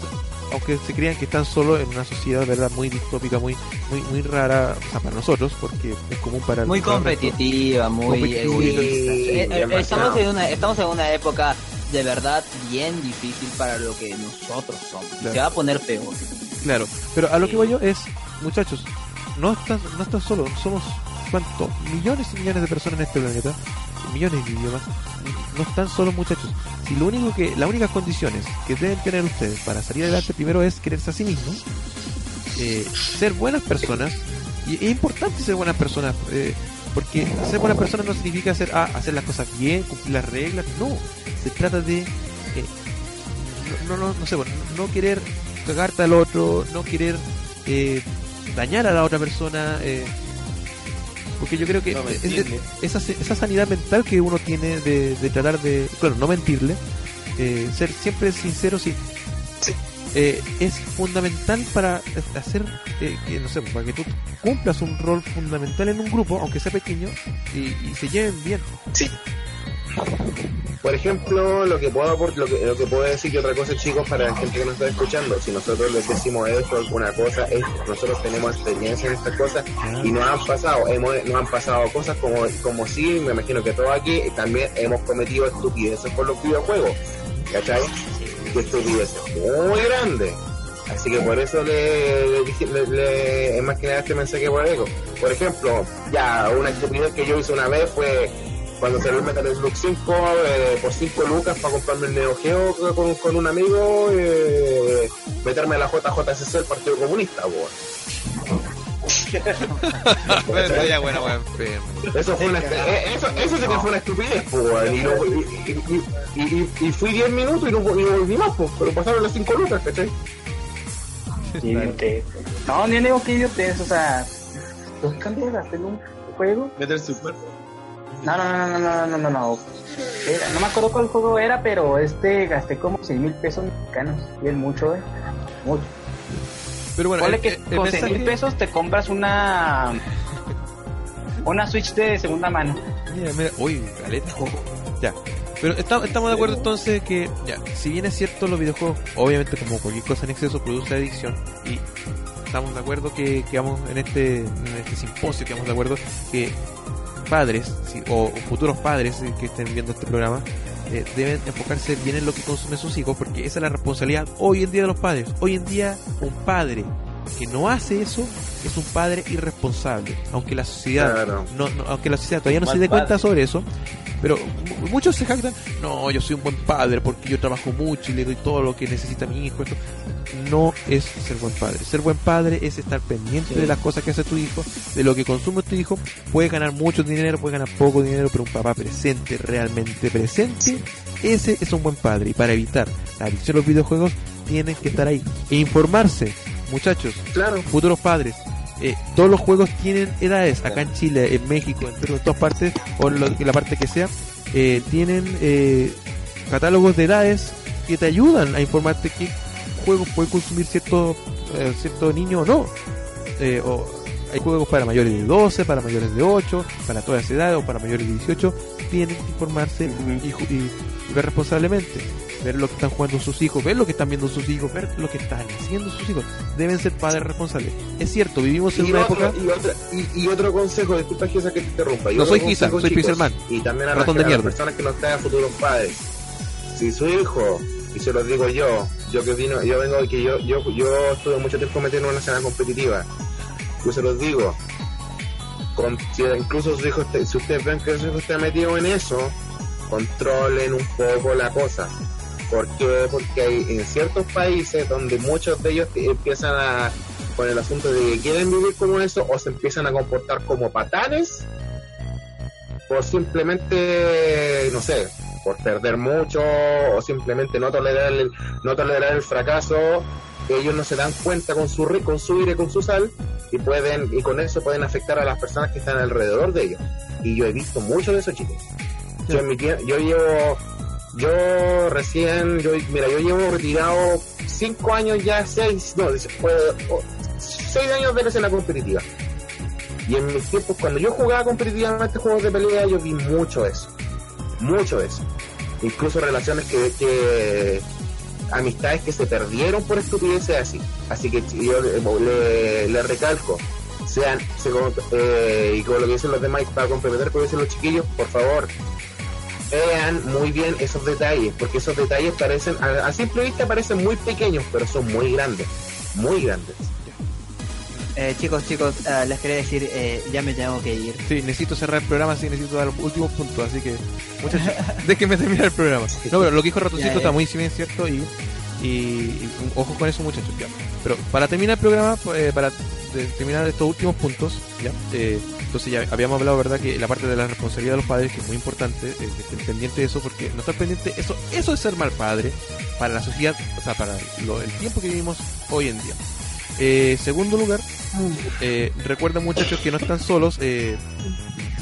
aunque se crean que están solos en una sociedad, verdad, muy distópica, muy, muy, muy rara, o sea, para nosotros, porque es común para muy competitiva, muy Competitiva. Eh, eh, estamos en una estamos en una época de verdad bien difícil para lo que nosotros somos. Claro. Se va a poner peor. Claro, pero a lo que voy yo es, muchachos, no están, no están solos, somos cuánto, millones y millones de personas en este planeta, millones de idiomas, no están solos muchachos. Si lo único que, las únicas condiciones que deben tener ustedes para salir adelante primero es quererse a sí mismos, eh, ser buenas personas, y es importante ser buenas personas, eh, porque ser buenas personas no significa hacer, ah, hacer las cosas bien, cumplir las reglas, no, se trata de eh, no, no, no sé, bueno, no querer cagarte al otro, no querer eh, dañar a la otra persona, eh, porque yo creo que No es- esa, esa sanidad mental que uno tiene de, de tratar de, claro, no mentirle, eh, ser siempre sincero, sí, eh, es fundamental para hacer eh, que, no sé, para que tú cumplas un rol fundamental en un grupo, aunque sea pequeño, y, y se lleven bien. Por ejemplo, lo que puedo lo que, lo que puedo decir y otra cosa, chicos, para la gente que nos está escuchando, si nosotros les decimos eso, alguna cosa, es nosotros tenemos experiencia en estas cosas y nos han pasado, hemos, nos han pasado cosas como, como si, me imagino que todos aquí también hemos cometido estupideces por los videojuegos, ¿cachai? Y estupideces muy grandes. Así que por eso le, le le, es más que nada este mensaje por algo. Por ejemplo, ya una estupidez que yo hice una vez fue cuando salió el Metal Slug 5 eh, por 5 lucas para comprarme el Neo Geo con, con un amigo, eh, meterme a la JJCC, el Partido Comunista, weón. Pero ya, bueno, weón, enfermo. Eso fue una eso, eso que fue una estupidez, weón. Y, no- y, y, y, y- y fui 10 minutos y no, volví más, pues, pero pasaron las 5 lucas, ¿cachai? No, ni digo que idiotez, o sea, ¿tú cambias de hacer un juego? Meter su cuerpo. No, no, no, no, no, no, no, no. Era- no me acuerdo cuál juego era, pero este gasté como 6 mil pesos mexicanos. Y es mucho, eh. Mucho. Pero bueno, Ponle que con 6 mil pesos te compras una. Una Switch de segunda mano. Mira, mira, uy, caleta. Ya. Pero está- estamos de acuerdo entonces que, ya, si bien es cierto los videojuegos, obviamente como cualquier cosa en exceso produce adicción y estamos de acuerdo que, que vamos en este, en este simposio, que vamos de acuerdo que padres si- o futuros padres que estén viendo este programa eh, deben enfocarse bien en lo que consumen sus hijos porque esa es la responsabilidad hoy en día de los padres. Hoy en día un padre que no hace eso es un padre irresponsable, aunque la sociedad Claro. no, no- aunque la sociedad todavía no Mal se dé cuenta sobre eso, pero mu- muchos se jactan, no, yo soy un buen padre porque yo trabajo mucho y le doy todo lo que necesita mi hijo. Esto no es ser buen padre. Ser buen padre es estar pendiente de las cosas que hace tu hijo, de lo que consume tu hijo. Puede ganar mucho dinero, puede ganar poco dinero, pero un papá presente, realmente presente, ese es un buen padre. Y para evitar la adicción a los videojuegos, tienen que estar ahí e informarse, muchachos Claro. futuros padres. eh, todos los juegos tienen edades. Acá en Chile, en México, en todas partes, o en, lo- en la parte que sea, eh, tienen eh, catálogos de edades que te ayudan a informarte qué juegos puede consumir cierto, eh, cierto niño o no. Eh, o hay juegos para mayores de 12, para mayores de 8, para todas edades o para mayores de 18. Tienen que informarse y, y- y ver responsablemente. Ver lo que están jugando sus hijos, ver lo que están viendo sus hijos, ver lo que están haciendo sus hijos. Deben ser padres responsables. Es cierto, vivimos en Y una otro, época. y, otra- y- y otro consejo, disculpa Gisa que te interrumpa. Y No soy Gisa, soy Pixelman. Y también a, las, de a las personas que nos traen futuros padres. Si su hijo, y se los digo yo, yo que vino, yo vengo que yo, yo, yo estuve mucho tiempo metido en una escena competitiva. Yo se los digo, con, si incluso sus hijos, si ustedes ven que su hijo está metido en eso, controlen un poco la cosa. ¿Por qué? Porque hay en ciertos países donde muchos de ellos empiezan a con el asunto de que quieren vivir como eso o se empiezan a comportar como patanes por simplemente, no sé, por perder mucho o simplemente no tolerar el, no tolerar el fracaso, ellos no se dan cuenta con su con su ira y con su sal y pueden y con eso pueden afectar a las personas que están alrededor de ellos. Y yo he visto mucho de eso, chicos. Yo, en mi yo llevo yo recién, yo, mira, yo llevo retirado cinco años ya, seis, no, seis años de la competitiva. Y en mis tiempos, cuando yo jugaba competitivamente juegos de pelea, yo vi mucho eso. Mucho eso. Incluso relaciones que, que amistades que se perdieron por estupideces así. Así que yo le, recalco, sean, se, eh, y como lo que dicen los demás, para complementar lo que dicen los chiquillos, por favor, vean muy bien esos detalles, porque esos detalles parecen, a, a simple vista parecen muy pequeños, pero son muy grandes, muy grandes. Eh, chicos, chicos, eh, les quería decir, eh, ya me tengo que ir. Sí, necesito cerrar el programa, sí, necesito dar los últimos puntos, así que, muchachos, déjenme terminar el programa. No, pero lo que dijo Ratoncito Ya, está muy bien cierto y, y, y ojo con eso, muchachos, ya. Pero para terminar el programa, eh, para terminar estos últimos puntos, ya, eh, entonces ya habíamos hablado, ¿verdad?, que la parte de la responsabilidad de los padres, que es muy importante, eh, que estén pendientes de eso, porque no estar pendiente, eso, eso es ser mal padre para la sociedad, o sea, para lo- el tiempo que vivimos hoy en día. Eh, segundo lugar, eh, recuerden muchachos que no están solos. eh,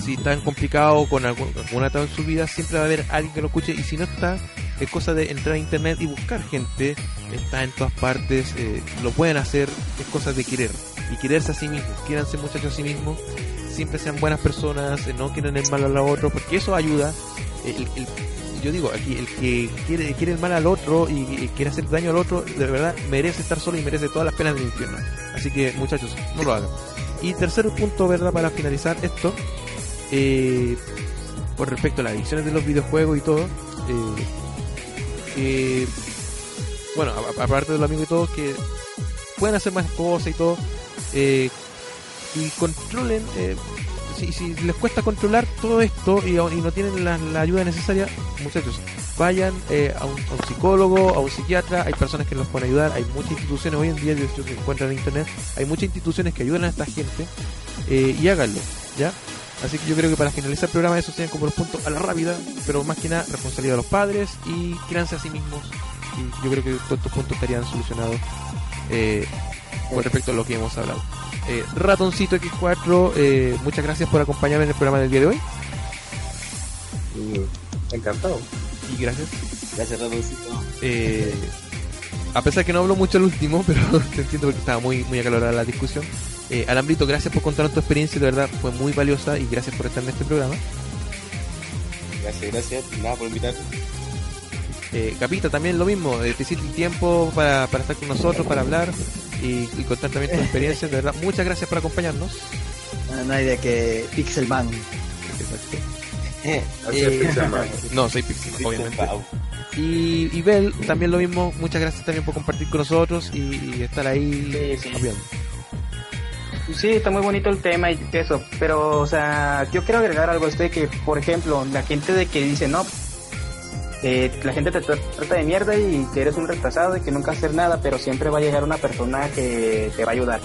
si están complicados con algún- alguna etapa en su vida, siempre va a haber alguien que lo escuche. Y si no está, es cosa de entrar a internet y buscar gente. Está en todas partes, eh, lo pueden hacer. Es cosa de querer y quererse a sí mismos. Quieranse muchachos a sí mismos. Siempre sean buenas personas, eh, no quieren el mal a los otros, porque eso ayuda. Eh, yo digo aquí, el que quiere, quiere el mal al otro y, quiere hacer daño al otro, de verdad merece estar solo y merece todas las penas del infierno. Así que muchachos, no lo hagan. Y tercer punto, ¿verdad? Para finalizar esto, eh, con respecto a las adicciones de los videojuegos y todo, eh, bueno, aparte de los amigos y todo, que pueden hacer más cosas y todo. Eh, y controlen, eh, si, les cuesta controlar todo esto y, no tienen la, ayuda necesaria, muchachos, vayan eh, a, un, psicólogo, a un psiquiatra, hay personas que los pueden ayudar, hay muchas instituciones hoy en día, hecho se encuentran en internet, hay muchas instituciones que ayudan a esta gente eh, y háganlo, ¿ya? Así que yo creo que para finalizar el programa esos serían como los puntos a la rápida, pero más que nada responsabilidad de los padres y créanse a sí mismos. Y yo creo que todos estos puntos estarían solucionados eh, con respecto a lo que hemos hablado. Eh, Ratoncito X4, eh, muchas gracias por acompañarme en el programa del día de hoy. Mm, Encantado. Y gracias. Gracias, Ratoncito. Eh, a pesar que no hablo mucho el último, pero te entiendo porque estaba muy, muy acalorada la discusión. Eh, Alambrito, gracias por contarnos tu experiencia, de verdad fue muy valiosa y gracias por estar en este programa. Gracias, gracias. Nada por invitar. Eh, Capita, también lo mismo, eh, te hiciste el tiempo para, para estar con nosotros, para hablar y, y contar también tu experiencia, de verdad, muchas gracias por acompañarnos. No hay de que Pixelman. Eh, Eh, no, soy Pixel, obviamente. Y, y Bel, también lo mismo, muchas gracias también por compartir con nosotros y, y estar ahí Sí. Sí, está muy bonito el tema y eso, pero, o sea, yo quiero agregar algo a esto de que, por ejemplo, la gente de que dice, no, eh, la gente te tra- trata de mierda y que eres un retrasado y que nunca hacer nada, pero siempre va a llegar una persona que te va a ayudar.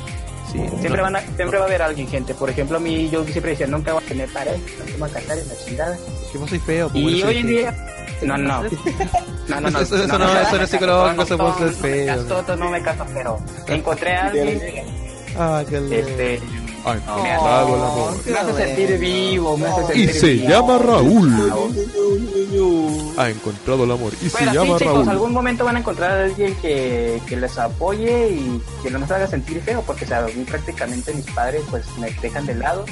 Sí, Siempre, no, van a- siempre va a haber alguien, gente. Por ejemplo, a mí yo siempre decía, nunca voy a tener pareja, no te voy a casar en la chingada. vos sois feo. pues, Y hoy en soy día... No, no. No, no, no. Eso- eso no- eso no es psicológico, eso No feo. caso, no me caso, pero encontré a alguien Ah, qué este, Me bravo, el hace, amor. me hace sentir vivo, me hace Y sentir se vivo. llama Raúl. Ha encontrado el amor. Y se Bueno, sí, llama chicos, Raúl. algún momento van a encontrar a alguien que, que les apoye y que no nos haga sentir feo, porque o sea, a mí prácticamente mis padres pues me dejan de lado.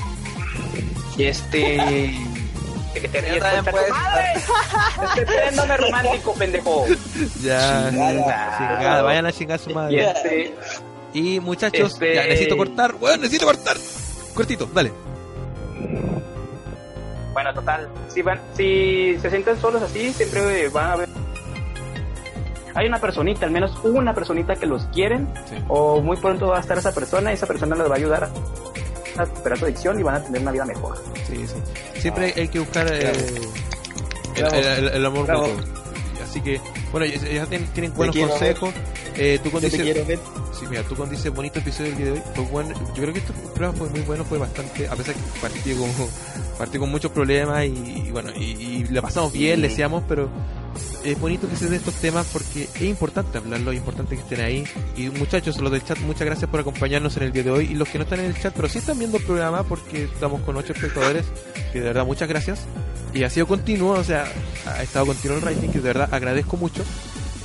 Y este... que te ríes, puedes poniéndome romántico, pendejo. Ya, Chingada. chingada, vayan a chingar a su Y madre. este... Y muchachos, Este- ya necesito cortar. Bueno, necesito cortar. Cortito, dale. Bueno, total, si van, si se sienten solos así, siempre van a ver. Hay una personita, al menos una personita que los quieren, Sí. o muy pronto va a estar esa persona y esa persona les va a ayudar a superar su adicción y van a tener una vida mejor. Sí, sí. Siempre hay que buscar eh, el, Bravo. el- el- el amor mutuo. Así que, bueno, ya, ya tienen, tienen buenos quiero, consejos. Eh, tú cuando dices, quiero sí, mira, tú cuando dices bonito episodio del día de hoy, fue bueno. Yo creo que este programa fue muy bueno, fue bastante, a pesar que partió con, partió con muchos problemas y, y bueno, y, y la pasamos bien, le decíamos, pero es bonito que se den estos temas porque es importante hablarlo, es importante que estén ahí. Y muchachos, los del chat, muchas gracias por acompañarnos en el día de hoy. Y los que no están en el chat, pero sí están viendo el programa porque estamos con ocho espectadores, que de verdad muchas gracias. Y ha sido continuo, o sea, ha estado continuo el rating, que de verdad agradezco mucho.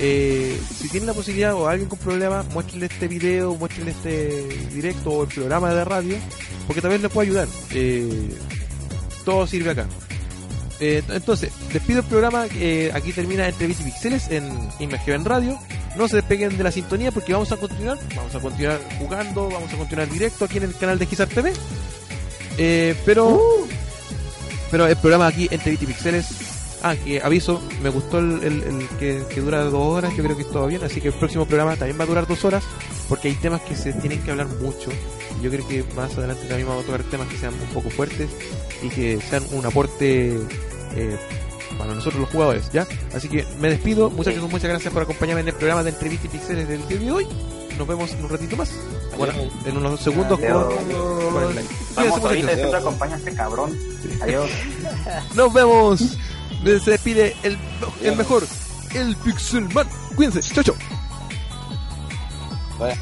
Eh, si tienen la posibilidad o alguien con problemas, muéstrenle este video, muéstrenle este directo o el programa de radio, porque tal vez les pueda ayudar. Eh, todo sirve acá. Eh, entonces, despido el programa. eh, aquí termina Entre Bits y Pixeles en en Radio. No se despeguen de la sintonía porque vamos a continuar. Vamos a continuar jugando, vamos a continuar directo aquí en el canal de Gizar TV. Eh, pero, pero el programa aquí Entre Bits y Pixeles. Ah, que aviso, me gustó el, el- el que, que dura dos horas, yo creo que todo bien, así que el próximo programa también va a durar dos horas, porque hay temas que se tienen que hablar mucho, yo creo que más adelante también vamos a tocar temas que sean un poco fuertes, y que sean un aporte eh, para nosotros los jugadores, ¿ya? Así que me despido, muchachos, muchas gracias por acompañarme en el programa de Entrevista y Pixeles del día de hoy, nos vemos en un ratito más, bueno, en unos segundos con, con el like. Vamos, ahorita siempre acompaña a este cabrón. Adiós. Nos vemos. Se despide el, el mejor, el Pixelman. Cuídense. Chau, chau. Bueno.